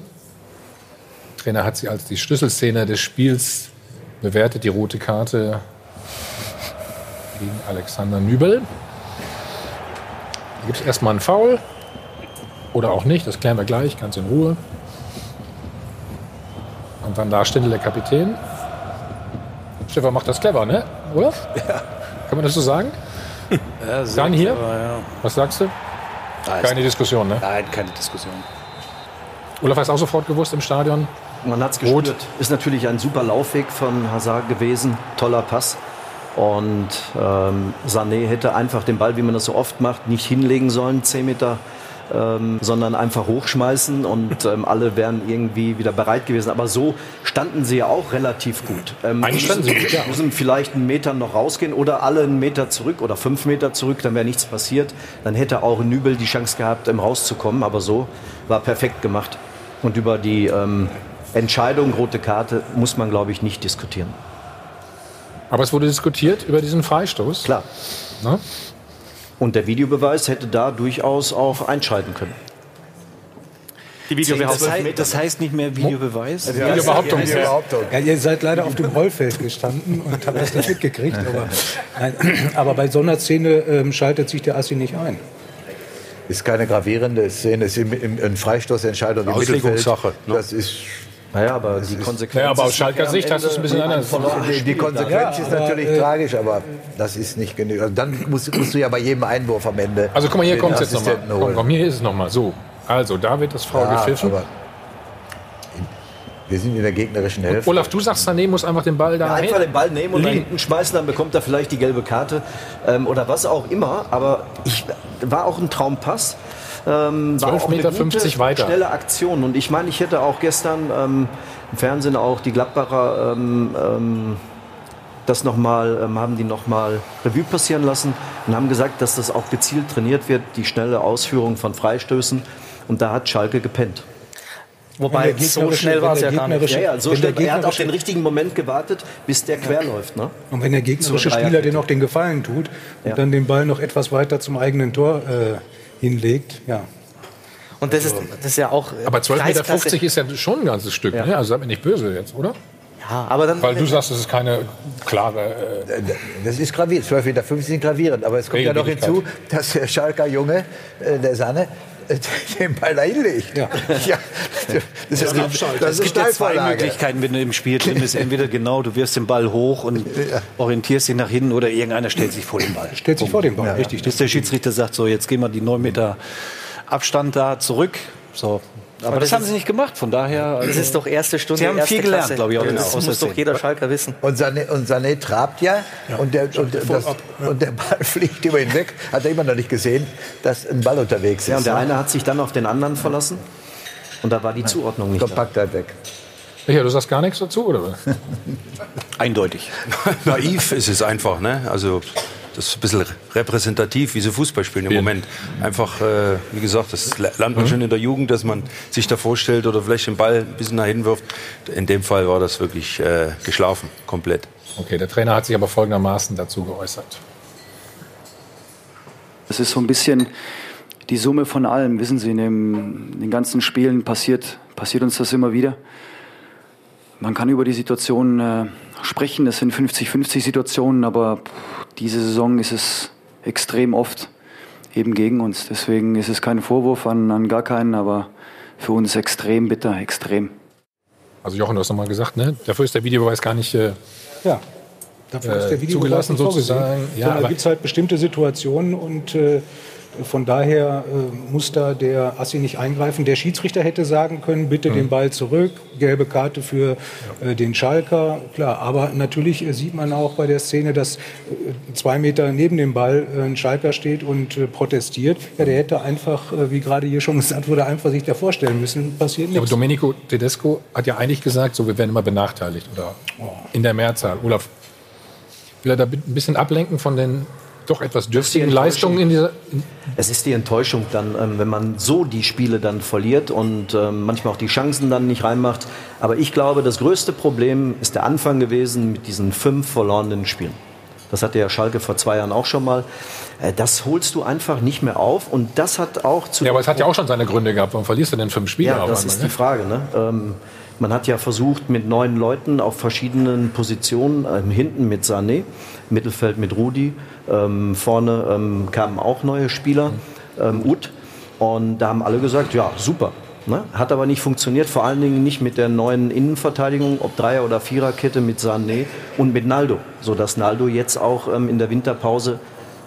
Speaker 1: Der Trainer hat sie als die Schlüsselszene des Spiels bewertet, die rote Karte gegen Alexander Nübel. Da gibt es erstmal einen Foul. Oder auch nicht, das klären wir gleich, ganz in Ruhe. Und dann da Stindl, der Kapitän. Stefan macht das clever, ne? Oder? Ja. Kann man das so sagen?
Speaker 7: Ja, sehr
Speaker 1: Dann hier?
Speaker 7: clever, ja.
Speaker 1: Was sagst du?
Speaker 7: Ist-
Speaker 1: Keine Diskussion, ne?
Speaker 7: Nein, keine Diskussion.
Speaker 1: Olaf hast auch sofort gewusst im Stadion.
Speaker 15: Man hat es gespürt. Ist natürlich ein super Laufweg von Hazard gewesen. Toller Pass. Und ähm, Sané hätte einfach den Ball, wie man das so oft macht, nicht hinlegen sollen, 10 Meter, ähm, sondern einfach hochschmeißen und ähm, alle wären irgendwie wieder bereit gewesen. Aber so standen sie ja auch relativ gut. Ähm,
Speaker 1: Eigentlich standen sie gut, ja.
Speaker 15: müssen vielleicht einen Meter noch rausgehen oder alle einen Meter zurück oder fünf Meter zurück, dann wäre nichts passiert. Dann hätte auch Nübel die Chance gehabt, ähm, rauszukommen. Aber so war perfekt gemacht. Und über die ähm, Entscheidung, rote Karte, muss man, glaube ich, nicht diskutieren.
Speaker 1: Aber es wurde diskutiert über diesen Freistoß.
Speaker 15: Klar.
Speaker 1: Ne?
Speaker 15: Und der Videobeweis hätte da durchaus auch einschreiten können.
Speaker 7: Die
Speaker 15: Videobeweis-
Speaker 7: das, heißt, das heißt nicht mehr Videobeweis?
Speaker 8: Ja,
Speaker 7: Videobehauptung.
Speaker 8: Ja, ihr seid leider auf dem Rollfeld gestanden und habt das nicht mitgekriegt. Aber, nein, aber bei so einer Szene ähm, schaltet sich der Assi nicht ein.
Speaker 9: Ist keine gravierende Szene, ist im, im, eine Freistoßentscheidung im Mittelfeld. Das ist
Speaker 15: naja, aber die Konsequenz.
Speaker 1: Naja, aber aus Schalker Sicht hast du es ein bisschen anders.
Speaker 9: Die, die Konsequenz
Speaker 8: Ja,
Speaker 9: ist natürlich
Speaker 8: äh,
Speaker 9: tragisch, aber das ist nicht genug. Also dann musst, musst du ja bei jedem Einwurf am Ende.
Speaker 1: Also guck mal, hier kommt es jetzt nochmal. Komm, komm, hier ist es nochmal. So. Also, da wird das Foul
Speaker 9: Ja,
Speaker 1: gepfiffen.
Speaker 9: aber wir sind in der gegnerischen Hälfte.
Speaker 1: Olaf, du sagst, Sané muss einfach den Ball da
Speaker 15: Ja, einfach den Ball nehmen und nach
Speaker 1: liegen.
Speaker 15: hinten schmeißen, dann bekommt er vielleicht die gelbe Karte ähm, oder was auch immer. Aber ich war auch ein Traumpass. Ähm, war
Speaker 1: 12
Speaker 15: auch eine
Speaker 1: Meter
Speaker 15: gute,
Speaker 1: 50 weiter.
Speaker 15: Schnelle Aktion. Und ich meine, ich hätte auch gestern ähm, im Fernsehen auch die Gladbacher ähm, ähm, das noch mal, ähm, haben die nochmal Revue passieren lassen und haben gesagt, dass das auch gezielt trainiert wird, die schnelle Ausführung von Freistößen. Und da hat Schalke gepennt.
Speaker 11: Wobei, so schnell war es ja
Speaker 8: der
Speaker 11: gar nicht.
Speaker 15: Ja, ja, so schnell. Er hat auf den richtigen Moment gewartet, bis der quer läuft. Ne?
Speaker 8: Und wenn der gegnerische Spieler den noch den Gefallen tut und
Speaker 15: Ja.
Speaker 8: dann den Ball noch etwas weiter zum eigenen Tor äh, hinlegt, ja.
Speaker 11: Und das ist, das ist ja auch.
Speaker 1: Aber 12,50 Meter ist ja schon ein ganzes Stück.
Speaker 11: Ja.
Speaker 1: Ne? Also seid mir nicht böse jetzt, oder?
Speaker 11: Ja, aber dann.
Speaker 1: Weil du sagst, es ist keine klare. Äh,
Speaker 9: Das ist gravierend, 12,50 Meter sind gravierend. Aber es kommt ja noch hinzu, dass der Schalker Junge, äh, der Sanne, äh, den Ball da hinlegt. Ja. das ist, eine- das
Speaker 7: es gibt ja zwei. Möglichkeiten, wenn du im Spiel drin bist. Entweder genau, du wirfst den Ball hoch und orientierst dich nach hinten oder irgendeiner stellt sich vor den Ball.
Speaker 8: Stellt sich vor den Ball, richtig.
Speaker 7: Bis der Schiedsrichter sagt, so jetzt gehen wir die 9 Meter Abstand da zurück. So. Aber,
Speaker 11: Aber
Speaker 7: das,
Speaker 11: das
Speaker 7: haben sie nicht gemacht, von daher.
Speaker 11: Das ist doch erste Stunde.
Speaker 7: Sie haben
Speaker 11: erste
Speaker 7: viel gelernt,
Speaker 11: Klasse.
Speaker 7: glaube ich, auch
Speaker 11: Ja,
Speaker 7: der
Speaker 11: Das muss
Speaker 7: Außenszene.
Speaker 11: doch jeder Schalker wissen.
Speaker 9: Und Sané, und Sané trabt ja, und, der, und, das, und der Ball fliegt über ihn weg. Hat er immer noch nicht gesehen, dass ein Ball unterwegs ist.
Speaker 15: Ja, und der
Speaker 9: ne?
Speaker 15: eine hat sich dann auf den anderen verlassen. Und da war die Zuordnung nicht da.
Speaker 9: Kompaktheit weg.
Speaker 1: Michael, du sagst gar nichts dazu, oder? was?
Speaker 7: Eindeutig.
Speaker 2: Naiv ist es einfach, ne? Also das ist ein bisschen repräsentativ, wie sie Fußball spielen im Moment. Einfach, äh, wie gesagt, das lernt man schon in der Jugend, dass man sich da vorstellt oder vielleicht den Ball ein bisschen nach hinten wirft. In dem Fall war das wirklich äh, geschlafen, komplett.
Speaker 1: Okay, der Trainer hat sich aber folgendermaßen dazu geäußert.
Speaker 24: Es ist so ein bisschen die Summe von allem. Wissen Sie, in, dem, in den ganzen Spielen passiert, passiert uns das immer wieder. Man kann über die Situation äh, sprechen, das sind 50-50 Situationen, aber pff, diese Saison ist es extrem oft eben gegen uns. Deswegen ist es kein Vorwurf an, an gar keinen, aber für uns extrem bitter, extrem.
Speaker 1: Also Jochen, du hast nochmal gesagt, ne? Dafür ist der Videobeweis gar nicht äh,
Speaker 8: Ja. Dafür
Speaker 1: Äh,
Speaker 8: ist der Videobeweis
Speaker 1: zugelassen
Speaker 8: nicht
Speaker 1: sozusagen. Ja, aber-
Speaker 8: gibt es halt bestimmte Situationen und äh, Von daher äh, muss da der Assi nicht eingreifen. Der Schiedsrichter hätte sagen können, bitte den Ball zurück, gelbe Karte für äh, den Schalker. Klar, aber natürlich äh, sieht man auch bei der Szene, dass äh, zwei Meter neben dem Ball äh, ein Schalker steht und äh, protestiert. Ja, der hätte einfach, wie gerade hier schon gesagt wurde, einfach sich da vorstellen müssen, passiert
Speaker 1: Ja, aber
Speaker 8: nichts.
Speaker 1: Domenico Tedesco hat ja eigentlich gesagt, so wir werden immer benachteiligt oder in der Mehrzahl. Olaf, will er da ein bisschen ablenken von den doch etwas dürftigen Leistungen in dieser. In
Speaker 15: Es ist die Enttäuschung dann, ähm, wenn man so die Spiele dann verliert und ähm, manchmal auch die Chancen dann nicht reinmacht. Aber ich glaube, das größte Problem ist der Anfang gewesen mit diesen fünf verlorenen Spielen. Das hatte ja Schalke vor zwei Jahren auch schon mal. Äh, Das holst du einfach nicht mehr auf und das hat auch zu.
Speaker 1: ja, aber es hat ja auch schon seine Gründe gehabt. Warum verlierst du denn fünf Spiele
Speaker 15: Ja, das ist
Speaker 1: ne?
Speaker 15: die Frage. Ne? Ähm, man hat ja versucht, mit neun Leuten auf verschiedenen Positionen, ähm, hinten mit Sané, Mittelfeld mit Rudi, ähm, vorne ähm, kamen auch neue Spieler, ähm, Ut. Und da haben alle gesagt, ja, super. Ne? Hat aber nicht funktioniert, vor allen Dingen nicht mit der neuen Innenverteidigung, ob Dreier- oder Viererkette mit Sané und mit Naldo, sodass Naldo jetzt auch ähm, in der Winterpause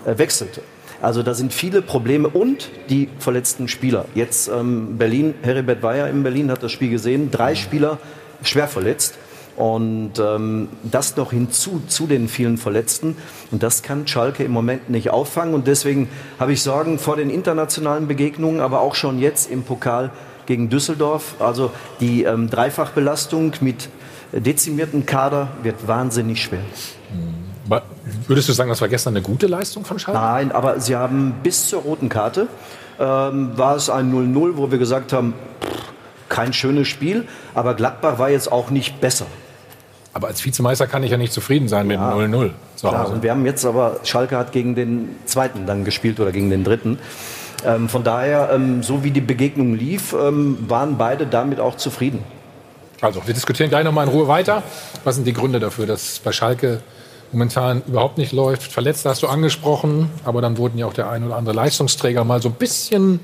Speaker 15: äh, wechselte. Also da sind viele Probleme und die verletzten Spieler. Jetzt ähm, Berlin, Heribert Weyer in Berlin hat das Spiel gesehen, drei Spieler schwer verletzt. Und ähm, das noch hinzu zu den vielen Verletzten. Und das kann Schalke im Moment nicht auffangen. Und deswegen habe ich Sorgen vor den internationalen Begegnungen, aber auch schon jetzt im Pokal gegen Düsseldorf. Also die ähm, Dreifachbelastung mit dezimierten Kader wird wahnsinnig schwer.
Speaker 1: Aber Würdest du sagen, das war gestern eine gute Leistung von Schalke?
Speaker 15: Nein, aber sie haben bis zur roten Karte ähm, war es ein 0-0, wo wir gesagt haben, pff, kein schönes Spiel, aber Gladbach war jetzt auch nicht besser.
Speaker 1: Aber als Vizemeister kann ich ja nicht zufrieden sein mit dem 0-0 zu
Speaker 15: Klar,
Speaker 1: Hause.
Speaker 15: und wir haben jetzt aber, Schalke hat gegen den zweiten dann gespielt oder gegen den dritten. Ähm, von daher, ähm, so wie die Begegnung lief, ähm, waren beide damit auch zufrieden.
Speaker 1: Also, wir diskutieren gleich noch mal in Ruhe weiter. Was sind die Gründe dafür, dass bei Schalke momentan überhaupt nicht läuft? Verletzte hast du angesprochen, aber dann wurden ja auch der ein oder andere Leistungsträger mal so ein bisschen,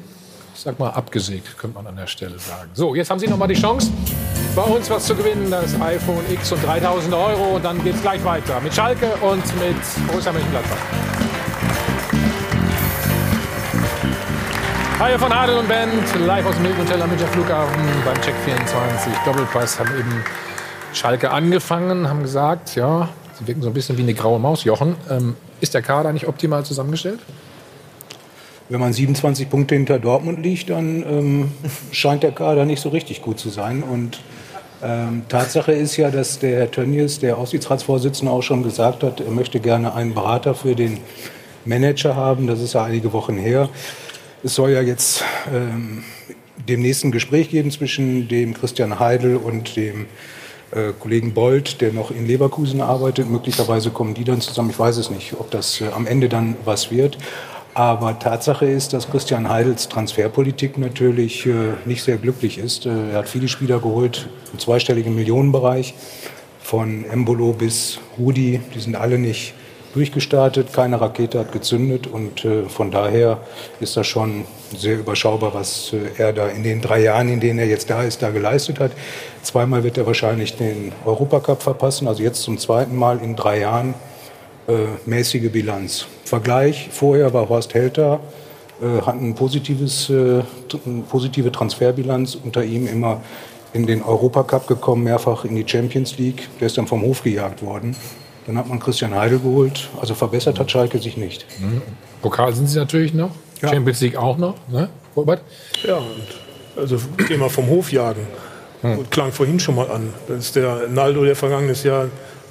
Speaker 1: ich sag mal, abgesägt, könnte man an der Stelle sagen. So, jetzt haben Sie noch mal die Chance, bei uns was zu gewinnen, das iPhone X und 3000 Euro. Und dann geht's gleich weiter mit Schalke und mit Borussia Mönchengladbach. Hi von Adel und Band, live aus dem Hilton Hotel am Flughafen beim Check 24 Doppelpass haben eben Schalke angefangen, haben gesagt, ja, sie wirken so ein bisschen wie eine graue Maus. Jochen, ähm, ist der Kader nicht optimal zusammengestellt?
Speaker 8: Wenn man 27 Punkte hinter Dortmund liegt, dann ähm, scheint der Kader nicht so richtig gut zu sein. Und ähm, Tatsache ist ja, dass der Herr Tönnies, der Aufsichtsratsvorsitzende, auch schon gesagt hat, er möchte gerne einen Berater für den Manager haben. Das ist ja einige Wochen her. Es soll ja jetzt ähm, demnächst ein Gespräch geben zwischen dem Christian Heidel und dem äh, Kollegen Bold, der noch in Leverkusen arbeitet. Möglicherweise kommen die dann zusammen. Ich weiß es nicht, ob das äh, am Ende dann was wird. Aber Tatsache ist, dass Christian Heidels Transferpolitik natürlich äh, nicht sehr glücklich ist. Er hat viele Spieler geholt im zweistelligen Millionenbereich, von Embolo bis Rudi. Die sind alle nicht durchgestartet, keine Rakete hat gezündet und äh, von daher ist das schon sehr überschaubar, was äh, er da in den drei Jahren, in denen er jetzt da ist, da geleistet hat. Zweimal wird er wahrscheinlich den Europacup verpassen, also jetzt zum zweiten Mal in drei Jahren äh, mäßige Bilanz. Vergleich, vorher war Horst Helter, äh, hat ein positives, äh, eine positive Transferbilanz, unter ihm immer in den Europacup gekommen, mehrfach in die Champions League, der ist dann vom Hof gejagt worden. Dann hat man Christian Heidel geholt. Also verbessert hat Schalke sich nicht.
Speaker 1: Mhm. Pokal sind sie natürlich noch, Champions League auch noch, ne? Robert?
Speaker 16: Ja, und also Thema vom Hof jagen. Und klang vorhin schon mal an, dass der Naldo, der vergangenes Jahr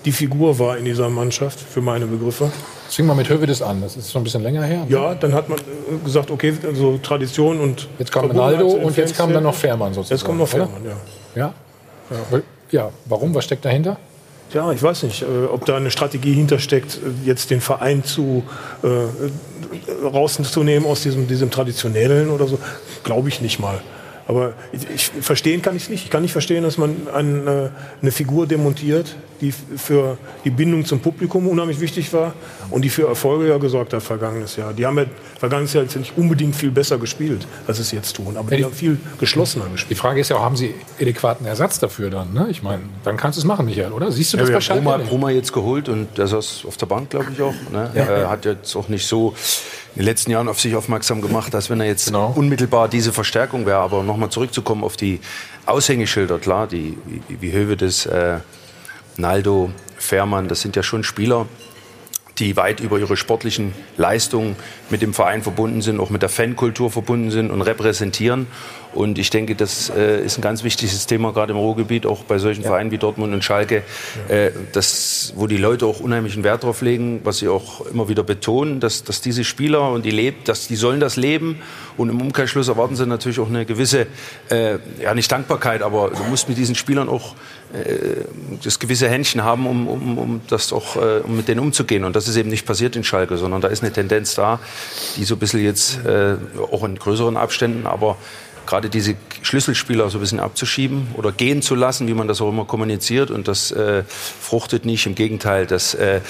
Speaker 16: die Figur war in dieser Mannschaft, für meine Begriffe.
Speaker 1: Das fing mal mit Hövedes an, das ist schon ein bisschen länger her. ne?
Speaker 16: Ja, dann hat man äh, gesagt, okay, also Tradition und.
Speaker 1: Jetzt kam Ronaldo
Speaker 16: den
Speaker 1: und jetzt kam dann noch Fährmann sozusagen.
Speaker 16: Jetzt kommt noch? Fährmann, ja.
Speaker 1: Ja? Ja, ja, warum? Was steckt dahinter?
Speaker 16: Ja, ich weiß nicht, äh, ob da eine Strategie hintersteckt, äh, jetzt den Verein zu äh, rauszunehmen aus diesem, diesem traditionellen oder so. Glaube ich nicht mal. Aber ich, ich verstehen kann ich es nicht. Ich kann nicht verstehen, dass man eine, eine Figur demontiert, die für die Bindung zum Publikum unheimlich wichtig war und die für Erfolge ja gesorgt hat vergangenes Jahr. Die haben ja vergangenes Jahr jetzt nicht unbedingt viel besser gespielt, als sie es jetzt tun. Aber die haben viel geschlossener gespielt.
Speaker 1: Die Frage ist ja auch, haben Sie adäquaten Ersatz dafür dann? Ne? Ich meine, dann kannst du es machen, Michael, oder? Siehst du das
Speaker 2: ja, haben Bruma,
Speaker 1: nicht?
Speaker 2: Bruma jetzt geholt und der saß auf der Bank, glaube ich auch. Ne?
Speaker 1: Ja.
Speaker 2: Er hat jetzt auch nicht so in den letzten Jahren auf sich aufmerksam gemacht, dass wenn er jetzt unmittelbar diese Verstärkung wäre, aber nochmal zurückzukommen auf die Aushängeschilder, klar, die, wie, wie Hövedes, äh, Naldo, Fährmann, das sind ja schon Spieler, die weit über ihre sportlichen Leistungen mit dem Verein verbunden sind, auch mit der Fankultur verbunden sind und repräsentieren. Und ich denke, das äh, ist ein ganz wichtiges Thema, gerade im Ruhrgebiet, auch bei solchen ja. Vereinen wie Dortmund und Schalke, äh, das, wo die Leute auch unheimlichen Wert drauf legen, was sie auch immer wieder betonen, dass, dass diese Spieler und die lebt, dass die sollen das leben. Und im Umkehrschluss erwarten sie natürlich auch eine gewisse, äh, ja nicht Dankbarkeit, aber du musst mit diesen Spielern auch äh, das gewisse Händchen haben, um, um, um das auch, äh, um mit denen umzugehen. Und das ist eben nicht passiert in Schalke, sondern da ist eine Tendenz da, die so ein bisschen jetzt äh, auch in größeren Abständen, aber gerade diese Schlüsselspieler so ein bisschen abzuschieben oder gehen zu lassen, wie man das auch immer kommuniziert. Und das äh, fruchtet nicht. Im Gegenteil, das äh,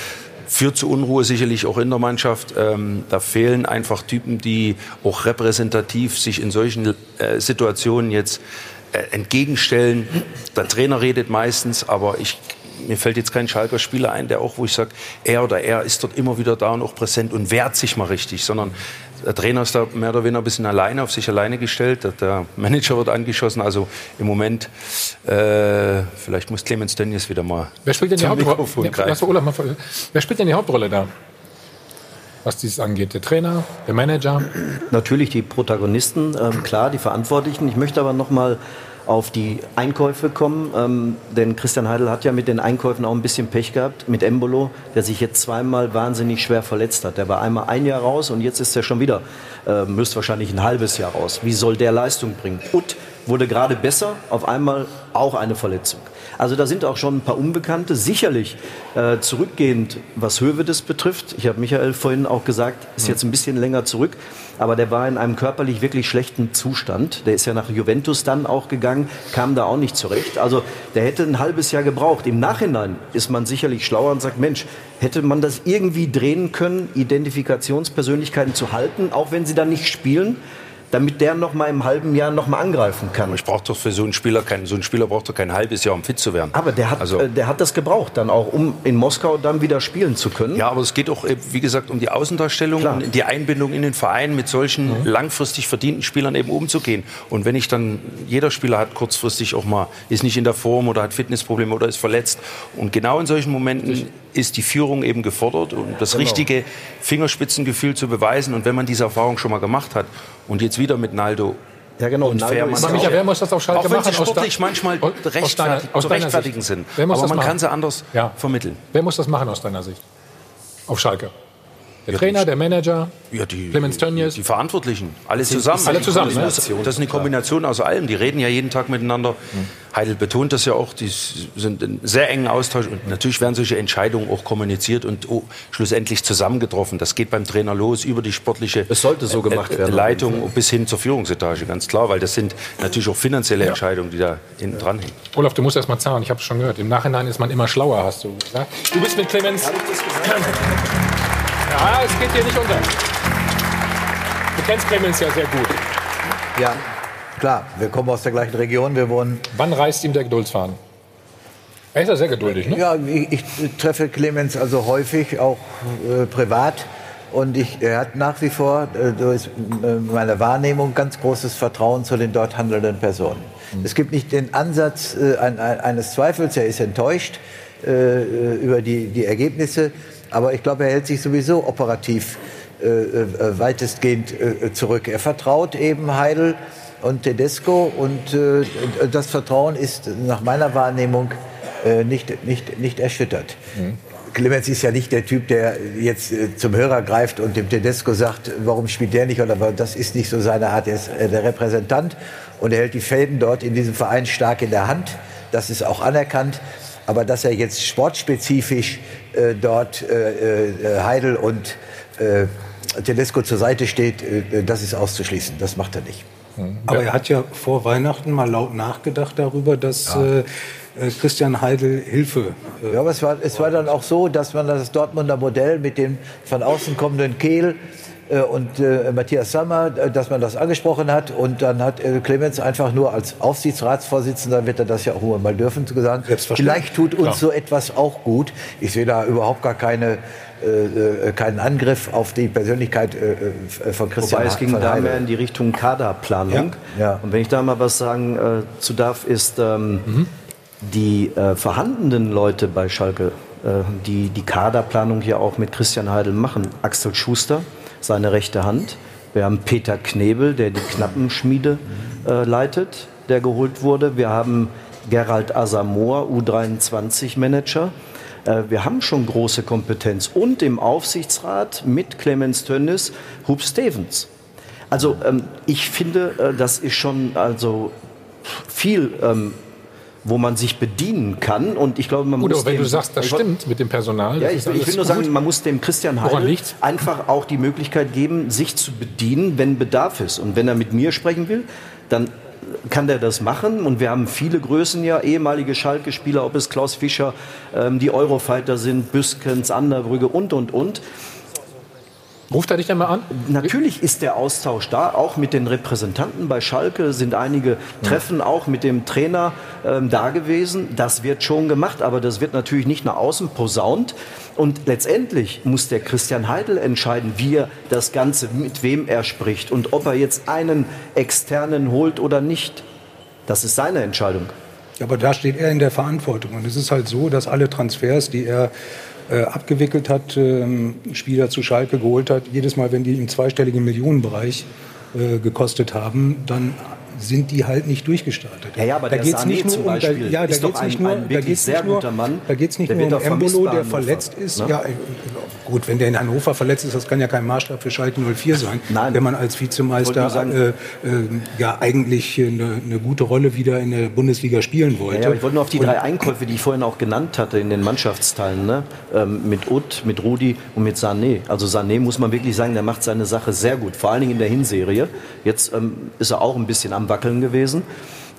Speaker 2: führt zu Unruhe sicherlich auch in der Mannschaft. Ähm, da fehlen einfach Typen, die auch repräsentativ sich in solchen äh, Situationen jetzt äh, entgegenstellen. Der Trainer redet meistens, aber ich mir fällt jetzt kein Schalker Spieler ein, der auch, wo ich sage, er oder er ist dort immer wieder da und auch präsent und wehrt sich mal richtig, sondern der Trainer ist da mehr oder weniger ein bisschen alleine auf sich alleine gestellt. Der Manager wird angeschossen. Also im Moment, äh, vielleicht muss Clemens Tönnies wieder mal.
Speaker 1: Wer spielt denn die Hauptrolle? Ja, wer spielt denn die Hauptrolle da? was dies angeht? Der Trainer, der Manager?
Speaker 15: Natürlich die Protagonisten, ähm, klar, die Verantwortlichen. Ich möchte aber noch mal auf die Einkäufe kommen. Ähm, denn Christian Heidel hat ja mit den Einkäufen auch ein bisschen Pech gehabt. Mit Embolo, der sich jetzt zweimal wahnsinnig schwer verletzt hat. Der war einmal ein Jahr raus und jetzt ist er schon wieder, äh, müsste wahrscheinlich ein halbes Jahr raus. Wie soll der Leistung bringen? Und wurde gerade besser, auf einmal auch eine Verletzung. Also da sind auch schon ein paar Unbekannte. Sicherlich äh, zurückgehend, was Hövedes betrifft. Ich habe Michael vorhin auch gesagt, ist jetzt ein bisschen länger zurück. Aber der war in einem körperlich wirklich schlechten Zustand. Der ist ja nach Juventus dann auch gegangen, kam da auch nicht zurecht. Also der hätte ein halbes Jahr gebraucht. Im Nachhinein ist man sicherlich schlauer und sagt, Mensch, hätte man das irgendwie drehen können, Identifikationspersönlichkeiten zu halten, auch wenn sie dann nicht spielen? Damit der noch mal im halben Jahr noch mal angreifen kann.
Speaker 2: Ich brauche doch für so einen Spieler kein, so einen Spieler braucht doch kein halbes Jahr, um fit zu werden.
Speaker 15: Aber der hat, also, äh, der hat das gebraucht dann auch, um in Moskau dann wieder spielen zu können.
Speaker 2: Ja, aber es geht auch, äh, wie gesagt, um die Außendarstellung Klar. und die Einbindung in den Verein mit solchen mhm. langfristig verdienten Spielern eben umzugehen. Und wenn ich dann, jeder Spieler hat kurzfristig auch mal, ist nicht in der Form oder hat Fitnessprobleme oder ist verletzt. Und genau in solchen Momenten ist die Führung eben gefordert, um das genau. richtige Fingerspitzengefühl zu beweisen. Und wenn man diese Erfahrung schon mal gemacht hat und jetzt wieder mit Naldo
Speaker 15: ja, genau. Und
Speaker 1: Naldo Fairmann. Michael, wer muss das auf Schalke
Speaker 2: auch wenn sie sportlich manchmal rechtfertig, zu rechtfertigen sind.
Speaker 1: Aber
Speaker 2: man
Speaker 1: machen?
Speaker 2: kann sie anders
Speaker 1: ja.
Speaker 2: vermitteln.
Speaker 1: Wer muss das machen aus deiner Sicht? Auf Schalke? Der ja, Trainer, der Manager,
Speaker 2: ja, die,
Speaker 1: Clemens Tönnies.
Speaker 2: Die Verantwortlichen, alle zusammen.
Speaker 1: Alle zusammen.
Speaker 2: Das ist, das ist eine Kombination aus allem. Die reden ja jeden Tag miteinander. Mhm. Heidel betont das ja auch. Die sind in sehr engen Austausch. Und natürlich werden solche Entscheidungen auch kommuniziert und oh, schlussendlich zusammengetroffen. Das geht beim Trainer los über die sportliche
Speaker 15: es sollte so gemacht
Speaker 2: äh,
Speaker 15: werden,
Speaker 2: Leitung bis hin zur Führungsetage, ganz klar. Weil das sind natürlich auch finanzielle ja. Entscheidungen, die da hinten dran hängen.
Speaker 1: Olaf, du musst erst mal zahlen. Ich habe es schon gehört. Im Nachhinein ist man immer schlauer, hast du gesagt. Du bist mit Clemens. Ja, es geht hier nicht unter. Du kennst Clemens ja sehr gut.
Speaker 9: Ja, klar. Wir kommen aus der gleichen Region. Wir wohnen.
Speaker 1: Wann reißt ihm der Geduldsfaden? Er ist ja sehr geduldig, ne?
Speaker 9: Ja, ich, ich treffe Clemens also häufig, auch äh, privat. Und ich, er hat nach wie vor äh, durch äh, meine Wahrnehmung ganz großes Vertrauen zu den dort handelnden Personen. Mhm. Es gibt nicht den Ansatz äh, ein, ein, eines Zweifels, er ist enttäuscht äh, äh, über die, die Ergebnisse. Aber ich glaube, er hält sich sowieso operativ äh, äh, weitestgehend äh, zurück. Er vertraut eben Heidel und Tedesco und äh, das Vertrauen ist nach meiner Wahrnehmung äh, nicht, nicht, nicht erschüttert. Mhm. Clemens ist ja nicht der Typ, der jetzt äh, zum Hörer greift und dem Tedesco sagt, warum spielt der nicht oder das ist nicht so seine Art. Er ist der Repräsentant und er hält die Fäden dort in diesem Verein stark in der Hand. Das ist auch anerkannt. Aber dass er jetzt sportspezifisch äh, dort äh, äh, Heidel und äh, Tedesco zur Seite steht, äh, das ist auszuschließen. Das macht er nicht.
Speaker 8: Mhm. Aber er hat ja vor Weihnachten mal laut nachgedacht darüber, dass ja. Äh, Christian Heidel Hilfe.
Speaker 9: ja, aber es war, es war dann auch so, dass man das Dortmunder Modell mit dem von außen kommenden Kehl äh, und äh, Matthias Sammer, äh, dass man das angesprochen hat. Und dann hat äh, Clemens einfach nur als Aufsichtsratsvorsitzender, wird er das ja auch mal dürfen, gesagt, vielleicht tut uns
Speaker 12: Klar.
Speaker 9: so etwas auch gut. Ich sehe da überhaupt gar keine, äh, äh, keinen Angriff auf die Persönlichkeit äh, äh, von Christian
Speaker 15: Wobei es ging da mehr in die Richtung Kaderplanung.
Speaker 9: Ja.
Speaker 15: Und wenn ich da mal was sagen äh, zu darf, ist ähm,
Speaker 9: Mhm.
Speaker 15: die äh, vorhandenen Leute bei Schalke, äh, die die Kaderplanung hier auch mit Christian Heidel machen. Axel Schuster, seine rechte Hand. Wir haben Peter Knebel, der die Knappenschmiede äh, leitet, der geholt wurde. Wir haben Gerald Asamoah, U23-Manager. Äh, Wir haben schon große Kompetenz. Und im Aufsichtsrat mit Clemens Tönnis, Hub Stevens. Also ähm, ich finde, äh, das ist schon also viel, ähm, wo man sich bedienen kann. Und ich glaube, man
Speaker 1: Gut,
Speaker 15: muss
Speaker 1: aber wenn
Speaker 15: dem-
Speaker 1: du sagst, das stimmt mit dem Personal.
Speaker 15: ja, ich, ich will nur
Speaker 1: gut.
Speaker 15: sagen, man muss dem Christian Heidel einfach auch die Möglichkeit geben, sich zu bedienen, wenn Bedarf ist. Und wenn er mit mir sprechen will, dann kann der das machen. Und wir haben viele Größen ja, ehemalige Schalke-Spieler, ob es Klaus Fischer, ähm, die Eurofighter sind, Büskens, Anderbrügge und, und, und.
Speaker 1: Ruft er dich denn mal an?
Speaker 15: Natürlich ist der Austausch da, auch mit den Repräsentanten bei Schalke sind einige Treffen auch mit dem Trainer ähm, da gewesen. Das wird schon gemacht, aber das wird natürlich nicht nach außen posaunt. Und letztendlich muss der Christian Heidel entscheiden, wie er das Ganze, mit wem er spricht und ob er jetzt einen externen holt oder nicht. Das ist seine Entscheidung.
Speaker 8: Aber da steht er in der Verantwortung. Und es ist halt so, dass alle Transfers, die er äh, abgewickelt hat, ähm, Spieler zu Schalke geholt hat, jedes Mal, wenn die im zweistelligen Millionenbereich äh, gekostet haben, dann sind die halt nicht durchgestartet.
Speaker 15: Ja, ja, aber
Speaker 8: da geht's
Speaker 15: Sané
Speaker 8: nicht nur um, da, ja, da geht's
Speaker 15: ein-
Speaker 8: nicht nur,
Speaker 15: ein
Speaker 8: da geht's nicht nur,
Speaker 15: Mann.
Speaker 8: da geht's nicht
Speaker 15: Der
Speaker 8: nur um Embolo, der verletzt ist.
Speaker 15: ne?
Speaker 8: Ja, äh, gut, wenn der in Hannover verletzt ist, das kann ja kein Maßstab für Schalke 04 sein. Wenn man als Vizemeister
Speaker 15: sagen-
Speaker 8: äh, äh, ja eigentlich eine, eine gute Rolle wieder in der Bundesliga spielen wollte.
Speaker 15: Ja, ja, ich wollte nur auf die
Speaker 8: Und-
Speaker 15: drei Einkäufe, die ich vorhin auch genannt hatte in den Mannschaftsteilen, ne? ähm, mit Ut, mit Rudi und mit Sané. Also Sané muss man wirklich sagen, der macht seine Sache sehr gut, vor allen Dingen in der Hinserie. Jetzt ähm, ist er auch ein bisschen am Wackeln gewesen.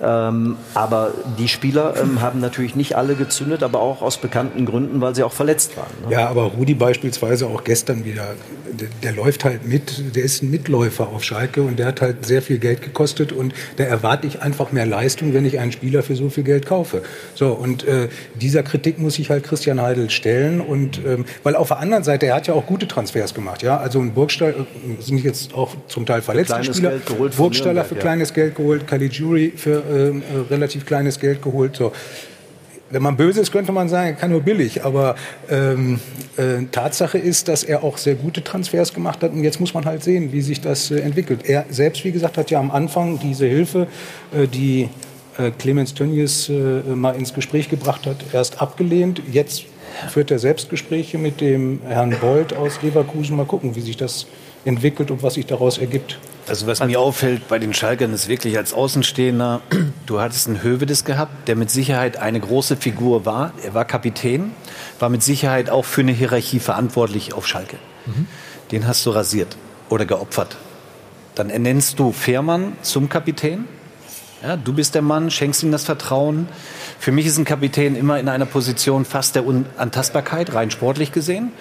Speaker 15: Ähm, aber die Spieler ähm, haben natürlich nicht alle gezündet, aber auch aus bekannten Gründen, weil sie auch verletzt waren. Ne?
Speaker 8: Ja, aber Rudi beispielsweise auch gestern wieder, der, der läuft halt mit, der ist ein Mitläufer auf Schalke und der hat halt sehr viel Geld gekostet und da erwarte ich einfach mehr Leistung, wenn ich einen Spieler für so viel Geld kaufe. So, und äh, dieser Kritik muss sich halt Christian Heidel stellen und, ähm, weil auf der anderen Seite, er hat ja auch gute Transfers gemacht, ja, also ein Burgstall, äh, sind jetzt auch zum Teil verletzte
Speaker 15: kleines
Speaker 8: Spieler, Burgstaller für
Speaker 15: ja.
Speaker 8: kleines Geld geholt, Caligiuri für äh, relativ kleines Geld geholt, so wenn man böse ist, könnte man sagen, er kann nur billig. Aber ähm, äh, Tatsache ist, dass er auch sehr gute Transfers gemacht hat. Und jetzt muss man halt sehen, wie sich das äh, entwickelt. Er selbst, wie gesagt, hat ja am Anfang diese Hilfe, äh, die äh, Clemens Tönnies äh, mal ins Gespräch gebracht hat, erst abgelehnt. Jetzt führt er selbst Gespräche mit dem Herrn Bold aus Leverkusen. Mal gucken, wie sich das entwickelt und was sich daraus ergibt.
Speaker 7: Also was mir auffällt bei den Schalkern ist wirklich als Außenstehender, du hattest einen Hövedes gehabt, der mit Sicherheit eine große Figur war. Er war Kapitän, war mit Sicherheit auch für eine Hierarchie verantwortlich auf Schalke. Den hast du rasiert oder geopfert. Dann ernennst du Fährmann zum Kapitän. Ja, du bist der Mann, schenkst ihm das Vertrauen. Für mich ist ein Kapitän immer in einer Position fast der Unantastbarkeit, rein sportlich gesehen.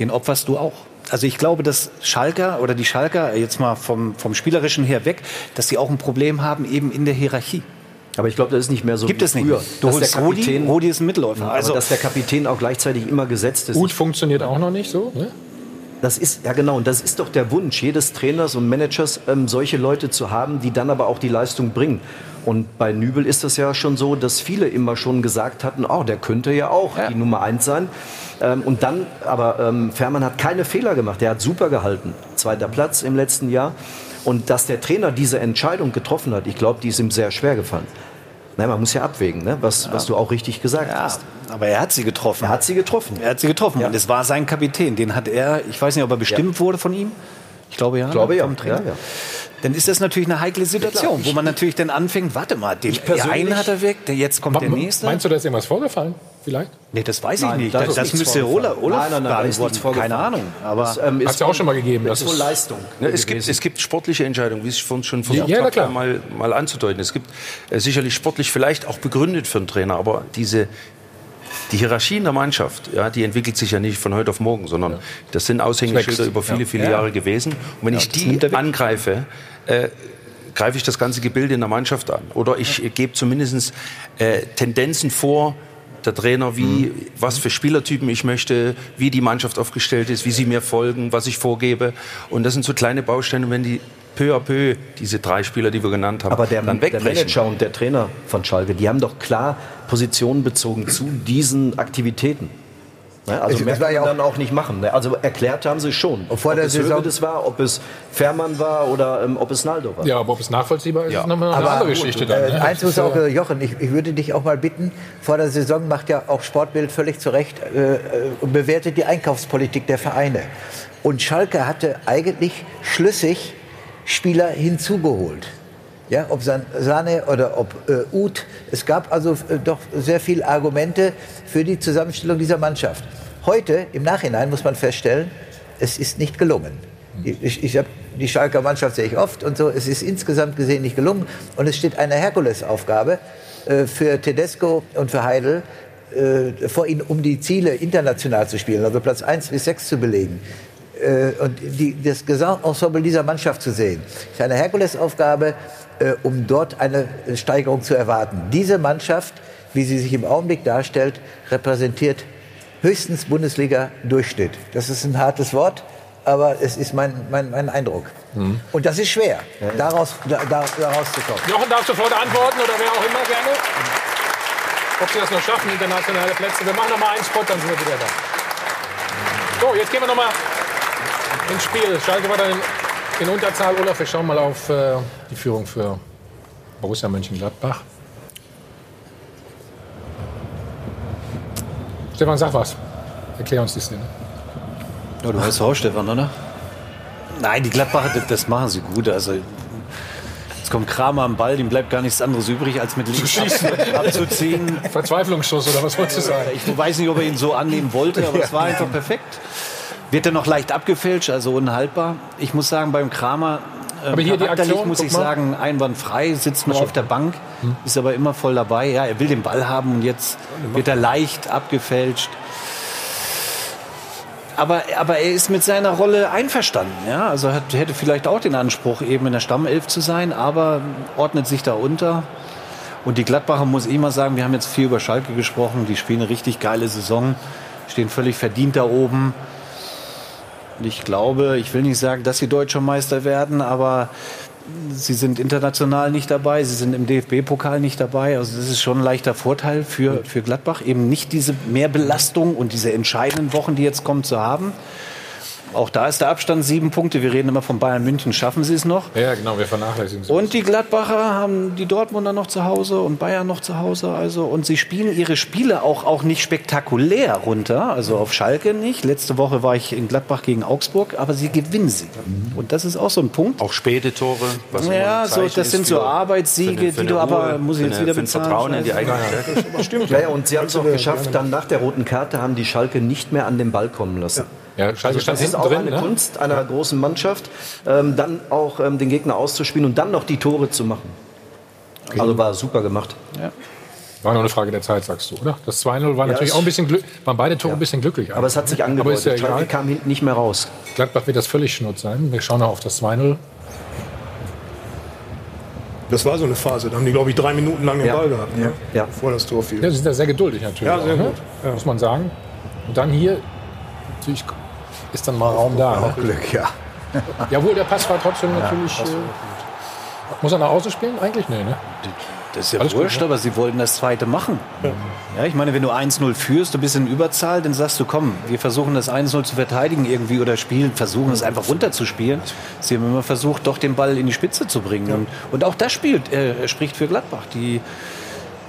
Speaker 7: Den opferst du auch. Also ich glaube, dass Schalker oder die Schalker, jetzt mal vom, vom Spielerischen her weg, dass sie auch ein Problem haben eben in der Hierarchie.
Speaker 15: Aber ich glaube, das ist nicht mehr so
Speaker 7: Gibt
Speaker 15: wie
Speaker 7: es nicht.
Speaker 15: früher.
Speaker 7: Du
Speaker 15: Dass
Speaker 7: holst
Speaker 15: der Kapitän-
Speaker 7: Rudi ist ein Mitläufer.
Speaker 15: Ja,
Speaker 7: Also-
Speaker 15: dass der Kapitän auch gleichzeitig immer gesetzt ist.
Speaker 1: Gut funktioniert auch noch nicht so. Ne?
Speaker 15: Das ist, ja genau, und das ist doch der Wunsch jedes Trainers und Managers, ähm, solche Leute zu haben, die dann aber auch die Leistung bringen. Und bei Nübel ist es ja schon so, dass viele immer schon gesagt hatten, oh, der könnte ja auch die Nummer eins sein. Ähm, und dann, aber ähm, Fährmann hat keine Fehler gemacht, der hat super gehalten. Zweiter Platz im letzten Jahr. Und dass der Trainer diese Entscheidung getroffen hat, ich glaube, die ist ihm sehr schwer gefallen. Nein, man muss ja abwägen, ne? was, was du auch richtig gesagt hast.
Speaker 7: Aber er hat sie getroffen.
Speaker 15: Er hat sie getroffen.
Speaker 7: Er hat sie getroffen. Und es war sein Kapitän. Den hat er, ich weiß nicht, ob er bestimmt wurde von ihm. Ich glaube ja.
Speaker 15: Ich glaube ja.
Speaker 7: Trainer.
Speaker 15: ja, ja.
Speaker 7: Dann ist das natürlich eine heikle Situation,
Speaker 15: klar.
Speaker 7: wo man natürlich dann anfängt, warte mal, den einen hat er weg, der jetzt kommt der nächste.
Speaker 1: Meinst du, da ist irgendwas vorgefallen? Vielleicht?
Speaker 7: Nee, das weiß
Speaker 15: Nein,
Speaker 7: ich nicht.
Speaker 15: da
Speaker 7: Das,
Speaker 15: ist
Speaker 7: das müsste Olaf. Olaf
Speaker 15: Nein, nein, nein, vorgefallen.
Speaker 7: Keine Ahnung. Aber
Speaker 15: Das, ähm, ist
Speaker 1: Hat's ja auch schon mal gegeben.
Speaker 15: Das ist wohl
Speaker 1: ist-
Speaker 15: Leistung.
Speaker 2: Ne, es, gibt, es gibt sportliche Entscheidungen, wie ich vorhin schon versucht
Speaker 1: Ja,
Speaker 2: habe, mal, mal anzudeuten. Es gibt äh, sicherlich sportlich vielleicht auch begründet für einen Trainer, aber diese die Hierarchie in der Mannschaft, ja, die entwickelt sich ja nicht von heute auf morgen, sondern das sind Aushängeschilder über viele,
Speaker 1: Ja.
Speaker 2: viele
Speaker 1: Ja.
Speaker 2: Jahre gewesen. Und wenn
Speaker 1: Ja,
Speaker 2: ich die angreife, äh, greife ich das ganze Gebilde in der Mannschaft an. Oder ich äh, gebe zumindest äh, Tendenzen vor, der Trainer, wie, was für Spielertypen ich möchte, wie die Mannschaft aufgestellt ist, wie sie mir folgen, was ich vorgebe. Und das sind so kleine Bausteine, wenn die peu à peu, diese drei Spieler, die wir genannt haben,
Speaker 15: Aber der,
Speaker 2: dann
Speaker 15: der
Speaker 2: wegbrechen.
Speaker 15: Manager und der Trainer von Schalke, die haben doch klar Positionen bezogen zu diesen Aktivitäten. Ne? Also
Speaker 9: Es-
Speaker 15: mehr kann
Speaker 9: ja
Speaker 15: man dann auch nicht machen. Ne? Also erklärt haben sie schon.
Speaker 9: vor
Speaker 15: ob
Speaker 9: der
Speaker 15: es
Speaker 9: Saison-
Speaker 15: Höwedes war, ob es Fährmann war oder ähm, ob es Naldo war.
Speaker 1: Ja, aber ob es nachvollziehbar ist, ist nochmal eine
Speaker 9: Aber
Speaker 1: andere Geschichte. Dann,
Speaker 9: äh,
Speaker 1: ne?
Speaker 9: eins
Speaker 1: Das
Speaker 9: muss auch,
Speaker 1: äh,
Speaker 9: äh, Jochen, ich, ich würde dich auch mal bitten, vor der Saison macht ja auch Sportbild völlig zu Recht äh, äh, und bewertet die Einkaufspolitik der Vereine. Und Schalke hatte eigentlich schlüssig Spieler hinzugeholt. Ja, ob San- Sane oder ob äh, Uth. Es gab also äh, doch sehr viele Argumente für die Zusammenstellung dieser Mannschaft. Heute, im Nachhinein, muss man feststellen, es ist nicht gelungen. Ich, ich hab, die Schalker Mannschaft sehe ich oft und so. Es ist insgesamt gesehen nicht gelungen. Und es steht eine Herkulesaufgabe äh, für Tedesco und für Heidel äh, vor ihnen, um die Ziele international zu spielen, also Platz 1 bis 6 zu belegen. Äh, und die, das Gesamtensemble dieser Mannschaft zu sehen. ist eine Herkulesaufgabe, äh, um dort eine Steigerung zu erwarten. Diese Mannschaft, wie sie sich im Augenblick darstellt, repräsentiert höchstens Bundesliga-Durchschnitt. Das ist ein hartes Wort, aber es ist mein, mein, mein Eindruck. Und das ist schwer, daraus, da, da, daraus zu kommen.
Speaker 1: Jochen darf sofort antworten oder wer auch immer gerne. Ob sie das noch schaffen, internationale Plätze. Wir machen noch mal einen Spot, dann sind wir wieder da. So, jetzt gehen wir noch mal ins Spiel. Schalke war dann in, in Unterzahl. Olaf, wir schauen mal auf äh, die Führung für Borussia Mönchengladbach. Stefan, sag was. Erklär uns die Szene.
Speaker 7: Ja, du weißt auch, Stefan, oder? Nein, die Gladbacher, das, machen sie gut. Also, jetzt kommt Kramer am Ball, dem bleibt gar nichts anderes übrig, als mit links
Speaker 1: schießen.
Speaker 7: ab, abzuziehen.
Speaker 1: Verzweiflungsschuss oder was wolltest du sagen?
Speaker 7: Ich weiß nicht, ob er ihn so annehmen wollte, aber es war einfach perfekt. Wird er noch leicht abgefälscht, also unhaltbar. Ich muss sagen, beim Kramer, ähm,
Speaker 1: Aber hier die Aktion,
Speaker 7: muss ich sagen, einwandfrei, sitzt nur auf der Bank, ist aber immer voll dabei. Ja, er will den Ball haben und jetzt wird er leicht abgefälscht. Aber, aber er ist mit seiner Rolle einverstanden. Ja? Also hat, hätte vielleicht auch den Anspruch, eben in der Stammelf zu sein, aber ordnet sich da unter. Und die Gladbacher, muss ich mal sagen, wir haben jetzt viel über Schalke gesprochen, die spielen eine richtig geile Saison, stehen völlig verdient da oben. Und ich glaube, ich will nicht sagen, dass sie deutscher Meister werden, aber sie sind international nicht dabei, sie sind im DFB-Pokal nicht dabei. Also das ist schon ein leichter Vorteil für, für Gladbach, eben nicht diese Mehrbelastung und diese entscheidenden Wochen, die jetzt kommen, zu haben. Auch da ist der Abstand sieben Punkte. Wir reden immer von Bayern München. Schaffen sie es noch?
Speaker 1: Ja, genau, wir vernachlässigen es.
Speaker 7: Und die Gladbacher haben die Dortmunder noch zu Hause und Bayern noch zu Hause. Also und sie spielen ihre Spiele auch, auch nicht spektakulär runter. Also auf Schalke nicht. Letzte Woche war ich in Gladbach gegen Augsburg, aber sie gewinnen sie. Und das ist auch so ein Punkt.
Speaker 2: Auch späte Tore. Was immer
Speaker 7: ja, so, das sind so Arbeitssiege, die du
Speaker 2: eine
Speaker 7: aber
Speaker 2: Ruhe,
Speaker 7: muss ich jetzt
Speaker 2: eine-
Speaker 7: wieder bezahlen.
Speaker 2: Vertrauen in die eigene
Speaker 7: Ja.
Speaker 2: Stärke.
Speaker 15: Ja, ja, und sie haben es auch geschafft, dann nach der roten Karte haben die Schalke nicht mehr an den Ball kommen lassen.
Speaker 1: Ja, Schalke
Speaker 15: Also
Speaker 1: stand
Speaker 15: das ist auch
Speaker 1: drin,
Speaker 15: eine
Speaker 1: ne?
Speaker 15: Kunst einer großen Mannschaft, ähm, dann auch ähm, den Gegner auszuspielen und dann noch die Tore zu machen. Also war super gemacht.
Speaker 1: War nur eine Frage der Zeit, sagst du, oder? Das 2-0 war
Speaker 15: Ja,
Speaker 1: natürlich auch ein bisschen Glück, waren beide Tore ein bisschen glücklich.
Speaker 15: Aber es hat sich
Speaker 1: ne? Aber
Speaker 15: angedeutet.
Speaker 1: ja
Speaker 15: Schalke kam hinten nicht mehr raus.
Speaker 1: Gladbach wird das völlig schnurz sein. Wir schauen noch auf das 2-0.
Speaker 16: Das war so eine Phase. Da haben die, glaube ich, drei Minuten lang den
Speaker 1: Ja.
Speaker 16: Ball gehabt, ne?
Speaker 15: ja.
Speaker 16: bevor das Tor fiel.
Speaker 1: Ja, sie sind da sehr geduldig natürlich.
Speaker 16: Ja, sehr
Speaker 1: auch, ne?
Speaker 16: gut.
Speaker 1: Muss man sagen. Und dann hier, natürlich ist dann mal Raum da.
Speaker 9: Auch
Speaker 1: Ne?
Speaker 9: Glück, ja.
Speaker 1: Jawohl, der Pass war trotzdem
Speaker 9: Ja,
Speaker 1: natürlich. Äh, muss er nach Hause spielen? Eigentlich? Nee, ne?
Speaker 7: Das ist ja
Speaker 1: Alles gut,
Speaker 7: wurscht,
Speaker 1: ne?
Speaker 7: aber sie wollten das zweite machen. Ja. ich meine, wenn du 1-0 führst, du bist in Überzahl, dann sagst du, komm, wir versuchen das 1-0 zu verteidigen irgendwie oder spielen, versuchen es einfach runterzuspielen. Sie haben immer versucht, doch den Ball in die Spitze zu bringen. Und, und auch das spielt, äh, spricht für Gladbach. Die,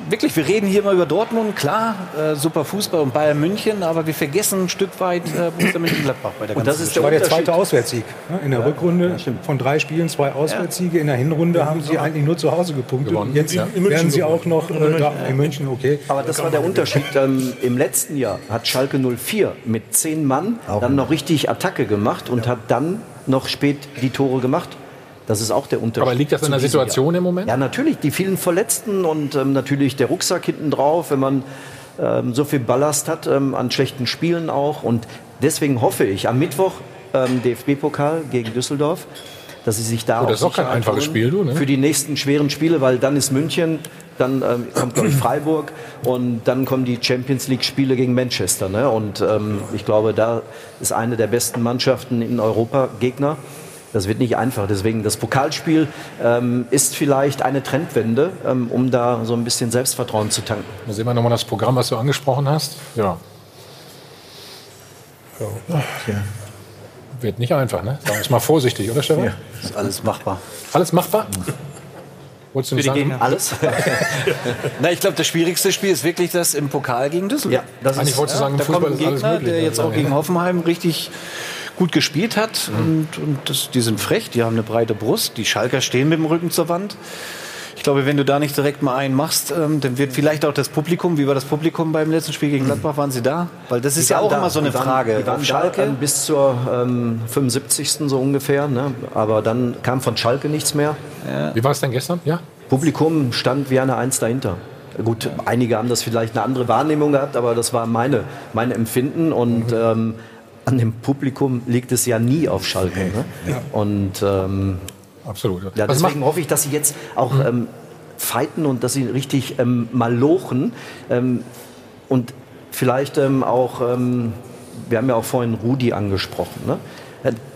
Speaker 7: wirklich, wir reden hier immer über Dortmund, klar, äh, super Fußball und Bayern München, aber wir vergessen ein Stück weit äh, Borussia Mönchengladbach bei der
Speaker 15: Und
Speaker 7: ganzen
Speaker 15: das ist
Speaker 8: Das war der zweite Auswärtssieg. ne? In der Rückrunde von drei Spielen zwei Auswärtssiege. In der Hinrunde haben sie eigentlich nur zu Hause gepunktet.
Speaker 1: Gewonnen.
Speaker 8: Und jetzt
Speaker 1: Ja.
Speaker 8: werden sie
Speaker 16: gewonnen.
Speaker 8: auch noch
Speaker 16: In
Speaker 8: äh,
Speaker 16: München.
Speaker 8: da, in München, okay.
Speaker 15: Aber das war der Unterschied. Ähm, Im letzten Jahr hat Schalke 04 mit zehn Mann dann noch richtig Attacke gemacht und hat dann noch spät die Tore gemacht. Das ist auch der Unterschied.
Speaker 1: Aber liegt das an der Situation
Speaker 15: Jahr.
Speaker 1: im Moment?
Speaker 15: Ja, natürlich. Die vielen Verletzten und ähm, natürlich der Rucksack hinten drauf, wenn man ähm, so viel Ballast hat ähm, an schlechten Spielen auch. Und deswegen hoffe ich am Mittwoch ähm, DFB-Pokal gegen Düsseldorf, dass sie sich da
Speaker 1: Oh, das ist auch kein einfaches Spiel, du, ne?
Speaker 15: Für die nächsten schweren Spiele, weil dann ist München, dann ähm, kommt, glaube ich, Freiburg und dann kommen die Champions League-Spiele gegen Manchester. Ne? Und ähm, ich glaube, da ist eine der besten Mannschaften in Europa Gegner. Das wird nicht einfach. Deswegen das Pokalspiel ähm, ist vielleicht eine Trendwende, ähm, um da so ein bisschen Selbstvertrauen zu tanken.
Speaker 1: Da sehen wir nochmal das Programm, was du angesprochen hast. Ja.
Speaker 9: Ja.
Speaker 1: Wird nicht einfach, ne? Sagen wir es mal vorsichtig, oder Stefan?
Speaker 7: Ja, ist alles machbar.
Speaker 1: Alles machbar? Wolltest du
Speaker 7: Für die
Speaker 1: sagen?
Speaker 7: Gegner. Alles. Na, ich glaube, das schwierigste Spiel ist wirklich das im Pokal gegen Düsseldorf.
Speaker 1: Ja, das Eigentlich ist- wolltest du sagen,
Speaker 7: da kommt
Speaker 1: Fußball
Speaker 7: ein
Speaker 1: ist alles
Speaker 7: Gegner,
Speaker 1: möglich,
Speaker 7: der jetzt
Speaker 1: ja.
Speaker 7: auch gegen Hoffenheim richtig gut gespielt hat. Und, und das, die sind frech, die haben eine breite Brust. Die Schalker stehen mit dem Rücken zur Wand. Ich glaube, wenn du da nicht direkt mal einen machst, ähm, dann wird vielleicht auch das Publikum, wie war das Publikum beim letzten Spiel gegen Gladbach, waren sie da? Weil das ist ja auch
Speaker 15: da.
Speaker 7: immer so eine
Speaker 15: waren-
Speaker 7: Frage.
Speaker 15: Die waren
Speaker 7: Auf
Speaker 15: Schalke
Speaker 7: Schalke?
Speaker 15: bis zur ähm, 75. so ungefähr. Ne? Aber dann kam von Schalke nichts mehr.
Speaker 1: Wie war es denn gestern? Ja?
Speaker 15: Publikum stand wie eine Eins dahinter. Gut, einige haben das vielleicht eine andere Wahrnehmung gehabt, aber das war meine, mein Empfinden. Und ähm, an dem Publikum liegt es ja nie auf Schalke. Ne? Und ähm,
Speaker 1: Absolut.
Speaker 15: ja,
Speaker 1: Was
Speaker 15: deswegen hoffe ich, dass sie jetzt auch ähm, fighten und dass sie richtig ähm, mal lochen. Ähm, und vielleicht ähm, auch, ähm, wir haben ja auch vorhin Rudi angesprochen. Ne?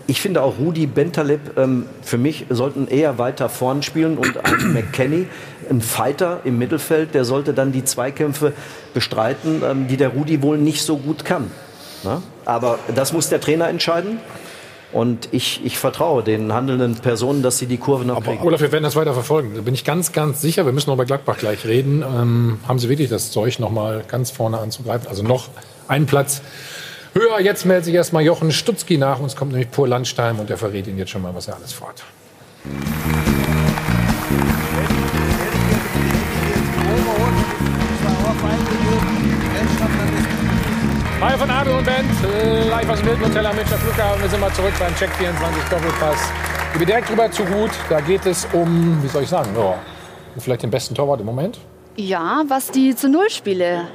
Speaker 15: Ich finde auch Rudi Bentaleb ähm, für mich sollten eher weiter vorn spielen und ein McKenny, ein Fighter im Mittelfeld, der sollte dann die Zweikämpfe bestreiten, ähm, die der Rudi wohl nicht so gut kann. Ne? Aber das muss der Trainer entscheiden. Und ich, ich vertraue den handelnden Personen, dass sie die Kurve noch kriegen.
Speaker 1: Olaf, wir werden das weiter verfolgen. Da bin ich ganz, ganz sicher. Wir müssen noch bei Gladbach gleich reden. Ähm, haben Sie wirklich das Zeug, noch mal ganz vorne anzugreifen? Also noch einen Platz höher. Jetzt meldet sich erstmal Jochen Stutzki nach. Uns kommt nämlich Pur Landstein und der verrät Ihnen jetzt schon mal, was er alles vorhat. Hi von Adel und Band, live aus dem Hilton Hotel am Münchner Flughafen. Wir sind mal zurück beim Check 24 Doppelpass. Ich bin direkt rüber zu Ruth. Da geht es um, wie soll ich sagen, ja, vielleicht den besten Torwart im Moment.
Speaker 3: Ja, was die zu Null Spiele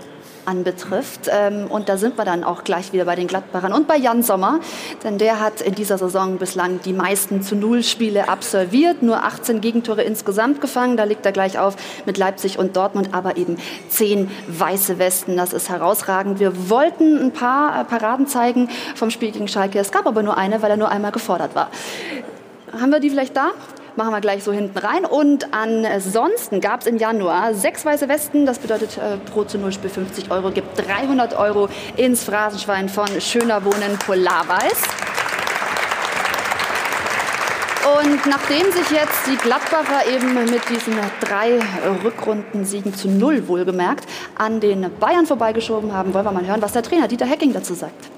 Speaker 3: anbetrifft. Ähm, und da sind wir dann auch gleich wieder bei den Gladbachern und bei Jan Sommer. Denn der hat in dieser Saison bislang die meisten zu Null Spiele absolviert. Nur 18 Gegentore insgesamt gefangen. Da liegt er gleich auf mit Leipzig und Dortmund. Aber eben 10 weiße Westen. Das ist herausragend. Wir wollten ein paar äh, Paraden zeigen vom Spiel gegen Schalke. Es gab aber nur eine, weil er nur einmal gefordert war. Haben wir die vielleicht da? Machen wir gleich so hinten rein. Und ansonsten gab es im Januar sechs weiße Westen. Das bedeutet äh, pro zu Null Spiel 50 Euro. Gibt 300 Euro ins Phrasenschwein von Schöner Wohnen Polarweiß. Und nachdem sich jetzt die Gladbacher eben mit diesen drei Rückrundensiegen zu null wohlgemerkt an den Bayern vorbeigeschoben haben, wollen wir mal hören, was der Trainer Dieter Hecking dazu sagt.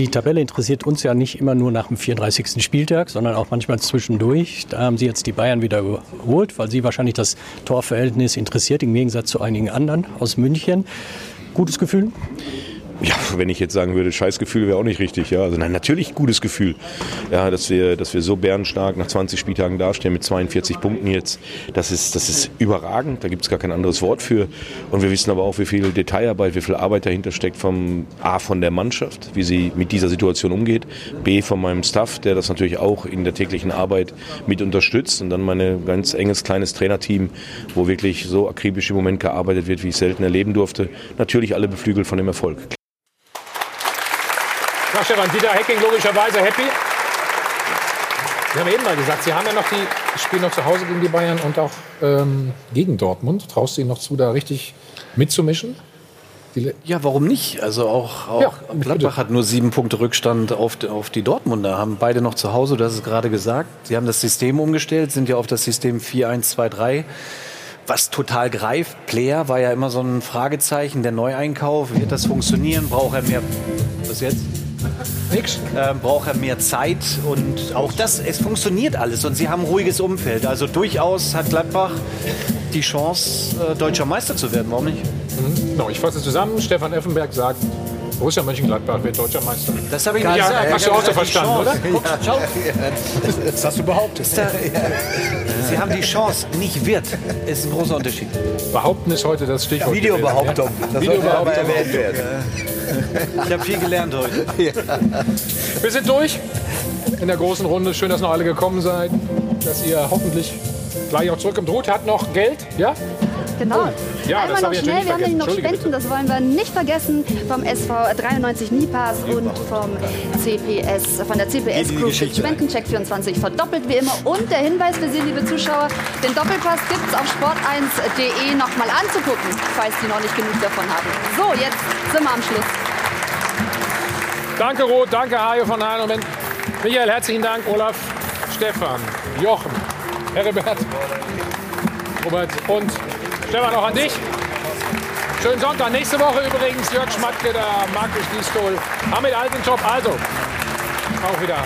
Speaker 25: Die Tabelle interessiert uns ja nicht immer nur nach dem 34. Spieltag, sondern auch manchmal zwischendurch. Da haben sie jetzt die Bayern wieder überholt, weil sie wahrscheinlich das Torverhältnis interessiert, im Gegensatz zu einigen anderen aus München. Gutes Gefühl?
Speaker 26: Ja, wenn ich jetzt sagen würde, Scheißgefühl wäre auch nicht richtig. Ja, also nein, natürlich gutes Gefühl, ja, dass wir, dass wir so bärenstark nach 20 Spieltagen dastehen mit 42 Punkten jetzt. Das ist, das ist überragend. Da gibt es gar kein anderes Wort für. Und wir wissen aber auch, wie viel Detailarbeit, wie viel Arbeit dahinter steckt vom A von der Mannschaft, wie sie mit dieser Situation umgeht. B von meinem Staff, der das natürlich auch in der täglichen Arbeit mit unterstützt. Und dann mein ganz enges kleines Trainerteam, wo wirklich so akribisch im Moment gearbeitet wird, wie ich selten erleben durfte. Natürlich alle beflügelt von dem Erfolg.
Speaker 1: Na, Stefan, Dieter Hecking logischerweise happy. Wir haben eben mal gesagt, Sie haben ja noch die spielen noch zu Hause gegen die Bayern und auch ähm, gegen Dortmund. Traust du ihnen noch zu, da richtig mitzumischen?
Speaker 7: Ja, warum nicht? Also auch, auch
Speaker 1: Ja,
Speaker 7: Gladbach hat nur sieben Punkte Rückstand auf, die- auf die Dortmunder. Haben beide noch zu Hause, du hast es gerade gesagt. Sie haben das System umgestellt, sind ja auf das System 4-1-2-3, was total greift. Player war ja immer so ein Fragezeichen, der Neueinkauf. Wird das funktionieren? Braucht er mehr. Was jetzt?
Speaker 1: Nix.
Speaker 7: Ähm, braucht er mehr Zeit und auch das, es funktioniert alles und sie haben ein ruhiges Umfeld. Also durchaus hat Gladbach die Chance, äh, deutscher Meister zu werden. Warum nicht?
Speaker 1: Mhm. Genau, ich fasse zusammen. Stefan Effenberg sagt, Borussia Mönchengladbach wird deutscher Meister.
Speaker 7: Das habe ich
Speaker 1: ja,
Speaker 7: nicht gesagt.
Speaker 1: Hast du auch so verstanden, oder?
Speaker 7: Guck, schau.
Speaker 1: Das hast du behauptet.
Speaker 7: Sie haben die Chance, nicht wird. Ist ein großer Unterschied.
Speaker 1: Behaupten ist heute das Stichwort.
Speaker 9: Videobehauptung. Das
Speaker 1: Ja. Videobehauptung.
Speaker 9: erwähnt werden.
Speaker 7: Ich habe viel gelernt heute.
Speaker 1: Wir sind durch in der großen Runde. Schön, dass noch alle gekommen seid. Dass ihr hoffentlich gleich auch zurückkommt. Ruth hat noch Geld, ja?
Speaker 3: Genau.
Speaker 1: Ja, das
Speaker 3: Einmal noch schnell, wir haben nämlich noch Spenden, das wollen wir nicht vergessen, vom SV 93 Nipas und vom CPS, von der CPS Group. Spendencheck 24 verdoppelt wie immer. Und der Hinweis für Sie, liebe Zuschauer, den Doppelpass gibt es auf sport1.de nochmal anzugucken, falls Sie noch nicht genug davon haben. So, jetzt sind wir am Schluss.
Speaker 1: Danke, Roth. Danke, Hajo von Hahn. Und Michael, herzlichen Dank. Olaf, Stefan, Jochen, Herbert, Robert und Stefan auch an dich. Schönen Sonntag. Nächste Woche übrigens Jörg Schmatke, der Markus Gistol, Hamid Altentop. Also, auch wieder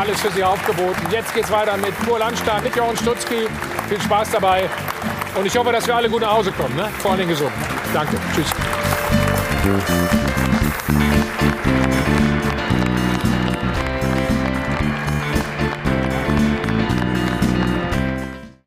Speaker 1: alles für Sie aufgeboten. Jetzt geht's weiter mit Pur Landstein, mit Jochen Stutzki. Viel Spaß dabei. Und ich hoffe, dass wir alle gut nach Hause kommen. Ne? Vor allem gesund. Danke. Tschüss.